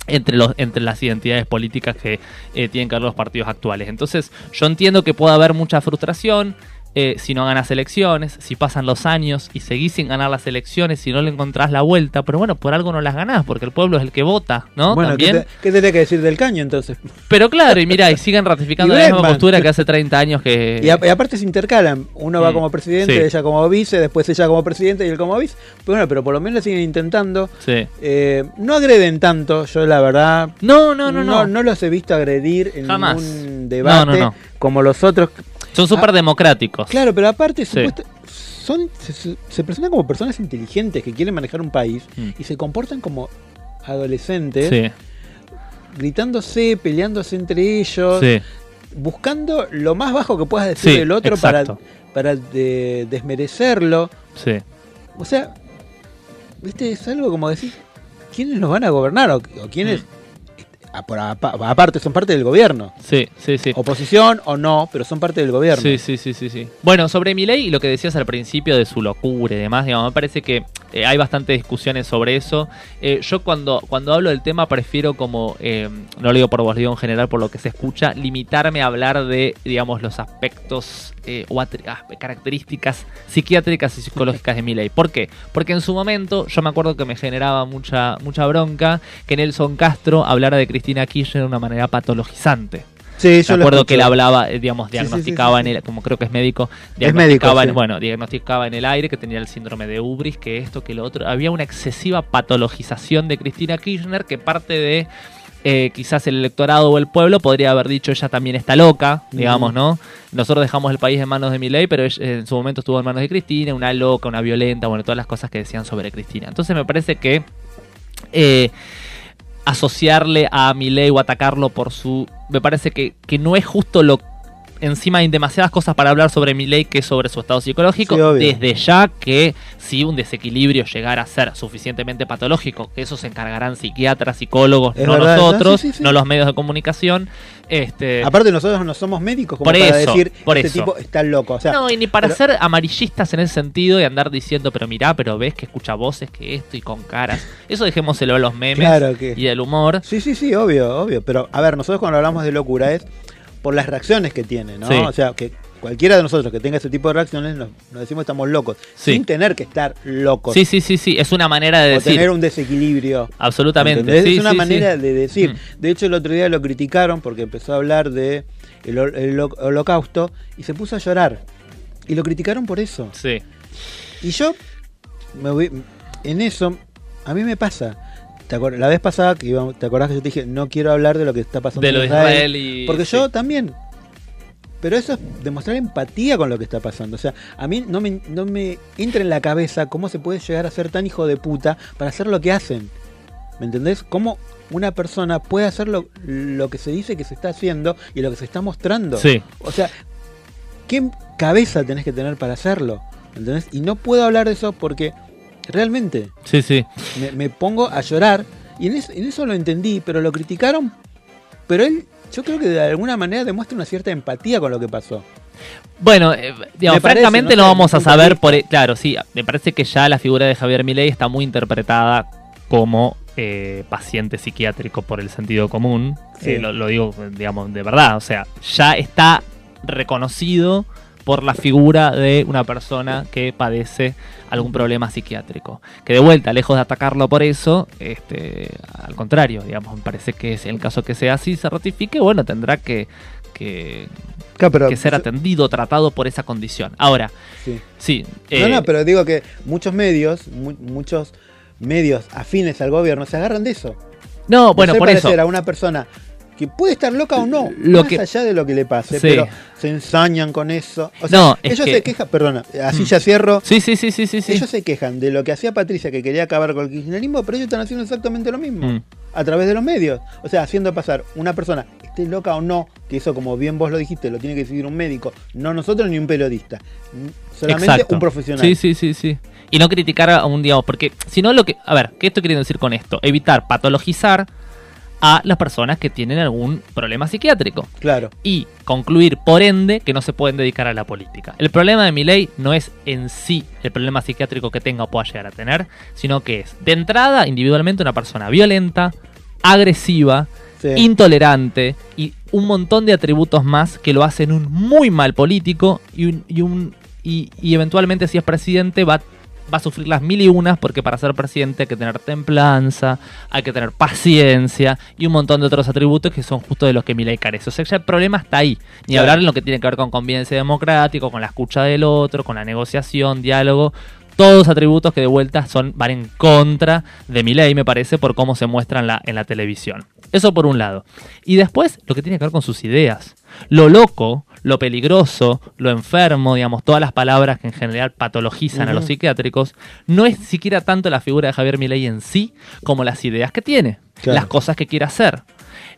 entre los entre las identidades políticas que eh, tienen que ver los partidos actuales. Entonces, yo entiendo que puede haber mucha frustración eh, si no ganas elecciones, si pasan los años y seguís sin ganar las elecciones, si no le encontrás la vuelta, pero bueno, por algo no las ganás, porque el pueblo es el que vota, ¿no? Bueno, ¿qué, También. te- qué tenés que decir del caño entonces? Pero claro, y mira, y [laughs] siguen ratificando Y la misma postura que hace 30 años que... Y, a- y aparte se intercalan. Uno va Mm, como presidente, sí. ella como vice, después ella como presidente y él como vice. Pero bueno, pero por lo menos siguen intentando. Sí. Eh, no agreden tanto, yo la verdad. No, no, no, no. No, los he visto agredir en Jamás. ningún debate No, no, no. Como los otros. Son súper democráticos. Claro, pero aparte, Sí. supuesta- son, se, se- se presentan como personas inteligentes que quieren manejar un país Mm. y se comportan como adolescentes, Sí. gritándose, peleándose entre ellos, Sí. buscando lo más bajo que puedas decir del otro para, para de- desmerecerlo. Sí. O sea, viste, es algo como decir, ¿quiénes nos van a gobernar? O, o quiénes, Mm. Aparte, son parte del gobierno. Sí, sí, sí. Oposición o no, pero son parte del gobierno. Sí, sí, sí, sí, sí. Bueno, sobre Milei y lo que decías al principio de su locura y demás, digamos, me parece que eh, hay bastantes discusiones sobre eso. Eh, yo cuando, cuando hablo del tema prefiero como, eh, no lo digo por vos, lo digo en general por lo que se escucha, limitarme a hablar de, digamos, los aspectos eh, o ah, características psiquiátricas y psicológicas de [laughs] Milei. ¿Por qué? Porque en su momento yo me acuerdo que me generaba mucha, mucha bronca que Nelson Castro hablara de Cristina Kirchner de una manera patologizante. Sí, yo Me acuerdo que él hablaba, eh, digamos, Sí, sí, sí, diagnosticaba sí, en el, como creo que es médico, Es diagnosticaba, médico, en- sí. bueno, diagnosticaba en el aire que tenía el síndrome de Ubris, que esto, que lo otro. Había una excesiva patologización de Cristina Kirchner que parte de eh, quizás el electorado o el pueblo podría haber dicho ella también está loca, digamos. ¿no? Nosotros dejamos el país en manos de Milei, pero en su momento estuvo en manos de Cristina, una loca, una violenta, bueno, todas las cosas que decían sobre Cristina. Entonces me parece que eh, asociarle a Milei o atacarlo por su... Me parece que, que no es justo lo... Encima hay demasiadas cosas para hablar sobre Milei que sobre su estado psicológico. Sí, desde ya que si un desequilibrio llegara a ser suficientemente patológico, que eso se encargarán psiquiatras, psicólogos, Es no verdad, nosotros, sí, sí, sí. no los medios de comunicación. Este, Aparte nosotros no somos médicos como Por para eso, decir por este eso. tipo está loco. O sea, no, y ni para pero- ser amarillistas en ese sentido y andar diciendo, pero mirá, pero ves que escucha voces, que esto y con caras. Eso dejémoselo a los memes Claro que- y el humor. Sí, sí, sí, obvio, obvio. Pero, a ver, nosotros cuando hablamos de locura es por las reacciones que tiene, ¿no? Sí. O sea, que cualquiera de nosotros que tenga ese tipo de reacciones nos, nos decimos que estamos locos. Sí. Sin tener que estar locos. Sí, sí, sí, sí, es una manera de o decir. tener un desequilibrio. Absolutamente. Es una sí, manera de decir. Mm. De hecho, el otro día lo criticaron porque empezó a hablar de el, hol- el holo- holocausto y se puso a llorar. Y lo criticaron por eso. Sí. Y yo, me voy- en eso, a mí me pasa. ¿Te la vez pasada, que íbamos- ¿te acordás que yo te dije, no quiero hablar de lo que está pasando De en lo de Israel? Israel y- Porque sí. yo también. Pero eso es demostrar empatía con lo que está pasando. O sea, a mí no me, no me entra en la cabeza cómo se puede llegar a ser tan hijo de puta para hacer lo que hacen. ¿Me entendés? Cómo una persona puede hacer lo, lo que se dice que se está haciendo y lo que se está mostrando. Sí. O sea, ¿qué cabeza tenés que tener para hacerlo? ¿Entendés? Y no puedo hablar de eso porque realmente Sí, sí. me, me pongo a llorar. Y en eso, en eso lo entendí, pero lo criticaron. Pero él, yo creo que de alguna manera demuestra una cierta empatía con lo que pasó. Bueno, eh, digamos, parece, francamente no vamos a saber por... e- Claro, sí, me parece que ya la figura de Javier Milei está muy interpretada como eh, paciente psiquiátrico por el sentido común. Sí. Eh, lo, lo digo, digamos, de verdad. O sea, ya está reconocido por la figura de una persona que padece algún problema psiquiátrico. Que de vuelta, lejos de atacarlo por eso, este, al contrario, digamos, me parece que si el caso que sea así se ratifique, bueno, tendrá que, que, Claro, pero- que ser atendido, tratado por esa condición. Ahora, Sí. sí. no, eh, no, pero digo que muchos medios, mu- muchos medios afines al gobierno se agarran de eso. No, bueno, por eso. a una persona que puede estar loca o no, Lo más que- allá de lo que le pase, Sí. pero se ensañan con eso. O sea, No, es ellos que- se quejan, perdona, así Mm. ya cierro. Sí, sí, sí, sí, sí, sí. Ellos se quejan de lo que hacía Patricia, que quería acabar con el kirchnerismo, pero ellos están haciendo exactamente lo mismo. Mm. A través de los medios. O sea, haciendo pasar una persona, esté loca o no, que eso como bien vos lo dijiste, lo tiene que decidir un médico, no nosotros ni un periodista. Solamente Exacto. un profesional. Sí, sí, sí, sí. Y no criticar a un, digamos, porque si no lo que... A ver, ¿qué estoy queriendo decir con esto? Evitar patologizar a las personas que tienen algún problema psiquiátrico. Claro. Y concluir, por ende, que no se pueden dedicar a la política. El problema de mi ley no es en sí el problema psiquiátrico que tenga o pueda llegar a tener, sino que es, de entrada, individualmente, una persona violenta, agresiva, Sí. intolerante y un montón de atributos más que lo hacen un muy mal político y, un, y, un- y- y eventualmente si es presidente va, va a sufrir las mil y unas porque para ser presidente hay que tener templanza, hay que tener paciencia y un montón de otros atributos que son justo de los que Milei carece. O sea, ya el problema está ahí. Ni hablar en lo que tiene que ver con convivencia democrática, con la escucha del otro, con la negociación, diálogo. Todos atributos que de vuelta son, van en contra de Milei, me parece, por cómo se muestra en la, en la televisión. Eso por un lado. Y después, lo que tiene que ver con sus ideas. Lo loco, lo peligroso, lo enfermo, digamos, todas las palabras que en general patologizan a los psiquiátricos, no es siquiera tanto la figura de Javier Milei en sí, como las ideas que tiene, Claro. las cosas que quiere hacer,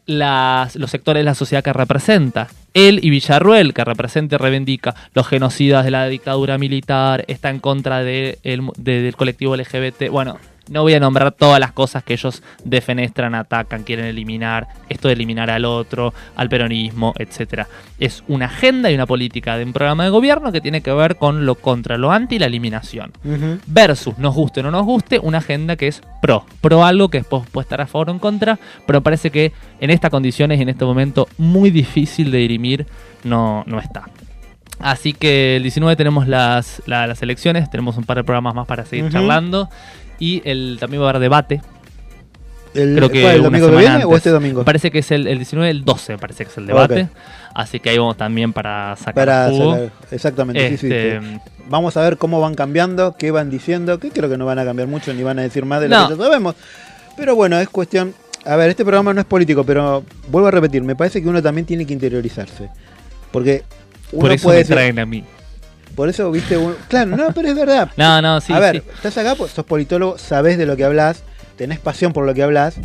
las, los sectores de la sociedad que representa. Él y Villarruel, que representa y reivindica los genocidas de la dictadura militar, está en contra de el- de- del colectivo LGBT. Bueno, no voy a nombrar todas las cosas que ellos defenestran, atacan, quieren eliminar, esto de eliminar al otro, al peronismo, etcétera. Es una agenda y una política de un programa de gobierno que tiene que ver con lo contra, lo anti y la eliminación versus, nos guste o no nos guste, una agenda que es pro. Pro algo que después puede estar a favor o en contra, pero parece que en estas condiciones y en este momento muy difícil de dirimir no, no está. Así que el 19 tenemos las, la- las elecciones, tenemos un par de programas más para seguir charlando y el, también va a haber debate. El, Creo que ¿cuál, el domingo que viene o este domingo? Me parece que es el, el 19, el 12, me parece que es el debate. Así que ahí vamos también para sacar Para jugo. sacar- exactamente, sí, sí, Este, sí. Vamos a ver cómo van cambiando, qué van diciendo, que creo que no van a cambiar mucho ni van a decir más de lo No. que ya sabemos. Pero bueno, es cuestión. A ver, este programa no es político, pero vuelvo a repetir, me parece que uno también tiene que interiorizarse. Porque uno Por eso puede me traen a mí. Por eso, viste, uno- claro, no, pero es verdad. [laughs] No, no, sí, A ver, sí. estás acá, pues, sos politólogo, sabés de lo que hablas, tenés pasión por lo que hablas,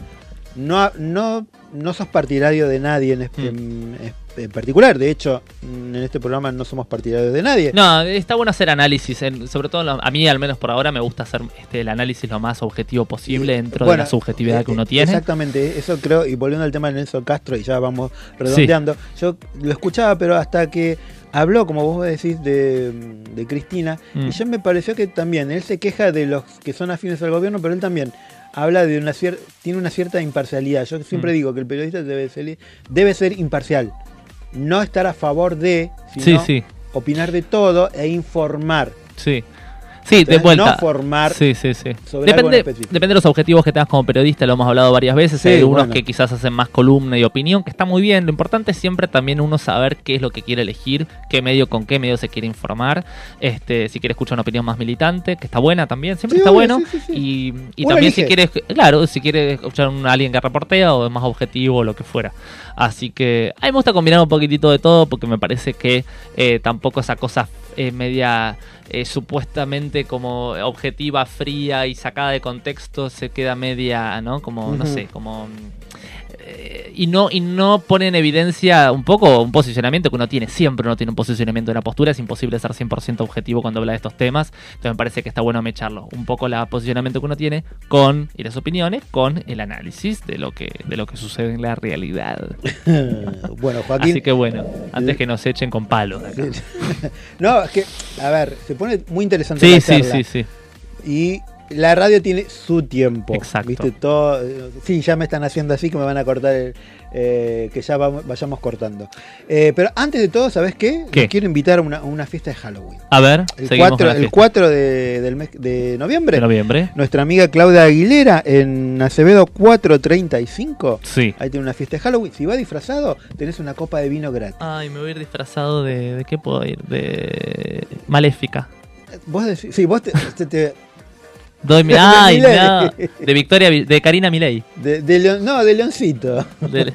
no, no, no sos partidario de nadie en, Mm. en- en particular. De hecho, en este programa no somos partidarios de nadie. No, está bueno hacer análisis, en- sobre todo a mí al menos por ahora me gusta hacer este, el análisis lo más objetivo posible dentro Bueno, de la subjetividad eh, que uno tiene. Exactamente, eso creo, y volviendo al tema de Nelson Castro, y ya vamos redondeando, yo lo escuchaba, pero hasta que habló, como vos decís, de, de Cristina, Mm. y yo me pareció que también, él se queja de los que son afines al gobierno, pero él también habla de una cierta, tiene una cierta imparcialidad. Yo siempre Mm. digo que el periodista debe ser, debe ser imparcial, no estar a favor de, Sí, sino sí. opinar de todo e informar. Sí. Sí, de vuelta. no formar Sí, sí, sí. sobre algo en Depende, depende de los objetivos que tengas como periodista, lo hemos hablado varias veces. Sí, Hay algunos bueno. que quizás hacen más columna y opinión, que está muy bien. Lo importante es siempre también uno saber qué es lo que quiere elegir, qué medio con qué medio se quiere informar. Este, si quiere escuchar una opinión más militante, que está buena también, siempre Sí, está obvio, bueno. sí. Y, también si quieres, claro, si quiere escuchar a alguien que reportea o es más objetivo o lo que fuera. Así que a mí me gusta combinar un poquitito de todo porque me parece que eh, tampoco esa cosa eh, media eh, supuestamente como objetiva, fría y sacada de contexto se queda media, ¿no? Como, no sé, como... eh, y no y no pone en evidencia un poco un posicionamiento que uno tiene siempre uno tiene un posicionamiento de la postura es imposible ser 100% objetivo cuando habla de estos temas entonces me parece que está bueno mecharlo un poco el posicionamiento que uno tiene con y las opiniones con el análisis de lo que de lo que sucede en la realidad [laughs] bueno, Joaquín. así que bueno antes que nos echen con palos. [laughs] No, es que, a ver, se pone muy interesante Sí, la sí, sí, sí. Y la radio tiene su tiempo. Exacto. ¿Viste? Todo, eh, sí, ya me están haciendo así que me van a cortar, el- eh, que ya vamos- vayamos cortando. Eh, pero antes de todo, ¿sabes qué? ¿Qué? Quiero invitar a una, a una fiesta de Halloween. a ver El seguimos 4, con la el fiesta. 4 de, del mes, de noviembre. de noviembre Nuestra amiga Claudia Aguilera en Acevedo 435. Sí. Ahí tiene una fiesta de Halloween. Si va disfrazado, tenés una copa de vino gratis. Ay, me voy a ir disfrazado de. ¿De qué puedo ir? De. Maléfica. Vos decís, sí, vos te, te- te- [laughs] De ¡Ay, Milei. no! De Victoria. Vi- De Karina Milei. de, de Leon- no, de Leoncito. De- [laughs]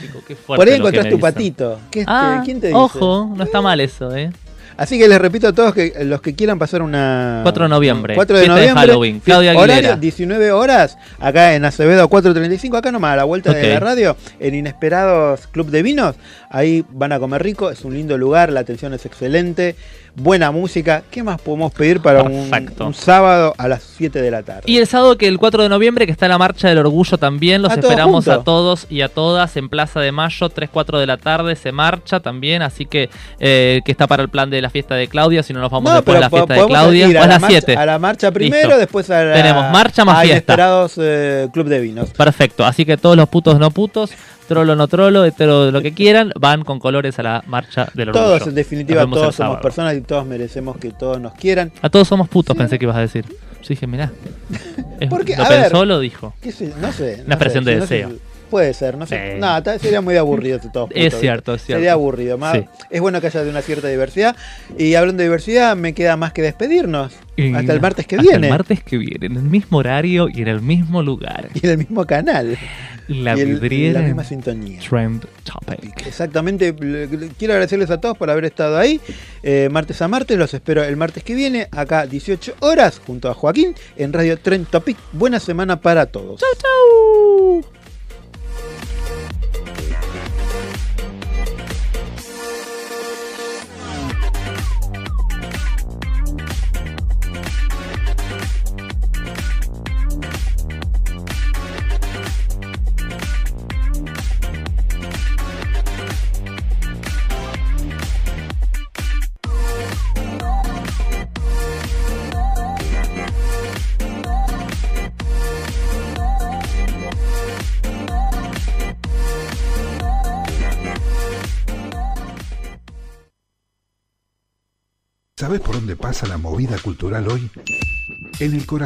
Chico, qué fuerte Por ahí encontrás tu patito. ¿Qué, Ah, ¿Quién te dice? Ojo, no está mal eso, ¿eh? Así que les repito a todos que los que quieran pasar una 4 de noviembre, 4 de fiesta de noviembre, Halloween, Claudia Aguilera. horario 19 horas, acá en Acevedo 435, acá nomás a la vuelta de la radio, en Inesperados Club de Vinos. Ahí van a comer rico, es un lindo lugar, la atención es excelente, buena música. ¿Qué más podemos pedir para un, sábado a las 7 de la tarde? Y el sábado que el 4 de noviembre, que está la Marcha del Orgullo también, los esperamos a todos y a todas en Plaza de Mayo, 3, 4 de la tarde, se marcha también, así que eh, que está para el plan de la fiesta de Claudia, si no nos vamos No, después a la fiesta de Claudia, a la las marcha- 7. A la marcha primero, Listo. después a la, Tenemos marcha más a fiesta. Inesperados eh, Club de Vinos. Perfecto, así que todos los putos no putos, trolo no trolo, hetero lo que quieran, van con colores a la Marcha del Orgullo. Todos, en definitiva, todos somos personas y todos merecemos que todos nos quieran. A todos somos putos, pensé que ibas a decir. Yo dije, mirá. [laughs] Es- Porque, ¿Lo a pensó ver, lo dijo? ¿Qué sé? No sé. Una expresión sé, de no sé deseo. puede ser, no sé. Sí. No, sería muy aburrido si todos Es cierto, es cierto. Sería aburrido. Más, Sí. Es bueno que haya de una cierta diversidad. Y hablando de diversidad, me queda más que despedirnos. Y Hasta el martes que hasta viene. El martes que viene, en el mismo horario y en el mismo lugar. Y en el mismo canal. La Y el- vidriera. la misma sintonía. Trend Topic. Exactamente, quiero agradecerles a todos por haber estado ahí. Eh, martes a martes, los espero el martes que viene, acá 18 horas, junto a Joaquín, en Radio Trend Topic. Buena semana para todos. ¡Chau, chau! ¿Sabes por dónde pasa la movida cultural hoy? En el corazón